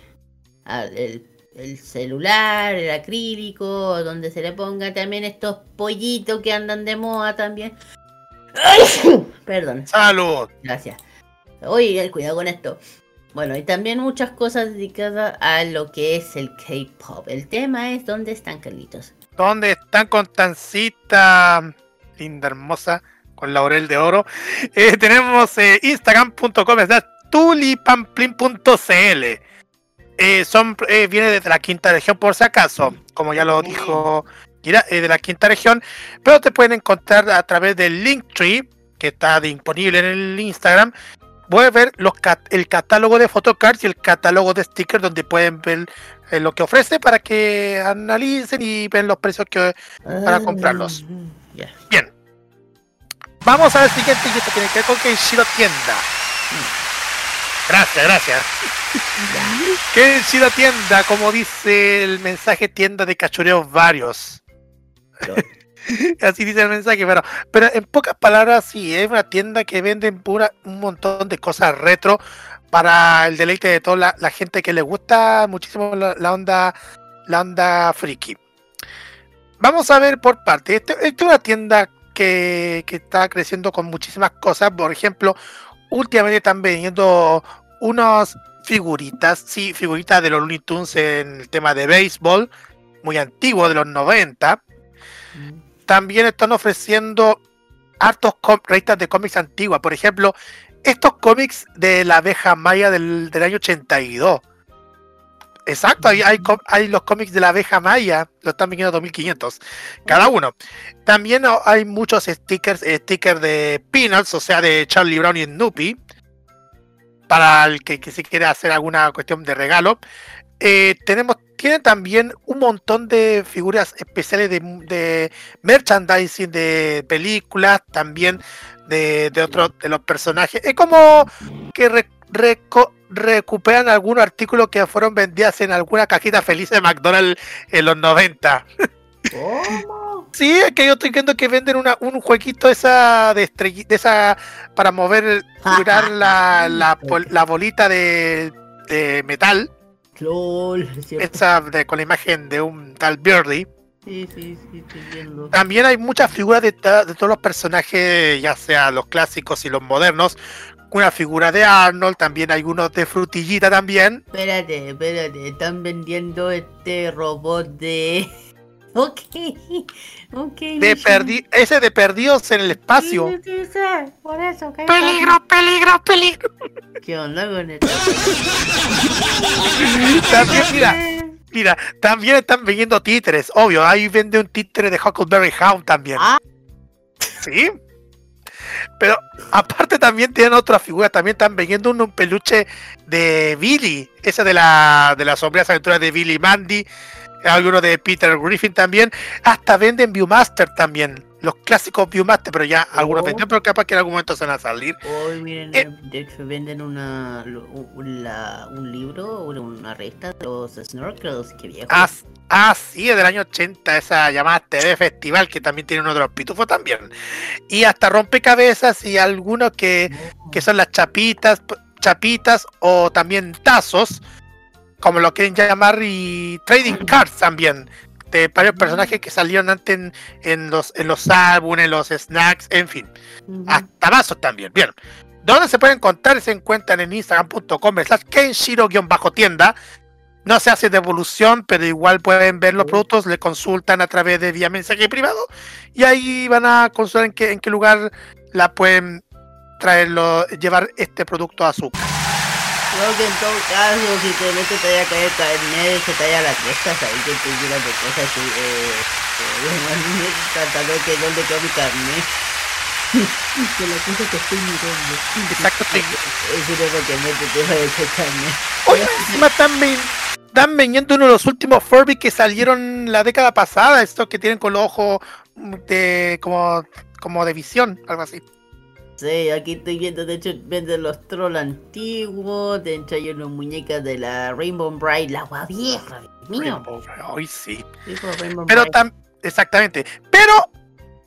el, el celular, el acrílico, donde se le ponga también estos pollitos que andan de moda también. *coughs* Perdón. Salud. Gracias. Oye, cuidado con esto. Bueno, y también muchas cosas dedicadas a lo que es el K-pop. El tema es dónde están Carlitos. ¿Dónde están con Tancita linda, hermosa, con laurel de oro? Eh, tenemos eh, instagram.com tulipamplin.cl. Eh, son, eh, viene desde la quinta región, por si acaso, como ya lo dijo Gira, de la quinta región, pero te pueden encontrar a través del Linktree, que está disponible en el Instagram. Puedes ver los cat- el catálogo de photocards y el catálogo de stickers, donde pueden ver eh, lo que ofrece para que analicen y ven los precios que para comprarlos. Bien. Vamos al siguiente y esto tiene que ver con Kenshiro Tienda. Gracias, gracias. *laughs* *laughs* Kenshiro Tienda, como dice el mensaje tienda de cachureos varios. *laughs* Así dice el mensaje, pero, pero en pocas palabras, sí, es una tienda que venden pura, un montón de cosas retro para el deleite de toda la, gente que le gusta muchísimo la, la onda la onda friki. Vamos a ver por parte. Esta es una tienda que, que está creciendo con muchísimas cosas. Por ejemplo, últimamente están vendiendo unas figuritas, sí, figuritas de los Looney Tunes en el tema de béisbol, muy antiguo, de los 90. También están ofreciendo hartos revistas de cómics antiguas. Por ejemplo, estos cómics de la abeja maya del, del año 82. Exacto, hay, hay, los cómics de la abeja maya, lo están vendiendo a 2500 cada uno. También hay muchos stickers, eh, stickers de Peanuts, o sea, de Charlie Brown y Snoopy, para el que, que si hacer alguna cuestión de regalo. Eh, tenemos, tienen también un montón de figuras especiales de, de merchandising de películas, también de, de otros de los personajes. Es como que re- reco- recuperan algunos artículos que fueron vendidos en alguna cajita feliz de McDonald's en los 90. Sí, es que yo estoy viendo que venden una, un jueguito esa de estrellita, de esa para mover, girar la, la, pol- la bolita de, de metal. Esa de, con la imagen de un tal Birdie. Sí, sí, sí, estoy viendo. También hay muchas figuras de, todos los personajes, ya sea los clásicos y los modernos. Una figura de Arnold, también hay unos de frutillita también. Espérate, espérate, están vendiendo este robot de. *laughs* Ok, ok. De perdi ese de perdidos en el espacio. Sí, sí, sí, por eso. Peligro, peligro, peligro. ¿Qué onda con esto? *laughs* También, mira, mira, también están vendiendo títeres, obvio. Ahí vende un títere de Huckleberry Hound también. Sí. Pero aparte también tienen otra figura, también están vendiendo un, un peluche de Billy, ese de la de las sombrías aventuras de Billy y Mandy, uno de Peter Griffin también, hasta venden Viewmaster también, los clásicos Viewmaster, pero ya algunos venden, pero capaz que en algún momento se van a salir. Hoy miren, Eh. de hecho venden una, un, libro, una, revista de los snorkels, que viejo. Ah, ah, sí, es del año 80, esa llamada TV Festival, que también tiene uno de los pitufos también. Y hasta rompecabezas y algunos que, que son las chapitas, chapitas o también tazos, como lo quieren llamar, y trading cards también. De varios personajes que salieron antes en, en los, en los álbumes, en los snacks, en fin. Hasta vasos también. Bien. ¿Dónde se pueden encontrar? Se encuentran en instagram.com slash kenshiro-tienda. No se hace devolución, pero igual pueden ver los productos, le consultan a través de vía mensaje privado y ahí van a consultar en qué, en qué lugar la pueden traerlo, llevar este producto a su casa. Creo que en todo caso, si te metes te vaya a caer carnet, se te vaya a la cresta, sabes que te llenas de cosas que, eh, eh, bueno, tratando de que dónde quedó mi carnet. *laughs* que la cosa que estoy mirando. Exacto. Es porque me te vaya a echar carnet. Oye, encima están, ven- están vendiendo uno de los últimos Furby que salieron la década pasada, estos que tienen con los ojos de como, como de visión, algo así. Sí, aquí estoy viendo, de hecho, venden los trolls antiguos, de hecho hay unas muñecas de la Rainbow Bright, la agua vieja, mío. Ay, sí. Pero tam exactamente. Pero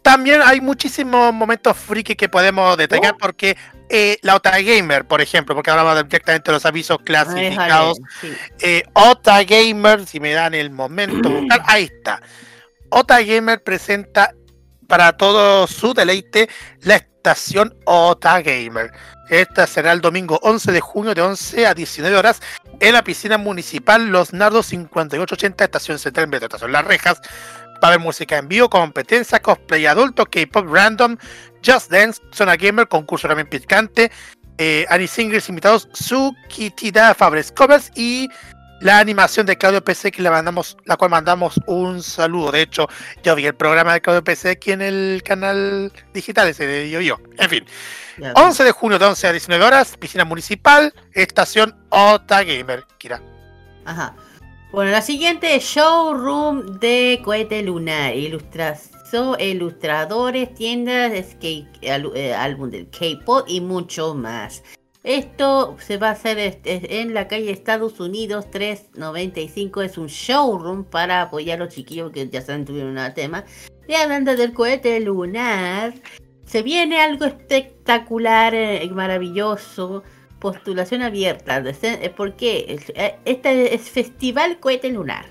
también hay muchísimos momentos friki que podemos detallar Oh. porque eh, la Ota Gamer, por ejemplo, porque hablamos directamente de los avisos clasificados. sí. Eh, Ota Gamer, si me dan el momento, buscar, ahí está. Ota Gamer presenta para todo su deleite la estación Ota Gamer. Esta será el domingo 11 de junio de 11 a 19 horas en la piscina municipal Los Nardos 5880, estación central Metro Estación Las Rejas. Va a haber música en vivo, competencia, cosplay adulto, K-pop random, Just Dance, Zona Gamer, concurso también picante, eh, Annie Singers invitados, su Kitida Fabres Covers y la animación de Claudio PC, que le mandamos, la cual mandamos un saludo. De hecho, yo vi el programa de Claudio PC aquí en el canal digital ese de yo yo. En fin, Ya, 11 de junio de 11 a 19 horas, piscina municipal, estación Ota Gamer. Kira. Ajá. Bueno, la siguiente es showroom de cohete lunar. Ilustrazo, ilustradores, tiendas, skate, al- eh, álbum del K-pop y mucho más. Esto se va a hacer en la calle Estados Unidos 395. Es un showroom para apoyar a los chiquillos que ya saben tuvieron un tema. Y hablando del cohete lunar, se viene algo espectacular, eh, maravilloso. Postulación abierta. Eh, ¿Por qué? Es- eh, Este es Festival Cohete Lunar.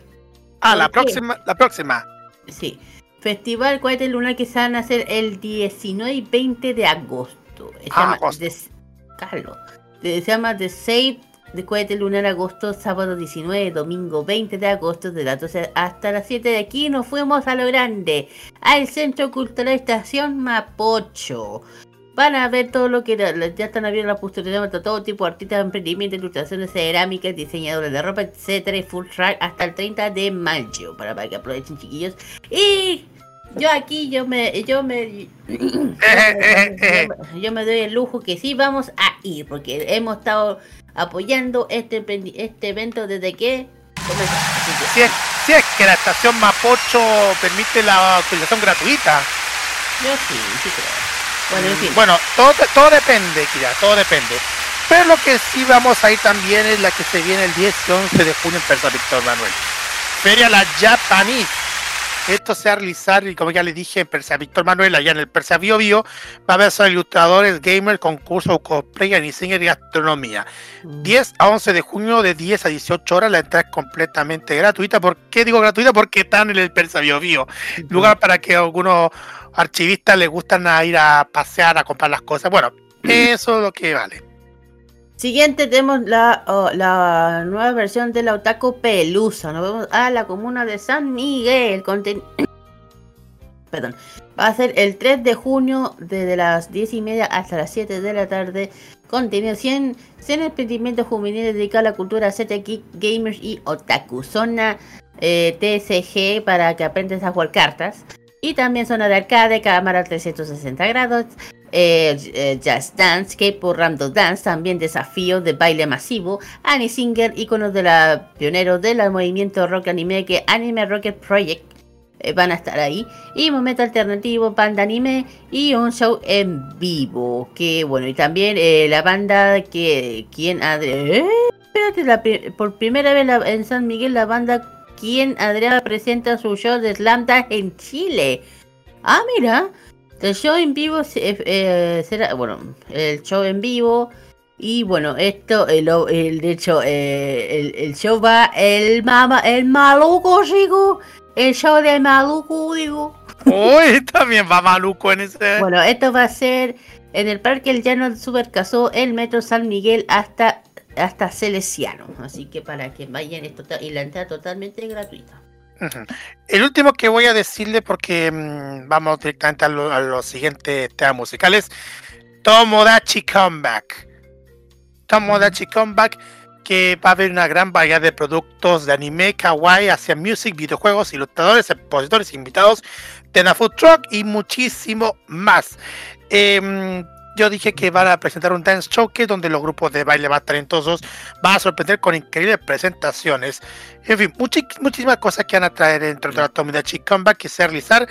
Ah, la próxima, la próxima. Sí. Festival Cohete Lunar que se van a hacer el 19 y 20 de agosto. Ah, agosto. Des- Carlos. De- Se llama The Save de Cohete Lunar agosto, sábado 19, domingo 20 de agosto, de las 12 hasta las 7 de aquí. Nos fuimos a lo grande, al Centro Cultural Estación Mapocho. Van a ver todo lo que ya están abiertas las postulaciones para todo tipo de artistas, emprendimientos, ilustraciones, cerámicas, diseñadores de ropa, etcétera, y full track hasta el 30 de mayo, para que aprovechen chiquillos. Y yo aquí, yo me, yo me, yo me, doy el lujo que sí vamos a ir, porque hemos estado apoyando este, este evento desde que Si es, si es que la estación Mapocho permite la utilización gratuita. Yo sí, sí creo. Bueno, en fin. Bueno, todo, todo depende, Kira, todo depende. Pero lo que sí vamos a ir también es la que se viene el 10 y 11 de junio en Persa Víctor Manuel. Feria La Japanese. Esto se va a realizar, y como ya le dije, en Persa Víctor Manuel, allá en el Persa Bio Bio, va a haber son ilustradores, gamers, concursos, cosplay, diseño y gastronomía. 10 a 11 de junio, de 10 a 18 horas, la entrada es completamente gratuita. ¿Por qué digo gratuita? Porque están en el Persa Bio Bio. Lugar para que algunos archivistas les gustan a ir a pasear, a comprar las cosas. Bueno, *clears throat* eso es lo que vale. Siguiente tenemos la, oh, nueva versión de la Otaku Pelusa. Nos vemos a la comuna de San Miguel. *coughs* Perdón. Va a ser el 3 de junio desde las 10 y media hasta las 7 de la tarde. Contenido 100, 100 emprendimientos juveniles dedicados a la cultura Z, gamers y otaku. Zona eh, TSG para que aprendas a jugar cartas. Y también zona de arcade, cámara 360 grados, eh, eh, Just Dance, K-pop Random Dance, también desafíos de baile masivo, Annie Singer, iconos de la pionero del movimiento rock anime que Anime Rocket Project eh, van a estar ahí, y momento alternativo, banda anime y un show en vivo, que bueno, y también eh, la banda que quien espérate, la por primera vez en San Miguel la banda quien Adriana presenta su show de Slam en Chile. Ah, mira. El show en vivo eh, eh, será, bueno, el show en vivo. Y bueno, esto, el, el- de hecho, eh, el, el show va el mama, el maluco, chico. El show de maluco, digo. *laughs* Uy, también va maluco en ese. Bueno, esto va a ser en el Parque El Llano del Supercasó, el Metro San Miguel hasta, hasta Celesiano. Así que para que vayan, es total- y la entrada totalmente gratuita. El último que voy a decirle, porque mm, vamos directamente a, lo- a los siguientes temas musicales: Tomodachi Comeback. Tomodachi Comeback, que va a haber una gran variedad de productos de anime, kawaii, hacia music, videojuegos, ilustradores, expositores, invitados, Tena Food Truck y muchísimo más. Em, yo dije que van a presentar un dance showcase donde los grupos de baile más talentosos van a sorprender con increíbles presentaciones. En fin, muchísimas cosas que van a traer dentro de la Tomida Comeback que se realizar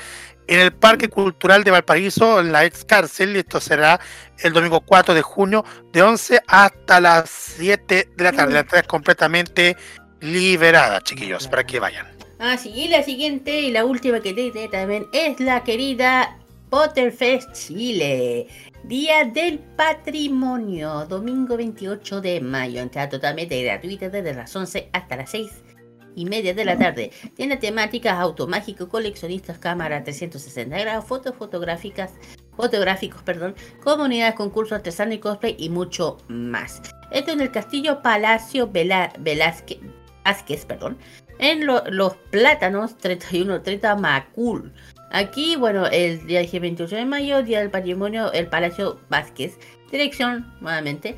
en el Parque Cultural de Valparaíso, en la ex cárcel. Esto será el domingo 4 de junio, de 11 hasta las 7 de la tarde. La entrada es completamente liberada, chiquillos, para que vayan. Ah, sí, y la siguiente y la última que te también es la querida Potterfest Chile. Día del Patrimonio, domingo 28 de mayo. Entrada totalmente gratuita desde las 11 hasta las 6 y media de la tarde. Tiene temáticas automágico, coleccionistas, cámara 360 grados, fotos fotográficas, fotográficos, perdón, comunidades, concursos, artesanos y cosplay y mucho más. Esto en el Castillo Palacio Velázquez, perdón, en los plátanos 3130 Macul. Aquí, bueno, el día 28 de mayo, Día del Patrimonio, el Palacio Vázquez. Dirección, nuevamente,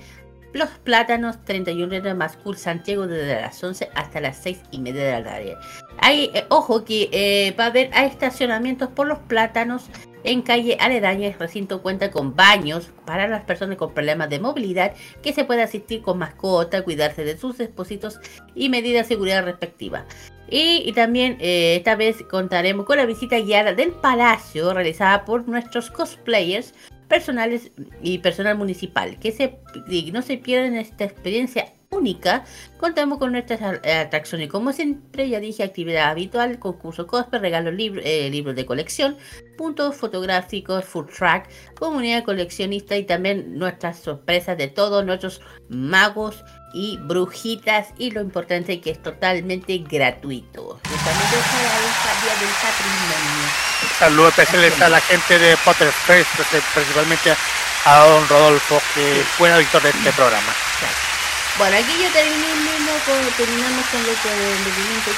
Los Plátanos 31 de Macul, Santiago, desde las 11 hasta las 6 y media de la tarde. Hay, eh, ojo que eh, va a haber estacionamientos por los plátanos en calle aledaña. El recinto cuenta con baños para las personas con problemas de movilidad que se puede asistir con mascota, cuidarse de sus depósitos y medidas de seguridad respectivas. Y, también eh, esta vez contaremos con la visita guiada del palacio realizada por nuestros cosplayers personales y personal municipal. Que se, no se pierdan esta experiencia única, contamos con nuestras atracciones. Como siempre, ya dije, actividad habitual, concurso cosplay, regalos eh, libros de colección, puntos fotográficos, full track, comunidad coleccionista y también nuestras sorpresas de todos nuestros magos y brujitas y lo importante es que es totalmente gratuito. Saludos especiales a la gente de Potterfest, principalmente a don Rodolfo, que fue el editor de este programa. Bueno, aquí yo terminé con, terminamos con lo que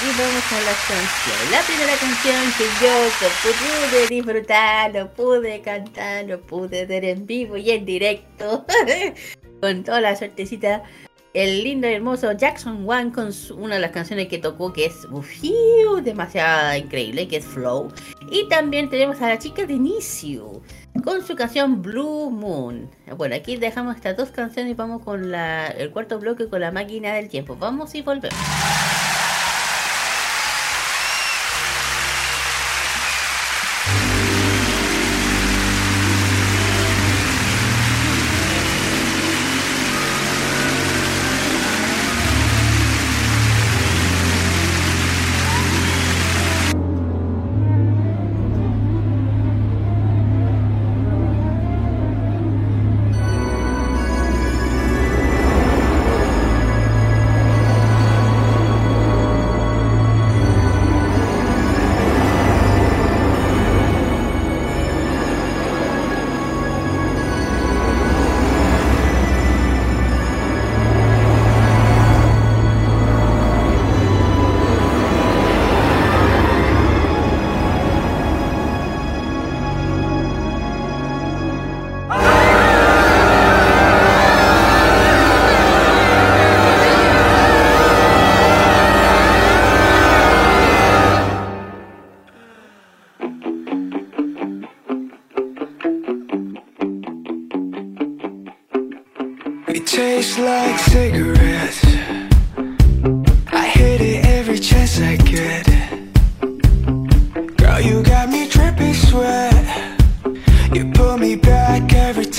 y vamos a las canciones. La primera canción que yo pude disfrutar, lo pude cantar, lo pude ver en vivo y en directo, *laughs* con toda la suertecita el lindo y hermoso Jackson One con una de las canciones que tocó que es demasiado increíble, que es Flow. Y también tenemos a la chica de inicio con su canción Blue Moon. Bueno, aquí dejamos estas dos canciones y vamos con la, el cuarto bloque con la máquina del tiempo. Vamos y volvemos. me back every time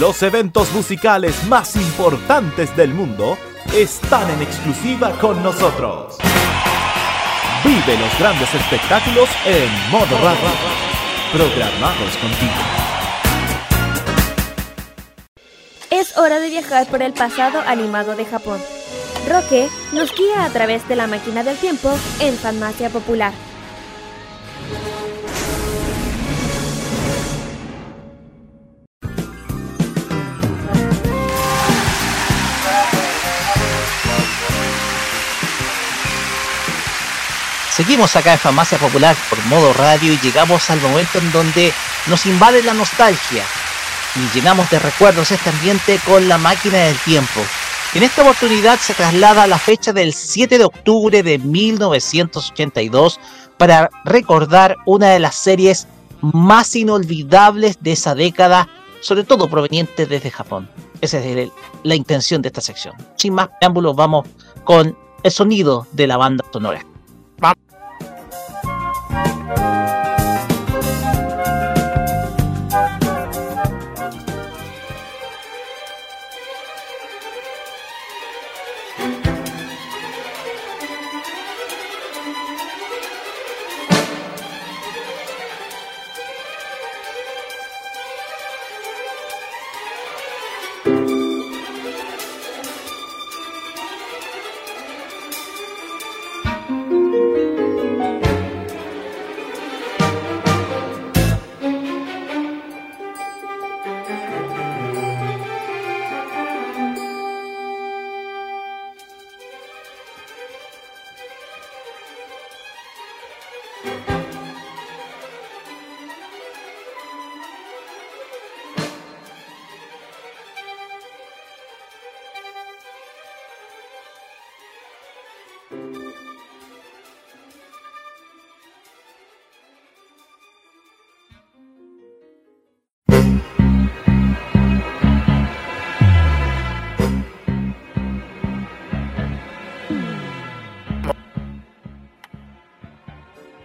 Los eventos musicales más importantes del mundo están en exclusiva con nosotros. Vive los grandes espectáculos en modo radio. Programados contigo. Es hora de viajar por el pasado animado de Japón. Roque nos guía a través de la máquina del tiempo en Farmacia Popular. Seguimos acá en Farmacia Popular por modo radio y llegamos al momento en donde nos invade la nostalgia y llenamos de recuerdos este ambiente con la máquina del tiempo. En esta oportunidad se traslada a la fecha del 7 de octubre de 1982 para recordar una de las series más inolvidables de esa década, sobre todo proveniente desde Japón. Esa es la intención de esta sección. Sin más preámbulos, vamos con el sonido de la banda sonora.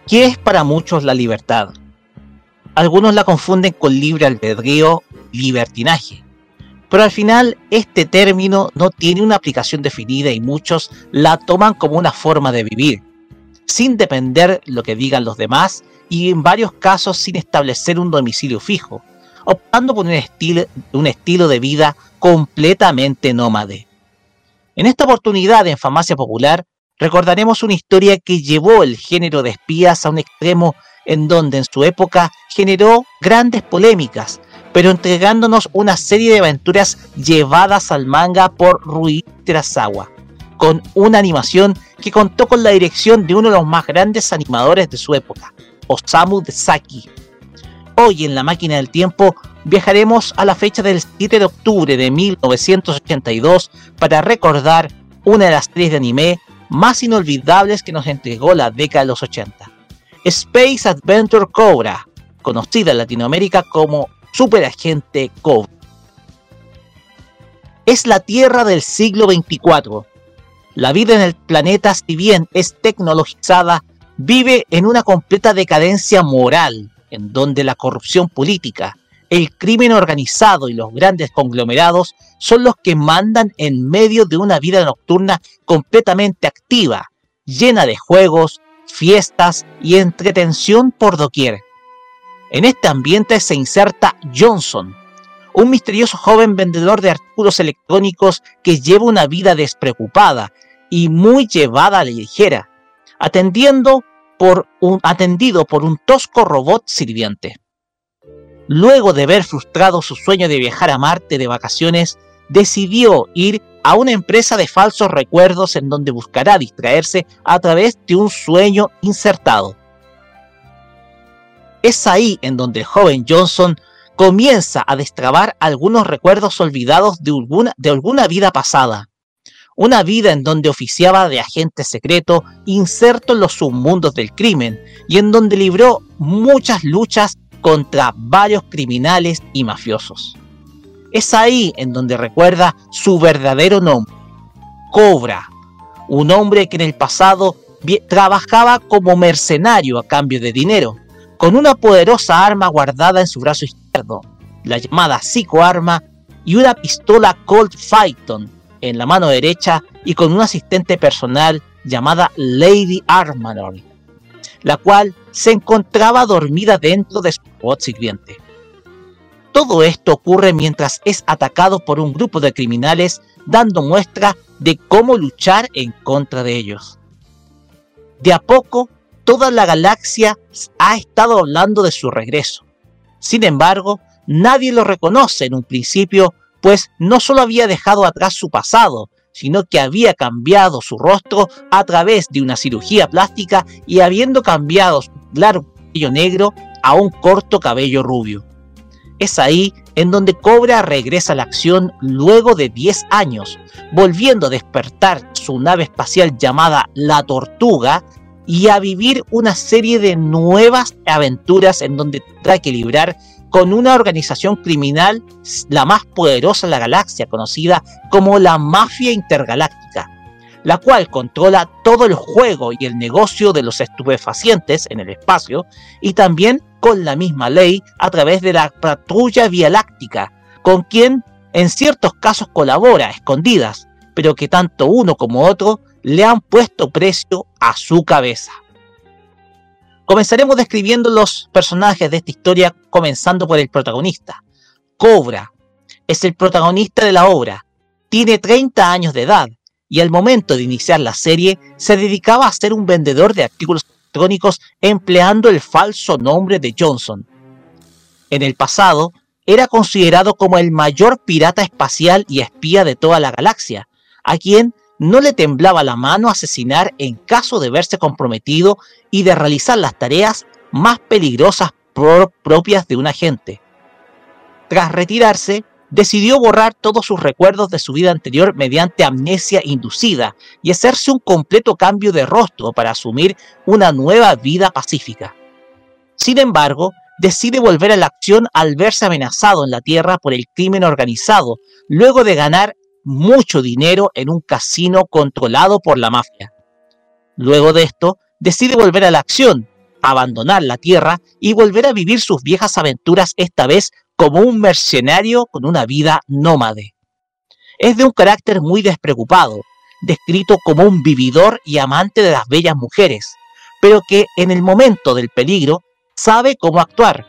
¿Qué es para muchos la libertad? Algunos la confunden con libre albedrío, libertinaje. Pero al final este término no tiene una aplicación definida y muchos la toman como una forma de vivir, sin depender lo que digan los demás y en varios casos sin establecer un domicilio fijo, optando por un estilo, un estilo de vida completamente nómade. En esta oportunidad en Famacia Popular recordaremos una historia que llevó el género de espías a un extremo en donde en su época generó grandes polémicas, pero entregándonos una serie de aventuras llevadas al manga por Rui Terasawa, con una animación que contó con la dirección de uno de los más grandes animadores de su época, Osamu Saki. Hoy en la máquina del tiempo viajaremos a la fecha del 7 de octubre de 1982 para recordar una de las series de anime más inolvidables que nos entregó la década de los 80. Space Adventure Cobra, conocida en Latinoamérica como Super Agente Cobra. Es la Tierra del siglo 24. La vida en el planeta, si bien es tecnologizada, vive en una completa decadencia moral, en donde la corrupción política, el crimen organizado y los grandes conglomerados son los que mandan en medio de una vida nocturna completamente activa, llena de juegos, fiestas y entretención por doquier. En este ambiente se inserta Johnson, un misterioso joven vendedor de artículos electrónicos que lleva una vida despreocupada y muy llevada a la ligera, atendiendo por un, atendido por un tosco robot sirviente. Luego de ver frustrado su sueño de viajar a Marte de vacaciones, decidió ir a una empresa de falsos recuerdos en donde buscará distraerse a través de un sueño insertado. Es ahí en donde el joven Johnson comienza a destrabar algunos recuerdos olvidados de alguna, de alguna vida pasada. Una vida en donde oficiaba de agente secreto inserto en los submundos del crimen y en donde libró muchas luchas contra varios criminales y mafiosos. Es ahí en donde recuerda su verdadero nombre, Cobra, un hombre que en el pasado trabajaba como mercenario a cambio de dinero, con una poderosa arma guardada en su brazo izquierdo, la llamada psicoarma, y una pistola Colt Phaeton en la mano derecha y con un asistente personal llamada Lady Armanory, la cual se encontraba dormida dentro de su robot sirviente. Todo esto ocurre mientras es atacado por un grupo de criminales dando muestra de cómo luchar en contra de ellos. De a poco, toda la galaxia ha estado hablando de su regreso. Sin embargo, nadie lo reconoce en un principio, pues no solo había dejado atrás su pasado, sino que había cambiado su rostro a través de una cirugía plástica y habiendo cambiado su largo cabello negro a un corto cabello rubio. Es ahí en donde Cobra regresa a la acción luego de 10 años, volviendo a despertar su nave espacial llamada La Tortuga y a vivir una serie de nuevas aventuras en donde tendrá que librar con una organización criminal la más poderosa de la galaxia, conocida como la Mafia Intergaláctica, la cual controla todo el juego y el negocio de los estupefacientes en el espacio y también con la misma ley a través de la patrulla vía láctica, con quien en ciertos casos colabora escondidas, pero que tanto uno como otro le han puesto precio a su cabeza. Comenzaremos describiendo los personajes de esta historia, comenzando por el protagonista. Cobra es el protagonista de la obra, tiene 30 años de edad y al momento de iniciar la serie se dedicaba a ser un vendedor de artículos electrónicos empleando el falso nombre de Johnson. En el pasado, era considerado como el mayor pirata espacial y espía de toda la galaxia, a quien no le temblaba la mano asesinar en caso de verse comprometido y de realizar las tareas más peligrosas propias de un agente. Tras retirarse, decidió borrar todos sus recuerdos de su vida anterior mediante amnesia inducida y hacerse un completo cambio de rostro para asumir una nueva vida pacífica. Sin embargo, decide volver a la acción al verse amenazado en la Tierra por el crimen organizado, luego de ganar mucho dinero en un casino controlado por la mafia. Luego de esto, decide volver a la acción, abandonar la Tierra y volver a vivir sus viejas aventuras esta vez como un mercenario con una vida nómade. Es de un carácter muy despreocupado, descrito como un vividor y amante de las bellas mujeres, pero que en el momento del peligro sabe cómo actuar.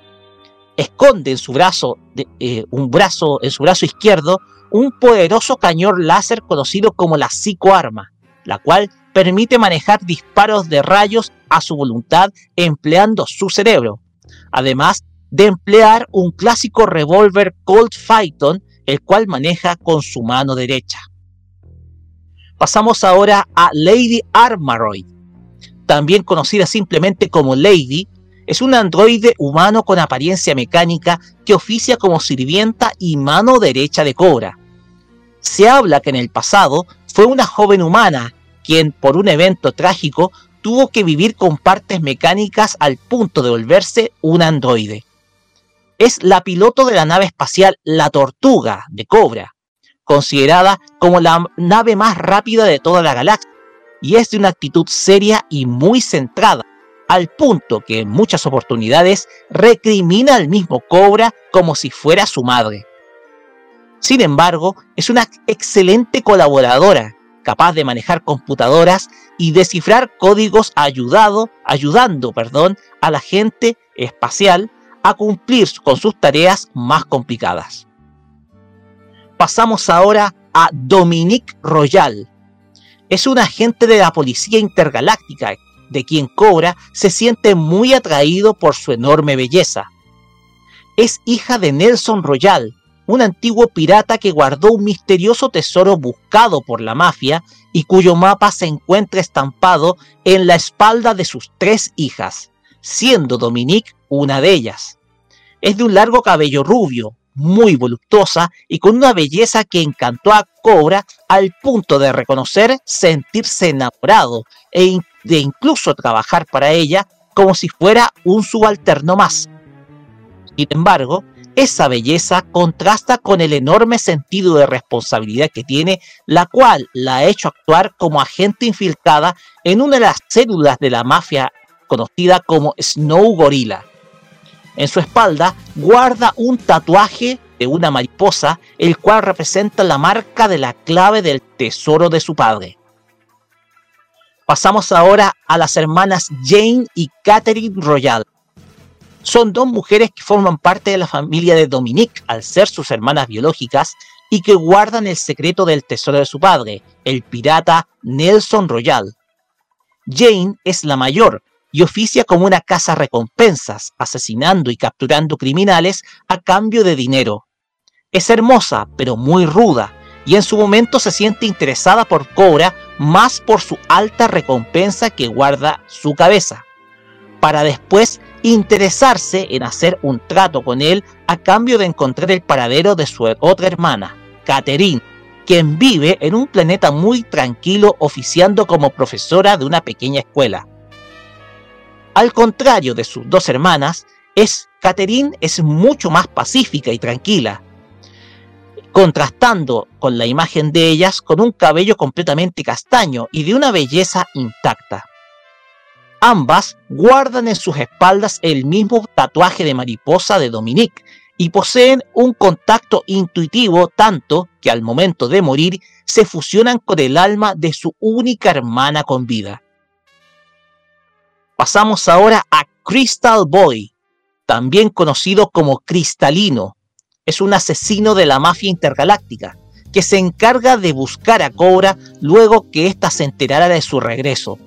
Esconde en su brazo, eh, un brazo, en su brazo izquierdo, un poderoso cañón láser conocido como la psicoarma, la cual permite manejar disparos de rayos a su voluntad empleando su cerebro. Además, de emplear un clásico revólver Colt Phaeton, el cual maneja con su mano derecha. Pasamos ahora a Lady Armaroid, también conocida simplemente como Lady, es un androide humano con apariencia mecánica que oficia como sirvienta y mano derecha de Cobra. Se habla que en el pasado fue una joven humana quien por un evento trágico tuvo que vivir con partes mecánicas al punto de volverse un androide es la piloto de la nave espacial La Tortuga de Cobra, considerada como la nave más rápida de toda la galaxia, y es de una actitud seria y muy centrada, al punto que en muchas oportunidades recrimina al mismo Cobra como si fuera su madre. Sin embargo, es una excelente colaboradora, capaz de manejar computadoras y descifrar códigos ayudando a la gente espacial a cumplir con sus tareas más complicadas. Pasamos ahora a Dominique Royal. Es un agente de la Policía Intergaláctica, de quien Cobra se siente muy atraído por su enorme belleza. Es hija de Nelson Royal, un antiguo pirata que guardó un misterioso tesoro buscado por la mafia y cuyo mapa se encuentra estampado en la espalda de sus tres hijas, siendo Dominique una de ellas. Es de un largo cabello rubio, muy voluptuosa y con una belleza que encantó a Cobra al punto de reconocer sentirse enamorado e de incluso trabajar para ella como si fuera un subalterno más. Sin embargo, esa belleza contrasta con el enorme sentido de responsabilidad que tiene, la cual la ha hecho actuar como agente infiltrada en una de las células de la mafia conocida como Snow Gorilla. En su espalda guarda un tatuaje de una mariposa, el cual representa la marca de la clave del tesoro de su padre. Pasamos ahora a las hermanas Jane y Catherine Royal. Son dos mujeres que forman parte de la familia de Dominique al ser sus hermanas biológicas y que guardan el secreto del tesoro de su padre, el pirata Nelson Royal. Jane es la mayor y oficia como una casa recompensas, asesinando y capturando criminales a cambio de dinero. Es hermosa, pero muy ruda, y en su momento se siente interesada por Cobra más por su alta recompensa que guarda su cabeza, para después interesarse en hacer un trato con él a cambio de encontrar el paradero de su otra hermana, Catherine, quien vive en un planeta muy tranquilo oficiando como profesora de una pequeña escuela. Al contrario de sus dos hermanas, es Catherine es mucho más pacífica y tranquila, contrastando con la imagen de ellas con un cabello completamente castaño y de una belleza intacta. Ambas guardan en sus espaldas el mismo tatuaje de mariposa de Dominique y poseen un contacto intuitivo tanto que al momento de morir se fusionan con el alma de su única hermana con vida. Pasamos ahora a Crystal Boy, también conocido como Cristalino. Es un asesino de la mafia intergaláctica que se encarga de buscar a Cobra luego que ésta se enterara de su regreso,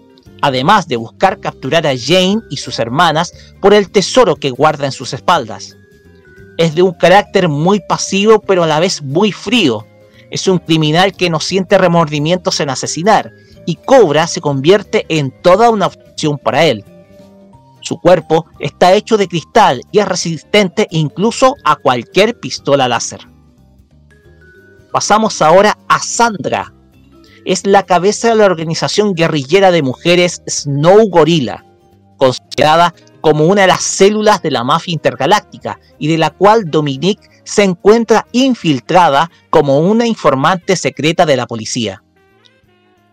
además de buscar capturar a Jane y sus hermanas por el tesoro que guarda en sus espaldas. Es de un carácter muy pasivo pero a la vez muy frío. Es un criminal que no siente remordimientos en asesinar y Cobra se convierte en toda una opción para él. Su cuerpo está hecho de cristal y es resistente incluso a cualquier pistola láser. Pasamos ahora a Sandra. Es la cabeza de la organización guerrillera de mujeres Snow Gorilla, considerada como una de las células de la mafia intergaláctica y de la cual Dominique se encuentra infiltrada como una informante secreta de la policía.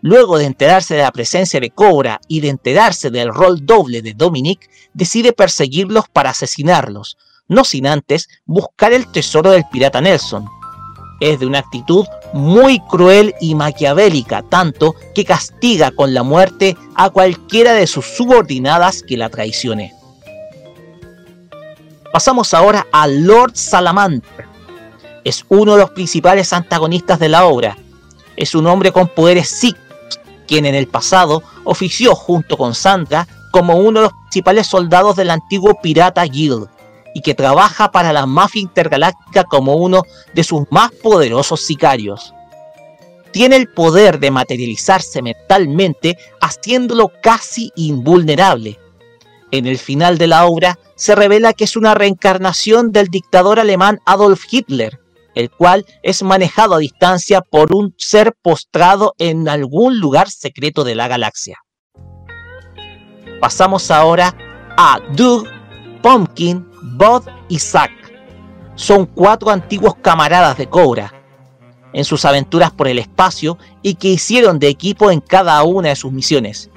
Luego de enterarse de la presencia de Cobra y de enterarse del rol doble de Dominic, decide perseguirlos para asesinarlos, no sin antes buscar el tesoro del pirata Nelson. Es de una actitud muy cruel y maquiavélica, tanto que castiga con la muerte a cualquiera de sus subordinadas que la traicione. Pasamos ahora a Lord Salamander. Es uno de los principales antagonistas de la obra. Es un hombre con poderes psíquicos quien en el pasado ofició junto con Sandra como uno de los principales soldados del antiguo Pirata Guild y que trabaja para la mafia intergaláctica como uno de sus más poderosos sicarios. Tiene el poder de materializarse mentalmente haciéndolo casi invulnerable. En el final de la obra se revela que es una reencarnación del dictador alemán Adolf Hitler, el cual es manejado a distancia por un ser postrado en algún lugar secreto de la galaxia. Pasamos ahora a Doug, Pumpkin, Bud y Zack. Son cuatro antiguos camaradas de Cobra en sus aventuras por el espacio y que hicieron de equipo en cada una de sus misiones.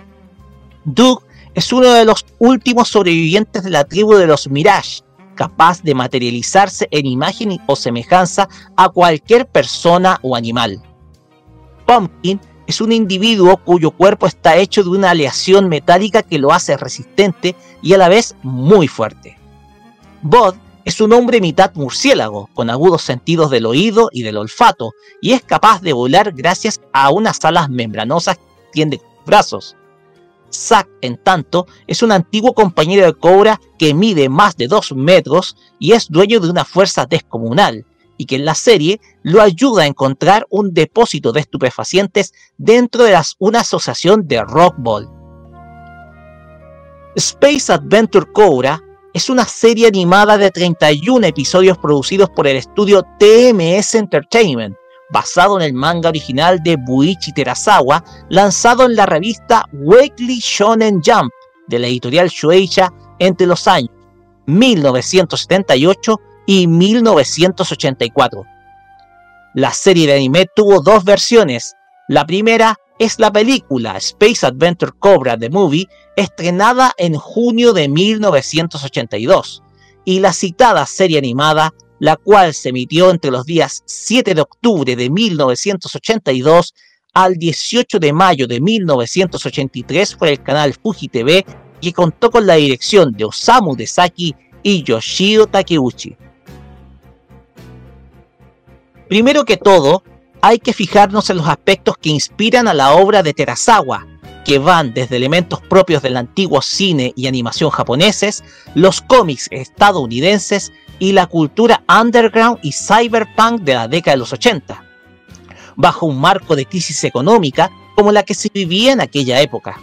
Doug es uno de los últimos sobrevivientes de la tribu de los Mirage, capaz de materializarse en imagen o semejanza a cualquier persona o animal. Pumpkin es un individuo cuyo cuerpo está hecho de una aleación metálica que lo hace resistente y a la vez muy fuerte. Bud es un hombre mitad murciélago, con agudos sentidos del oído y del olfato, y es capaz de volar gracias a unas alas membranosas que tiene brazos. Zack, en tanto, es un antiguo compañero de Cobra que mide más de 2 metros y es dueño de una fuerza descomunal, y que en la serie lo ayuda a encontrar un depósito de estupefacientes dentro de una asociación de Rockball. Space Adventure Cobra es una serie animada de 31 episodios producidos por el estudio TMS Entertainment, basado en el manga original de Buichi Terasawa, lanzado en la revista Weekly Shonen Jump de la editorial Shueisha entre los años 1978 y 1984. La serie de anime tuvo dos versiones. La primera es la película Space Adventure Cobra The Movie, estrenada en junio de 1982, y la citada serie animada, la cual se emitió entre los días 7 de octubre de 1982 al 18 de mayo de 1983 por el canal Fuji TV y contó con la dirección de Osamu Desaki y Yoshio Takeuchi. Primero que todo, hay que fijarnos en los aspectos que inspiran a la obra de Terasawa, que van desde elementos propios del antiguo cine y animación japoneses, los cómics estadounidenses y la cultura underground y cyberpunk de la década de los 80, bajo un marco de crisis económica como la que se vivía en aquella época.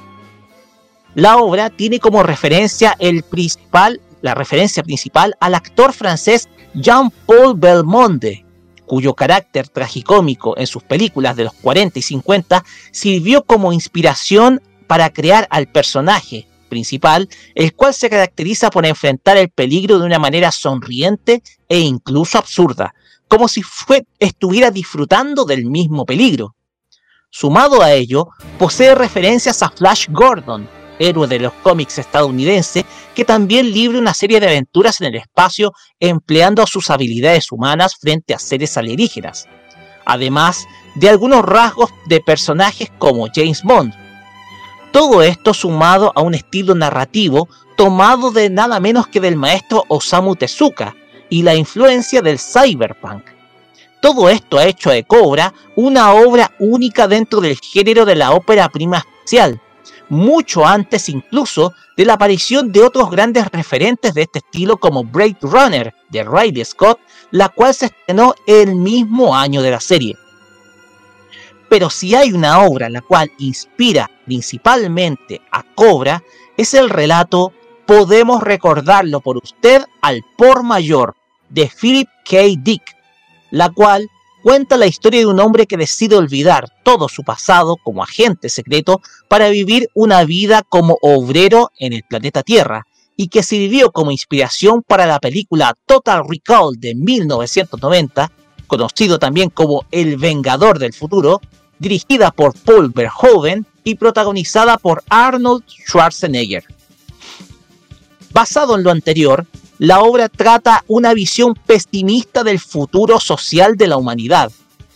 La obra tiene como referencia el principal, la referencia principal al actor francés Jean-Paul Belmonde, cuyo carácter tragicómico en sus películas de los 40 y 50 sirvió como inspiración para crear al personaje principal, el cual se caracteriza por enfrentar el peligro de una manera sonriente e incluso absurda, como si estuviera disfrutando del mismo peligro. Sumado a ello, posee referencias a Flash Gordon, héroe de los cómics estadounidense, que también libre una serie de aventuras en el espacio empleando sus habilidades humanas frente a seres alienígenas. Además de algunos rasgos de personajes como James Bond. Todo esto sumado a un estilo narrativo tomado de nada menos que del maestro Osamu Tezuka y la influencia del cyberpunk. Todo esto ha hecho de Cobra una obra única dentro del género de la ópera prima mucho antes incluso de la aparición de otros grandes referentes de este estilo como Blade Runner de Riley Scott, la cual se estrenó el mismo año de la serie. Pero si hay una obra la cual inspira principalmente a Cobra, es el relato Podemos recordarlo por usted al por mayor de Philip K. Dick, la cual cuenta la historia de un hombre que decide olvidar todo su pasado como agente secreto para vivir una vida como obrero en el planeta Tierra y que sirvió como inspiración para la película Total Recall de 1990, conocido también como El Vengador del Futuro, dirigida por Paul Verhoeven y protagonizada por Arnold Schwarzenegger. Basado en lo anterior, la obra trata una visión pesimista del futuro social de la humanidad,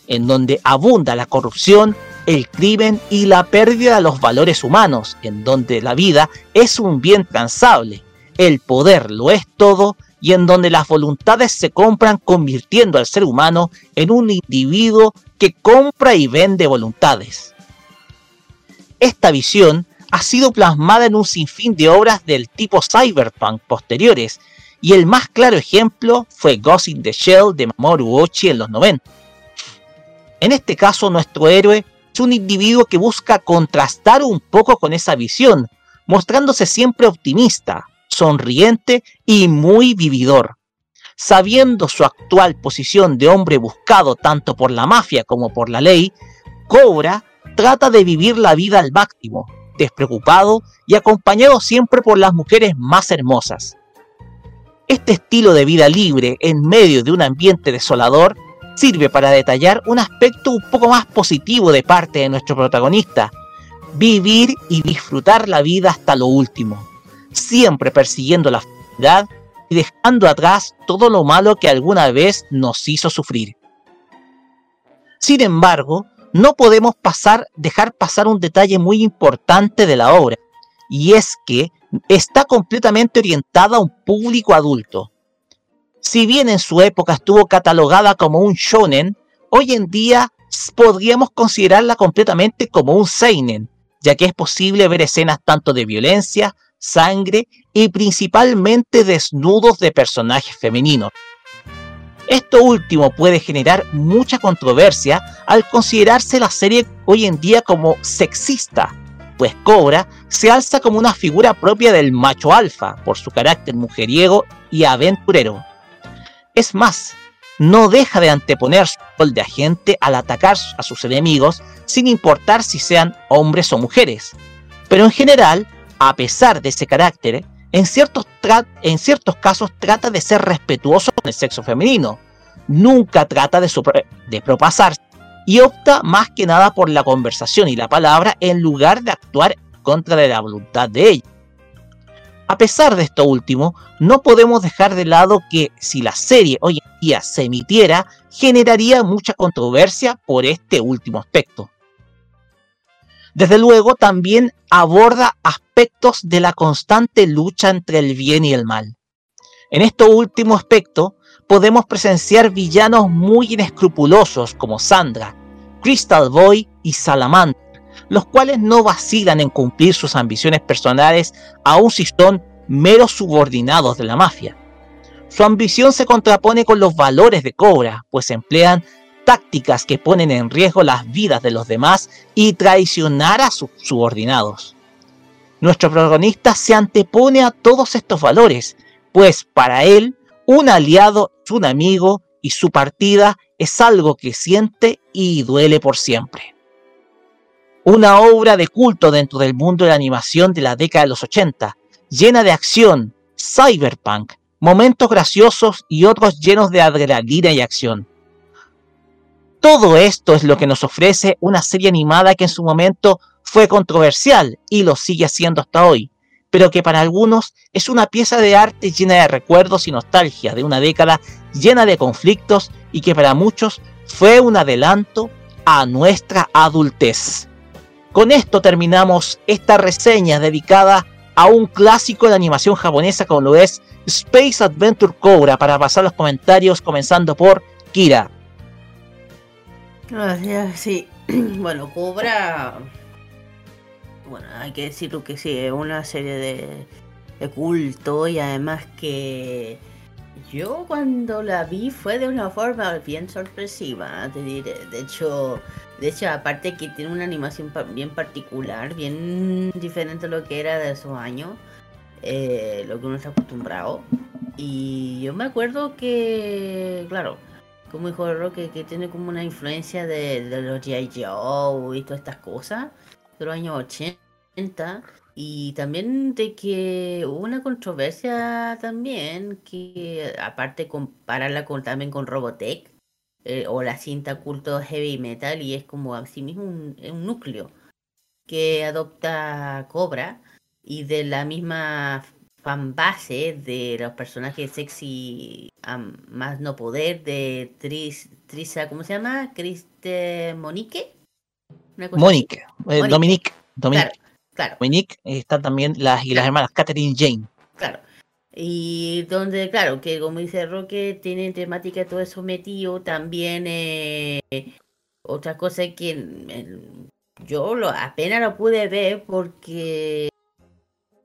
en donde abunda la corrupción, el crimen y la pérdida de los valores humanos, en donde la vida es un bien transable, el poder lo es todo y en donde las voluntades se compran convirtiendo al ser humano en un individuo que compra y vende voluntades. Esta visión ha sido plasmada en un sinfín de obras del tipo cyberpunk posteriores, y el más claro ejemplo fue Ghost in the Shell de Mamoru Ochi en los 90. En este caso, nuestro héroe es un individuo que busca contrastar un poco con esa visión, mostrándose siempre optimista, sonriente y muy vividor. Sabiendo su actual posición de hombre buscado tanto por la mafia como por la ley, Cobra trata de vivir la vida al máximo, despreocupado y acompañado siempre por las mujeres más hermosas. Este estilo de vida libre en medio de un ambiente desolador sirve para detallar un aspecto un poco más positivo de parte de nuestro protagonista, vivir y disfrutar la vida hasta lo último, siempre persiguiendo la felicidad y dejando atrás todo lo malo que alguna vez nos hizo sufrir. Sin embargo, no podemos pasar, dejar pasar un detalle muy importante de la obra, y es que está completamente orientada a un público adulto. Si bien en su época estuvo catalogada como un shonen, hoy en día podríamos considerarla completamente como un seinen, ya que es posible ver escenas tanto de violencia, sangre y principalmente desnudos de personajes femeninos. Esto último puede generar mucha controversia al considerarse la serie hoy en día como sexista, pues Cobra se alza como una figura propia del macho alfa por su carácter mujeriego y aventurero. Es más, no deja de anteponer su rol de agente al atacar a sus enemigos sin importar si sean hombres o mujeres. Pero en general, a pesar de ese carácter, en ciertos, en ciertos casos trata de ser respetuoso con el sexo femenino. Nunca trata de, de propasarse y opta más que nada por la conversación y la palabra en lugar de actuar contra la voluntad de ella. A pesar de esto último, no podemos dejar de lado que si la serie hoy en día se emitiera, generaría mucha controversia por este último aspecto. Desde luego, también aborda aspectos de la constante lucha entre el bien y el mal. En este último aspecto, podemos presenciar villanos muy inescrupulosos como Sandra, Crystal Boy y Salamander, los cuales no vacilan en cumplir sus ambiciones personales aun si son meros subordinados de la mafia. Su ambición se contrapone con los valores de Cobra, pues emplean tácticas que ponen en riesgo las vidas de los demás y traicionar a sus subordinados. Nuestro protagonista se antepone a todos estos valores, pues para él un aliado un amigo y su partida es algo que siente y duele por siempre. Una obra de culto dentro del mundo de la animación de la década de los 80, llena de acción, cyberpunk, momentos graciosos y otros llenos de adrenalina y acción. Todo esto es lo que nos ofrece una serie animada que en su momento fue controversial y lo sigue siendo hasta hoy, pero que para algunos es una pieza de arte llena de recuerdos y nostalgia de una década llena de conflictos y que para muchos fue un adelanto a nuestra adultez. Con esto terminamos esta reseña dedicada a un clásico de animación japonesa como lo es Space Adventure Cobra para pasar los comentarios comenzando por Kira. Gracias, sí. *clears throat* Bueno, Cobra. Bueno, hay que decirlo que sí, es una serie de, de culto y además que yo cuando la vi fue de una forma bien sorpresiva, te diré. De hecho, de hecho, aparte que tiene una animación bien particular, bien diferente a lo que era de esos años, eh, lo que uno está acostumbrado. Y yo me acuerdo que, claro, como dijo Roque, que tiene como una influencia de, los G.I. Joe y todas estas cosas de los años 80. Y también de que hubo una controversia también, que aparte compararla con, también con Robotech, eh, o la cinta culto heavy metal, y es como así mismo un, un núcleo que adopta Cobra, y de la misma fanbase de los personajes sexy más no poder de Tris, Trisa, ¿cómo se llama? Criste Monique. Monique, eh, Dominique. Dominique. Claro, Dominique está también las y las hermanas Catherine Jane. Claro. Y donde, claro, que como dice Roque, tiene temática todo eso metido. También eh, otra cosa que yo lo, apenas lo pude ver porque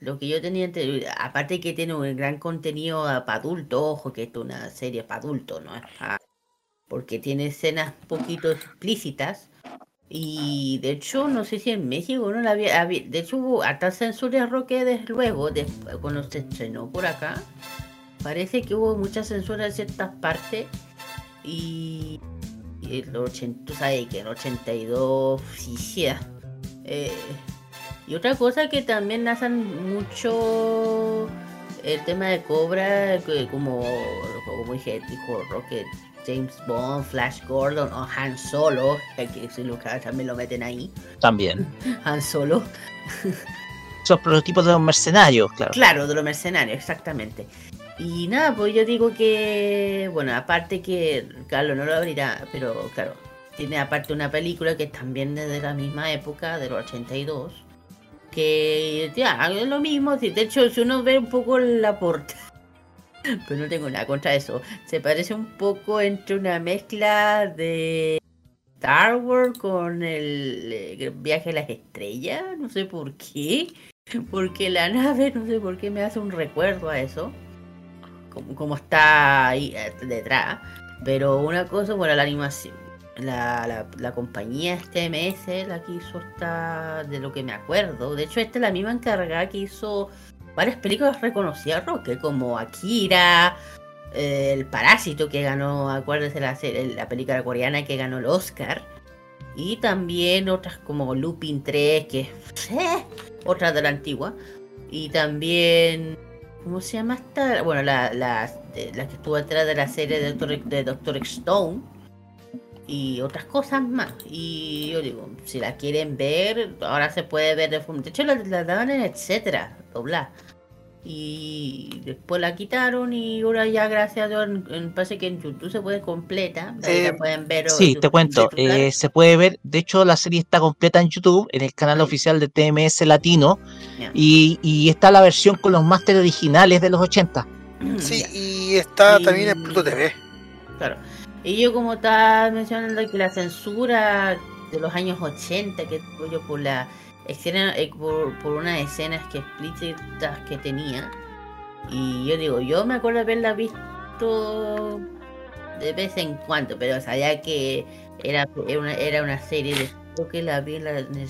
lo que yo tenía, aparte que tiene un gran contenido para adultos, ojo que esto es una serie para adultos, ¿no? porque tiene escenas poquito explícitas. Y de hecho, no sé si en México no la había, de hecho hubo hasta censura roque desde luego, después, cuando se estrenó por acá. Parece que hubo mucha censura en ciertas partes. Y, y el 80, sabes que en 82, sí, eh, y otra cosa que también hacen mucho el tema de Cobra, como, como dije, dijo Rocket, James Bond, Flash Gordon o Han Solo, que si también lo meten ahí. También. *laughs* Han Solo. Esos prototipos de los mercenarios, claro. Claro, de los mercenarios, exactamente. Y nada, pues yo digo que, bueno, aparte que, Carlos no lo abrirá, pero claro, tiene aparte una película que también es de la misma época, de los 82 que ya, es lo mismo. De hecho, si uno ve un poco la portada, pero no tengo nada contra eso, se parece un poco entre una mezcla de Star Wars con el eh, viaje a las estrellas, no sé por qué. Porque la nave, no sé por qué me hace un recuerdo a eso. Como, como está ahí eh, detrás. Pero una cosa, bueno, la animación. la, la, compañía este TMS la que hizo esta, de lo que me acuerdo. De hecho, esta es la misma encargada que hizo varias películas reconocidas, Roque, como Akira, eh, El Parásito que ganó, acuérdese la, la película coreana que ganó el Oscar. Y también otras como Lupin 3, que es *laughs* eh, otra de la antigua. Y también, ¿cómo se llama esta? Bueno, la, la, que estuvo detrás de la serie de Doctor, de Doctor Stone. Y otras cosas más. Y yo digo, si la quieren ver, ahora se puede ver de forma. De hecho, la, la daban en etcétera, doblar. Y después la quitaron y ahora ya gracias a Dios, en- en- parece que en YouTube se puede completa. Eh, la pueden ver. Sí, te cuento, eh, se puede ver, de hecho la serie está completa en YouTube, en el canal oficial de TMS Latino, y, y está la versión con los máster originales de los 80. Sí, y está Y- también en Pluto TV. Claro. Y yo como estaba mencionando que la censura de los años 80, que yo por la escena, eh, por, por unas escenas que explícitas que tenía. Y yo digo, yo me acuerdo haberla visto de vez en cuando, pero sabía que era, era, una, era una serie de creo que la vi en, la, en el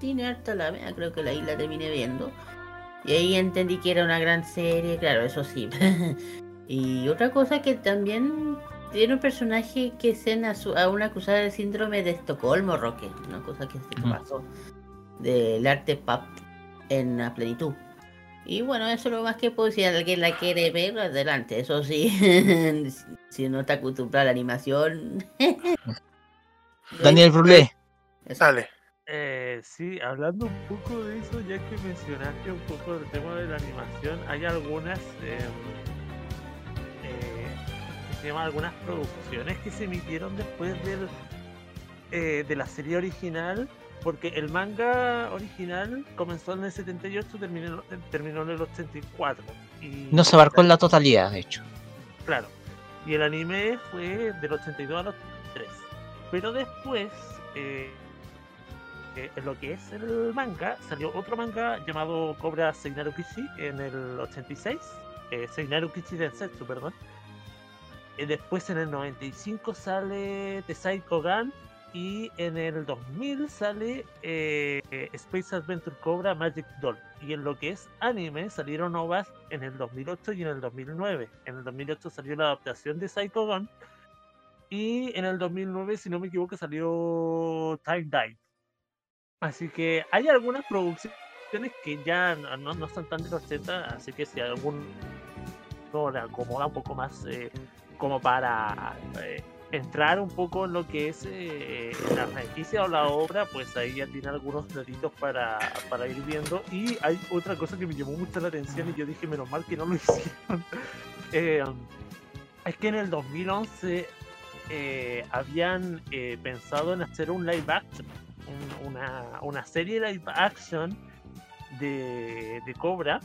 cine harta la vea, creo que la la terminé viendo. Y ahí entendí que era una gran serie, claro, eso sí. *laughs* y otra cosa que también tiene un personaje que es en a, una acusada del síndrome de Estocolmo, Roque. Una cosa que se pasó del arte pop en la plenitud. Y bueno, eso es lo más que puedo decir. Si alguien la quiere ver, adelante. Eso sí, *laughs* si no está acostumbrado a la animación. *laughs* Daniel Brulé, Sale. Eh, sí, hablando un poco de eso, ya que mencionaste un poco el tema de la animación, hay algunas eh, se llaman algunas producciones que se emitieron después del, eh, de la serie original, porque el manga original comenzó en el 78, terminó, terminó en el 84. Y no se abarcó en la totalidad, de hecho. Claro. Y el anime fue del 82 al 83. Pero después, eh, eh, en lo que es el manga, salió otro manga llamado Cobra Seinaru Kishi en el 86. Eh, Seinaru Kishi Densetsu, perdón. Eh, después en el 95 sale The Psycho Gun. Y en el 2000 sale eh, Space Adventure Cobra Magic Doll. Y en lo que es anime salieron ovas en el 2008 y en el 2009. En el 2008 salió la adaptación de Psycho Gun. Y en el 2009, si no me equivoco, salió Time Dive. Así que hay algunas producciones que ya no, no- son tan de los 80, así que si algún no le acomoda un poco más eh, como para eh, entrar un poco en lo que es eh, la franquicia o la obra, pues ahí ya tiene algunos datitos para, para ir viendo. Y hay otra cosa que me llamó mucho la atención y yo dije, menos mal que no lo *laughs* hicieron. Eh, es que en el 2011 eh, habían pensado en hacer un live action, un- una, una serie live action de, de Cobra,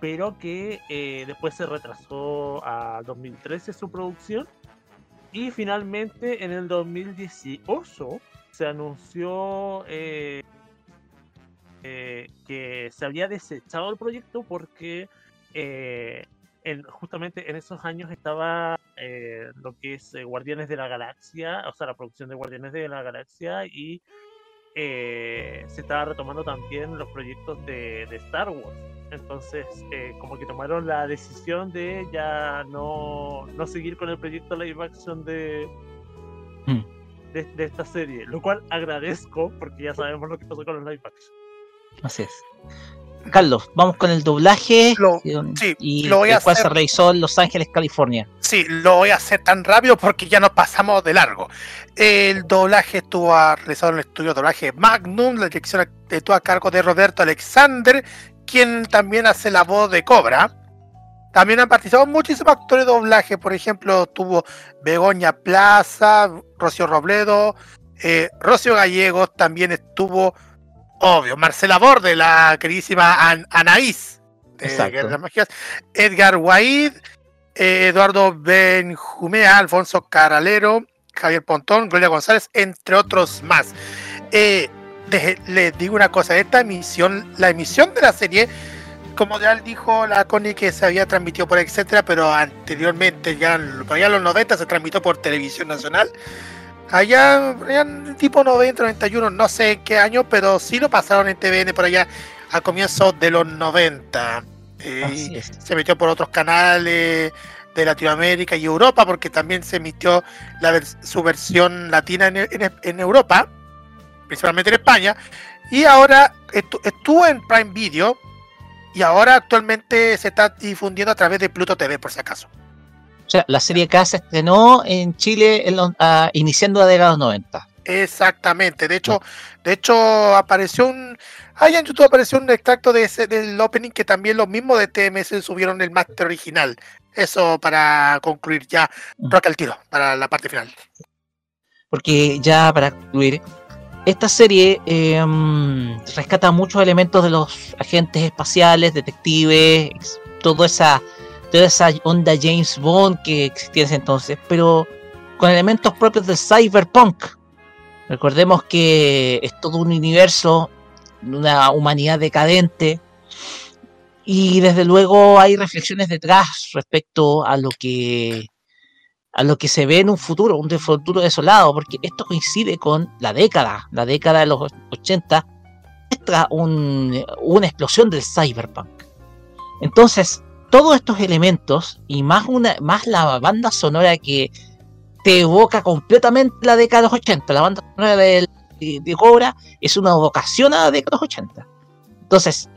pero que eh, después se retrasó a 2013 su producción y finalmente en el 2018 se anunció eh, eh, que se había desechado el proyecto porque eh, en- justamente en esos años estaba lo que es Guardianes de la Galaxia, o sea, la producción de Guardianes de la Galaxia y se estaba retomando también los proyectos de Star Wars. Entonces, eh, como que tomaron la decisión de ya no, no seguir con el proyecto live action de, Mm. de, de esta serie, lo cual agradezco porque ya sabemos lo que pasó con los live action. Así es. Carlos, vamos con el doblaje. sí, y lo voy a el cual se hacer. realizó en Los Ángeles, California. Sí, lo voy a hacer tan rápido porque ya nos pasamos de largo. El doblaje estuvo realizado en el estudio de doblaje Magnum, la dirección estuvo a cargo de Roberto Alexander, quien también hace la voz de Cobra. También han participado muchísimos actores de doblaje, por ejemplo, tuvo Begoña Plaza, Rocío Robledo, eh, Rocío Gallegos, también estuvo, obvio, Marcela Borde, la queridísima An- Anaís de. Guerra de las Magias, Edgar Waid, eh, Eduardo Benjumea, Alfonso Caralero, Javier Pontón, Gloria González, entre otros más. Eh, les digo una cosa, esta emisión, la emisión de la serie, como ya dijo la Connie que se había transmitido por etcétera, pero anteriormente, ya, allá en los 90 se transmitió por televisión nacional. Allá, tipo 90, 91, no sé en qué año, pero sí lo pasaron en TVN por allá a comienzos de los 90. Eh, se metió por otros canales de Latinoamérica y Europa, porque también se emitió la su versión latina en, Europa, principalmente en España, y ahora estuvo en Prime Video, y ahora actualmente se está difundiendo a través de Pluto TV, por si acaso. O sea, la serie K se estrenó en Chile en ah, iniciando la década de los 90. Exactamente. De hecho, de hecho apareció un ahí en YouTube apareció un extracto de ese del opening que también los mismos de TMS subieron el máster original. Eso para concluir ya, mm. roca el tiro para la parte final. Porque ya para concluir, esta serie em, rescata muchos elementos de los agentes espaciales, detectives, toda esa toda esa onda James Bond que existía en ese entonces, pero con elementos propios del cyberpunk. Recordemos que es todo un universo, una humanidad decadente, y desde luego hay reflexiones detrás respecto a lo que a lo que se ve en un futuro, un futuro desolado, porque esto coincide con la década, la década de los 80, muestra un, una explosión del cyberpunk. Entonces, todos estos elementos y más, una, más la banda sonora que te evoca completamente la década de los 80. La banda sonora de, de, Cobra es una evocación a la década de los 80. Entonces,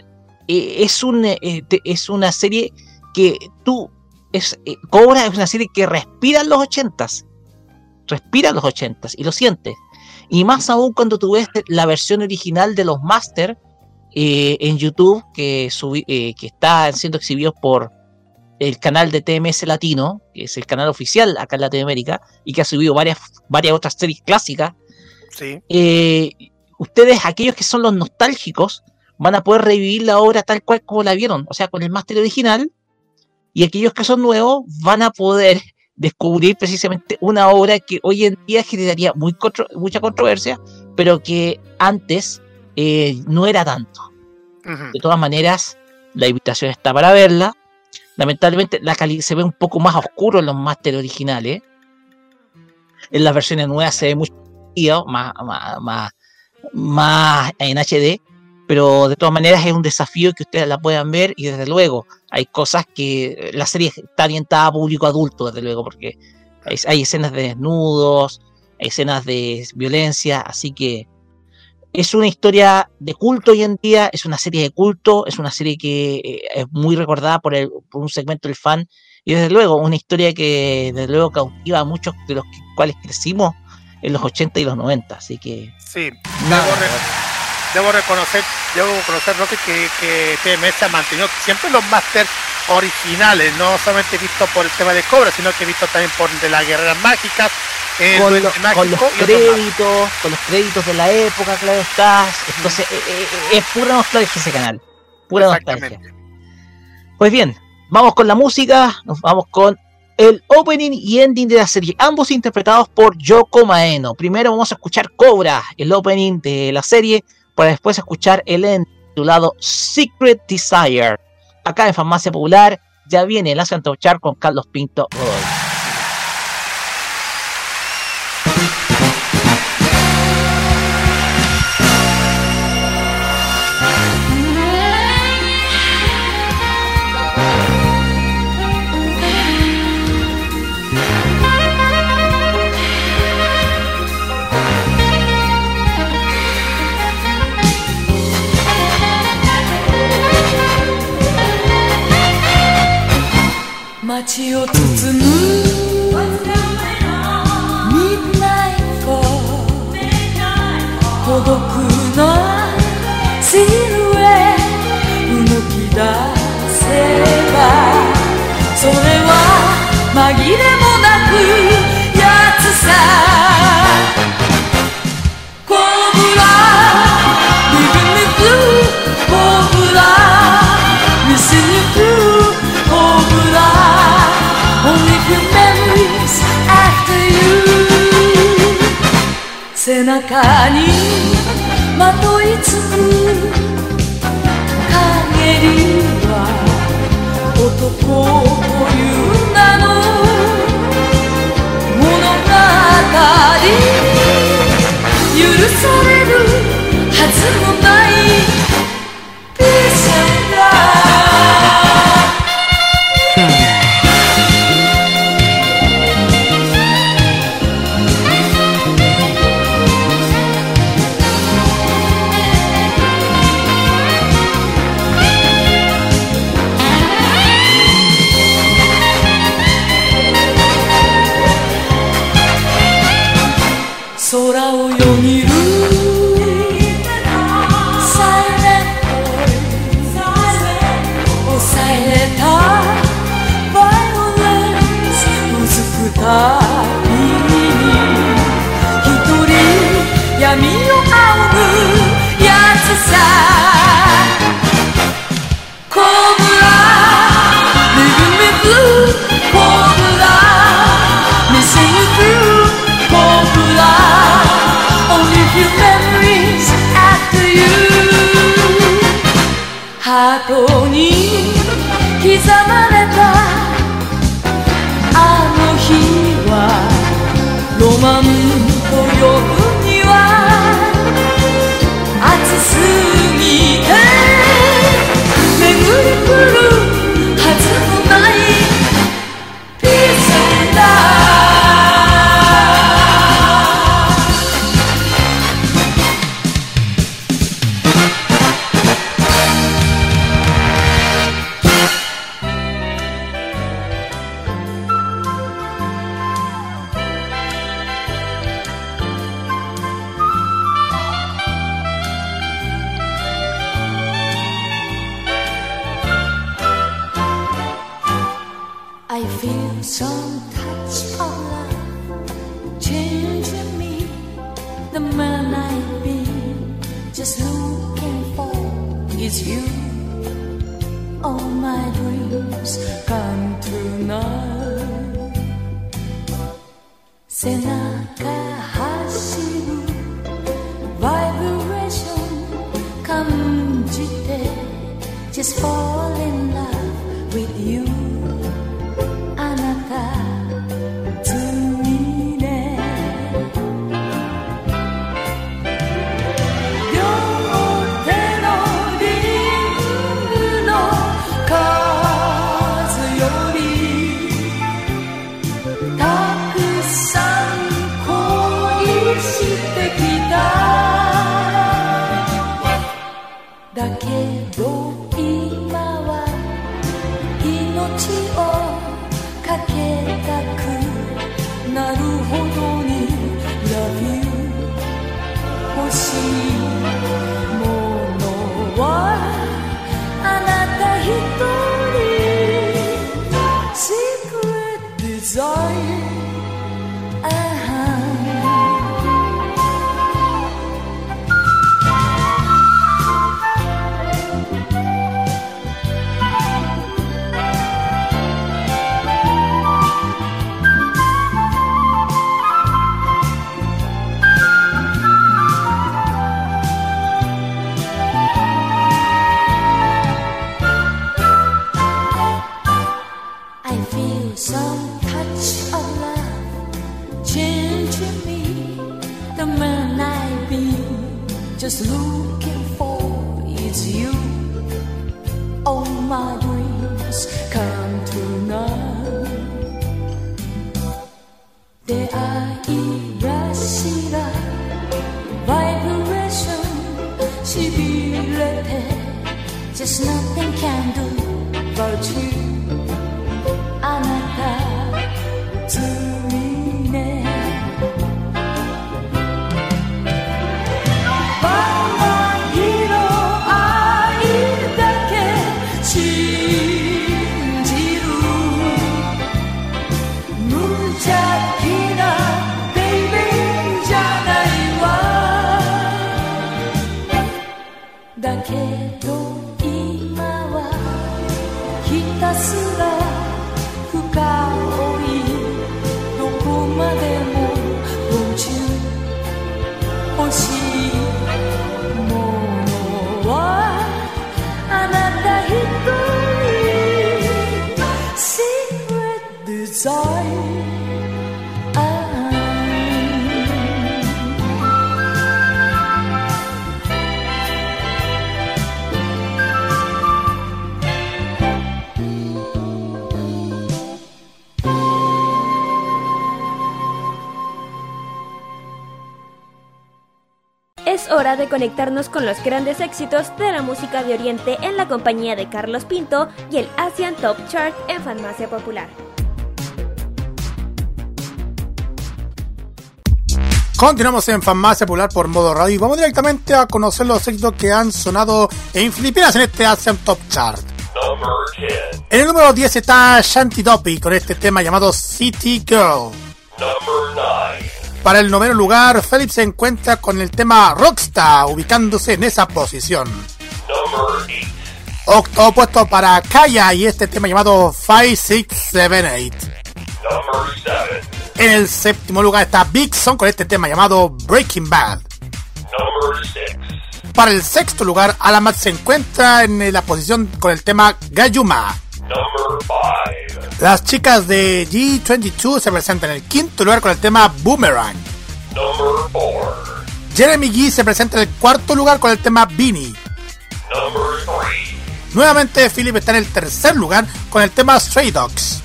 eh, es, un, eh, es una serie que tú. Es, eh, Cobra es una serie que respira en los 80 Respira en los 80 y lo sientes. Y más aún cuando tú ves la versión original de los Master eh, en YouTube que, eh, que están siendo exhibidos por el canal de TMS Latino, que es el canal oficial acá en Latinoamérica, y que ha subido varias, varias otras series clásicas. Eh, ustedes, aquellos que son los nostálgicos, van a poder revivir la obra tal cual como la vieron, o sea, con el máster original, y aquellos que son nuevos van a poder *laughs* descubrir precisamente una obra que hoy en día generaría muy mucha controversia, pero que antes eh, no era tanto. De todas maneras, la invitación está para verla. Lamentablemente, la calidad se ve un poco más oscuro en los máster originales. En las versiones nuevas se ve mucho más, más, más, en HD, pero de todas maneras es un desafío que ustedes la puedan ver y desde luego hay cosas que la serie está orientada a público adulto, desde luego, porque hay, hay escenas de desnudos, hay escenas de violencia, así que es una historia de culto hoy en día, es una serie de culto, es una serie que eh, es muy recordada por, el, por un segmento del fan y desde luego una historia que desde luego cautiva a muchos de los cuales crecimos en los 80 y los 90, así que... Sí, debo, reconocer, debo reconocer que, que TMS ha mantenido siempre los máster originales, no solamente visto por el tema de Cobra, sino que visto también por de las guerreras mágicas, con, los créditos, con los créditos de la época, claro está. Entonces, eh, eh, eh, es pura nostalgia ese canal. Pura nostalgia. Pues bien, vamos con la música, nos vamos con el opening y ending de la serie, ambos interpretados por Yoko Maeno. Primero vamos a escuchar Cobra, el opening de la serie, para después escuchar el ending titulado Secret Desire. Acá en Farmacia Popular ya viene el Santo Char con Carlos Pinto Godoy. を包むミッナイト孤独なシルエ動き出せばそれは紛れもなくやつさ背中にまといつく陰には男という名の物語許されるはずもない。Peace Just conectarnos con los grandes éxitos de la música de Oriente en la compañía de Carlos Pinto y el Asian Top Chart en Farmacia Popular. Continuamos en Farmacia Popular por modo radio y vamos directamente a conocer los éxitos que han sonado en Filipinas en este Asian Top Chart. En el número 10 está Shanty Doppy con este tema llamado City Girl. Para el noveno lugar, Philip se encuentra con el tema Rockstar, ubicándose en esa posición. Octavo puesto para Kaya y este tema llamado 5678. En el séptimo lugar está Big Son con este tema llamado Breaking Bad. Para el sexto lugar, Alamat se encuentra en la posición con el tema Gayuma. Las chicas de G22 se presentan en el quinto lugar con el tema Boomerang. Jeremy G se presenta en el cuarto lugar con el tema Beanie. Nuevamente Philip está en el tercer lugar con el tema Stray Dogs.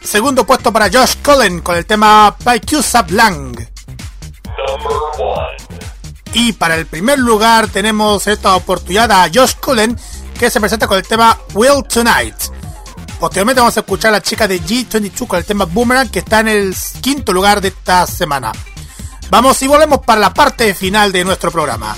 Segundo puesto para Josh Cullen con el tema Paikusa Blanc. Y para el primer lugar tenemos esta oportunidad a Josh Cullen que se presenta con el tema Will Tonight. Posteriormente vamos a escuchar a la chica de G22 con el tema Boomerang que está en el quinto lugar de esta semana. Vamos y volvemos para la parte final de nuestro programa.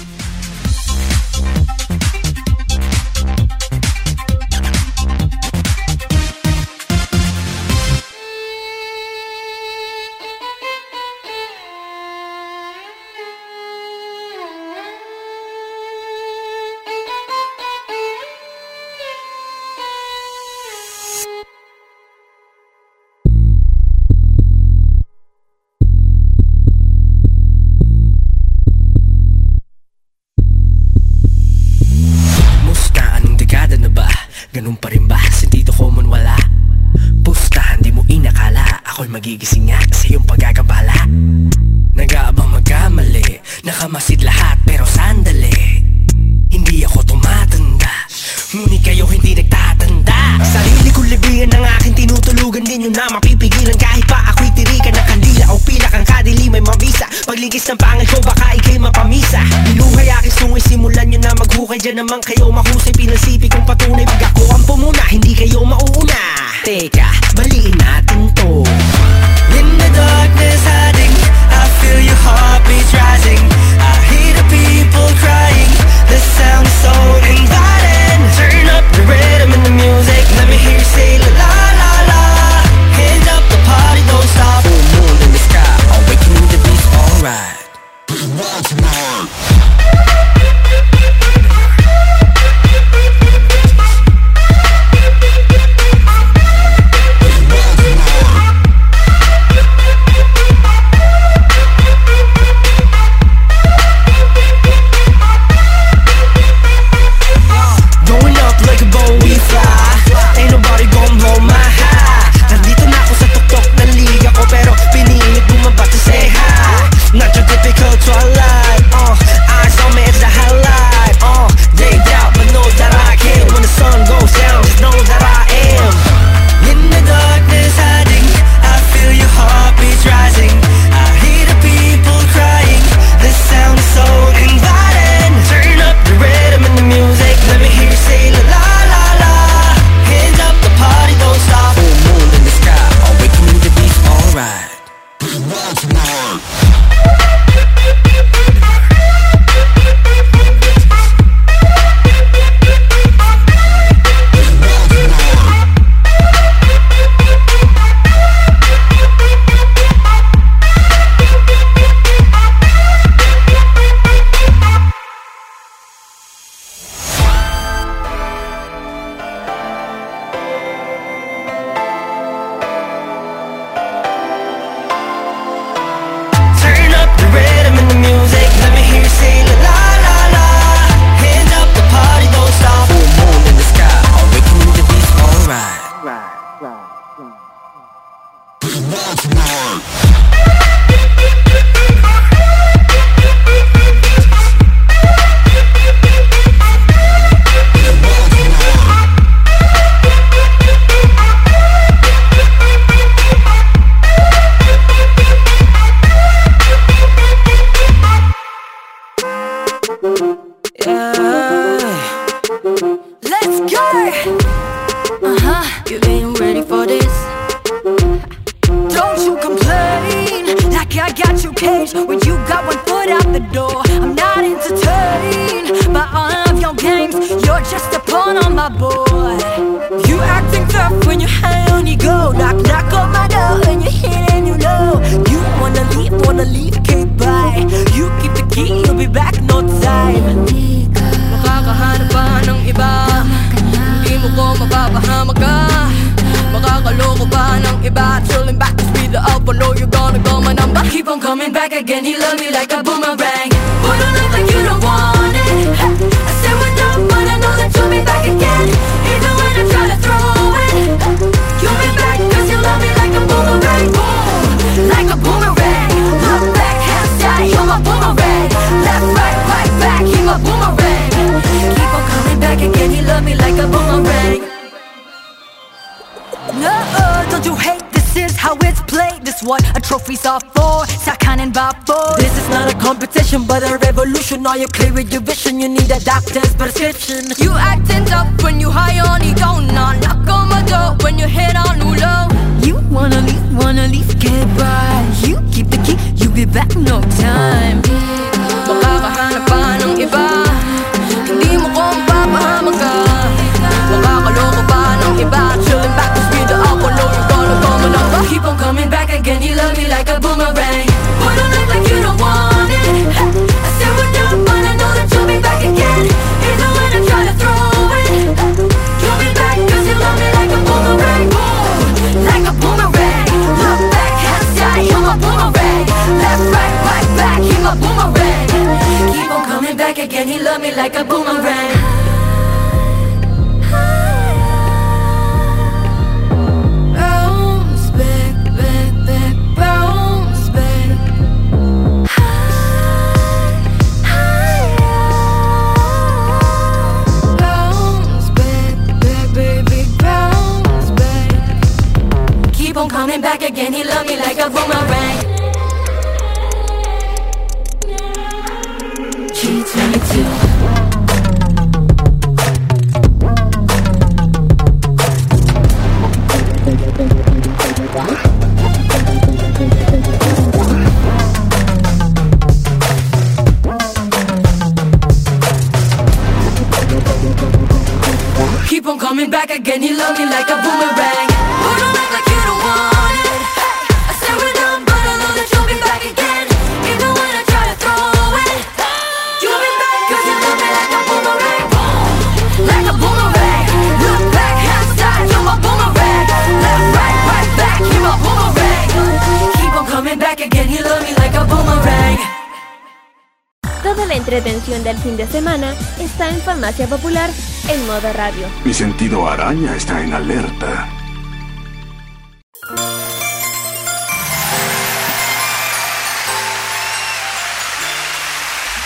Sentido araña está en alerta.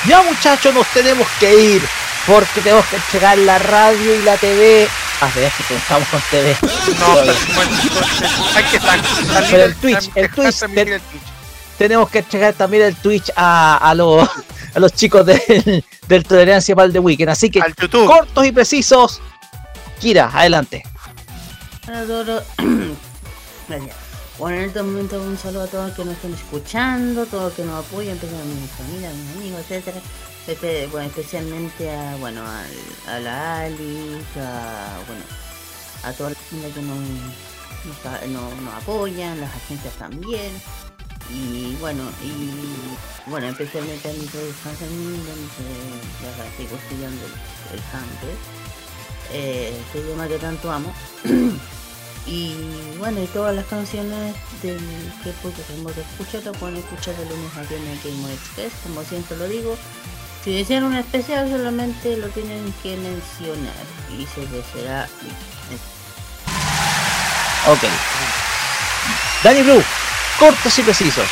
Ya muchachos, nos tenemos que ir porque tenemos que entregar la radio y la TV. Ah, de que pensamos con TV. No, pero bueno, hay que salir el Twitch, el Twitch, tenemos que entregar también el Twitch a, a los a los chicos del, del Tolerancia para el de Weekend. Así que cortos y precisos. Kira, adelante. Hola a. Bueno, en este momento un saludo a todos los que nos están escuchando, todos los que nos apoyan, a mi familia, a mis amigos, etcétera. Espe- bueno, especialmente a bueno al- a, la Ali, a bueno a toda la gente que nos, nos, a- nos- nos apoyan, las agencias también. Y bueno, y bueno, especialmente a mi profesor Fermín, donde ya estoy estudiando el, el campus, eh, este idioma que tanto amo. *clears throat* y bueno, y todas las canciones del que podemos escuchar, lo pueden escuchar de lunes a viernes en Game Express, como siempre lo digo. Si desean un especial, solamente lo tienen que mencionar y se les será. Ok. Danny Blue, cortos y precisos.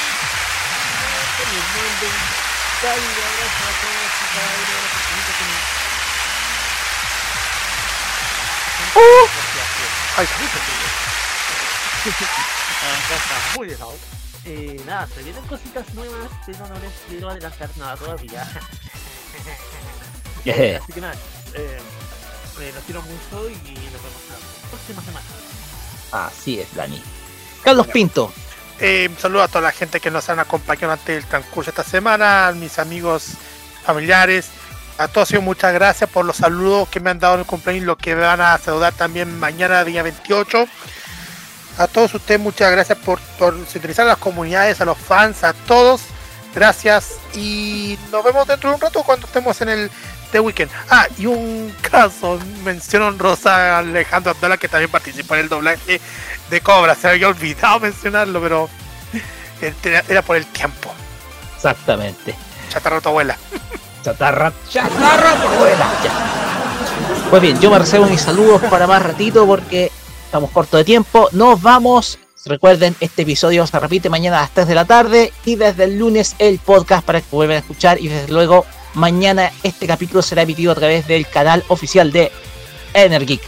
Ay, Acá está muy dejado. Eh, nada, se vienen cositas nuevas, pero no les quiero adelantar nada todavía. Así que nada, eh, eh, los quiero mucho y nos vemos la próxima semana. Así es, Dani. Carlos Pinto. Eh, un saludo a toda la gente que nos han acompañado durante el transcurso de esta semana, mis amigos familiares. A todos muchas gracias por los saludos que me han dado en el cumpleaños y lo que me van a saludar también mañana, día 28. A todos ustedes muchas gracias por, por sintonizar a las comunidades, a los fans, a todos. Gracias y nos vemos dentro de un rato cuando estemos en el The Weekend. Ah, y un caso, menciono Rosa Alejandro Abdala que también participó en el doblaje de Cobra. Se había olvidado *laughs* mencionarlo, pero *laughs* era por el tiempo. Exactamente. Chatarra tu abuela. *laughs* Chatarra, chatarra tu abuela. Pues bien, yo me reservo mis saludos para más ratito porque estamos corto de tiempo. Nos vamos. Recuerden, este episodio se repite mañana a las 3 de la tarde y desde el lunes el podcast para que vuelvan a escuchar y desde luego mañana este capítulo será emitido a través del canal oficial de Energeek.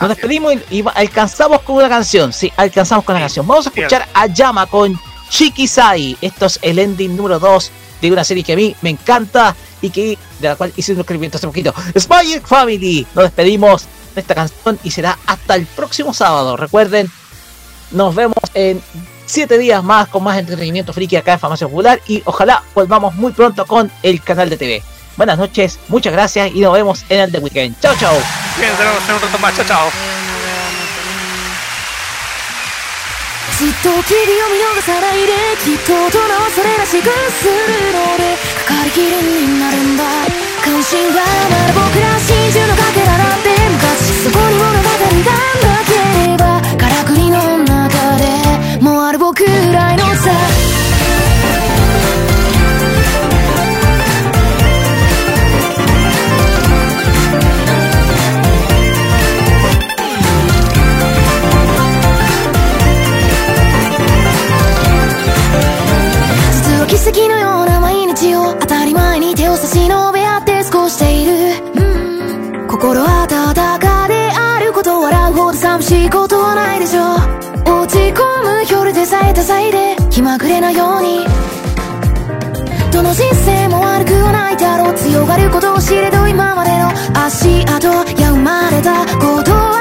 Nos despedimos y, alcanzamos con una canción. Sí, alcanzamos con la canción. Vamos a escuchar a Yama con Chikisai. Esto es el ending número 2 de una serie que a mí me encanta y que de la cual hice un escribimiento hace poquito. Spy Family. Nos despedimos de esta canción y será hasta el próximo sábado. Recuerden, nos vemos en 7 días más con más entretenimiento friki acá en Farmacia Popular y ojalá volvamos muy pronto con el canal de TV. Buenas noches, muchas gracias y nos vemos en el The Weekend. Chao, chao. Bien, nos vemos un rato más. Chao, chao. じっと君を見逃さないできっと大人はそれらしくするのでかかりきりになるんだ。関心はまだ僕ら真珠の寂しいことはないでしょ。う落ち込む夜でさえ多彩で気まぐれなように。どの人生も悪くはないだろう。強がることを知れど今までの足跡。や生まれたこと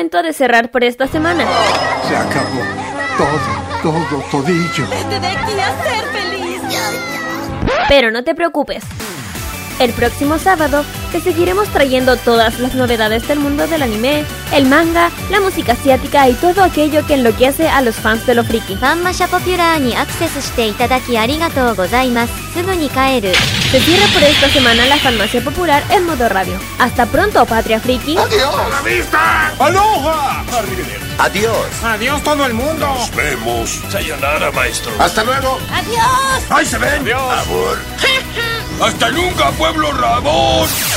momento de cerrar por esta semana. Se acabó. Todo, todo, todillo. Te de aquí a ser feliz. Pero no te preocupes. El próximo sábado te seguiremos trayendo todas las novedades del mundo del anime, el manga, la música asiática y todo aquello que enloquece a los fans de lo friki. Fanmasha Popular ni acceso shite itadaki arigatou gozaimasu. Ni kaeru. Se cierra por esta semana la Farmacia Popular en modo radio. Hasta pronto, Patria Friki. ¡Adiós! ¡A la vista! ¡Aloha! ¡Adiós! ¡Adiós todo el mundo! ¡Nos vemos! ¡Sayonara, maestro! ¡Hasta luego! ¡Adiós! ¡Ahí se ven! ¡Adiós! *laughs* ¡Hasta nunca, pueblo rabón!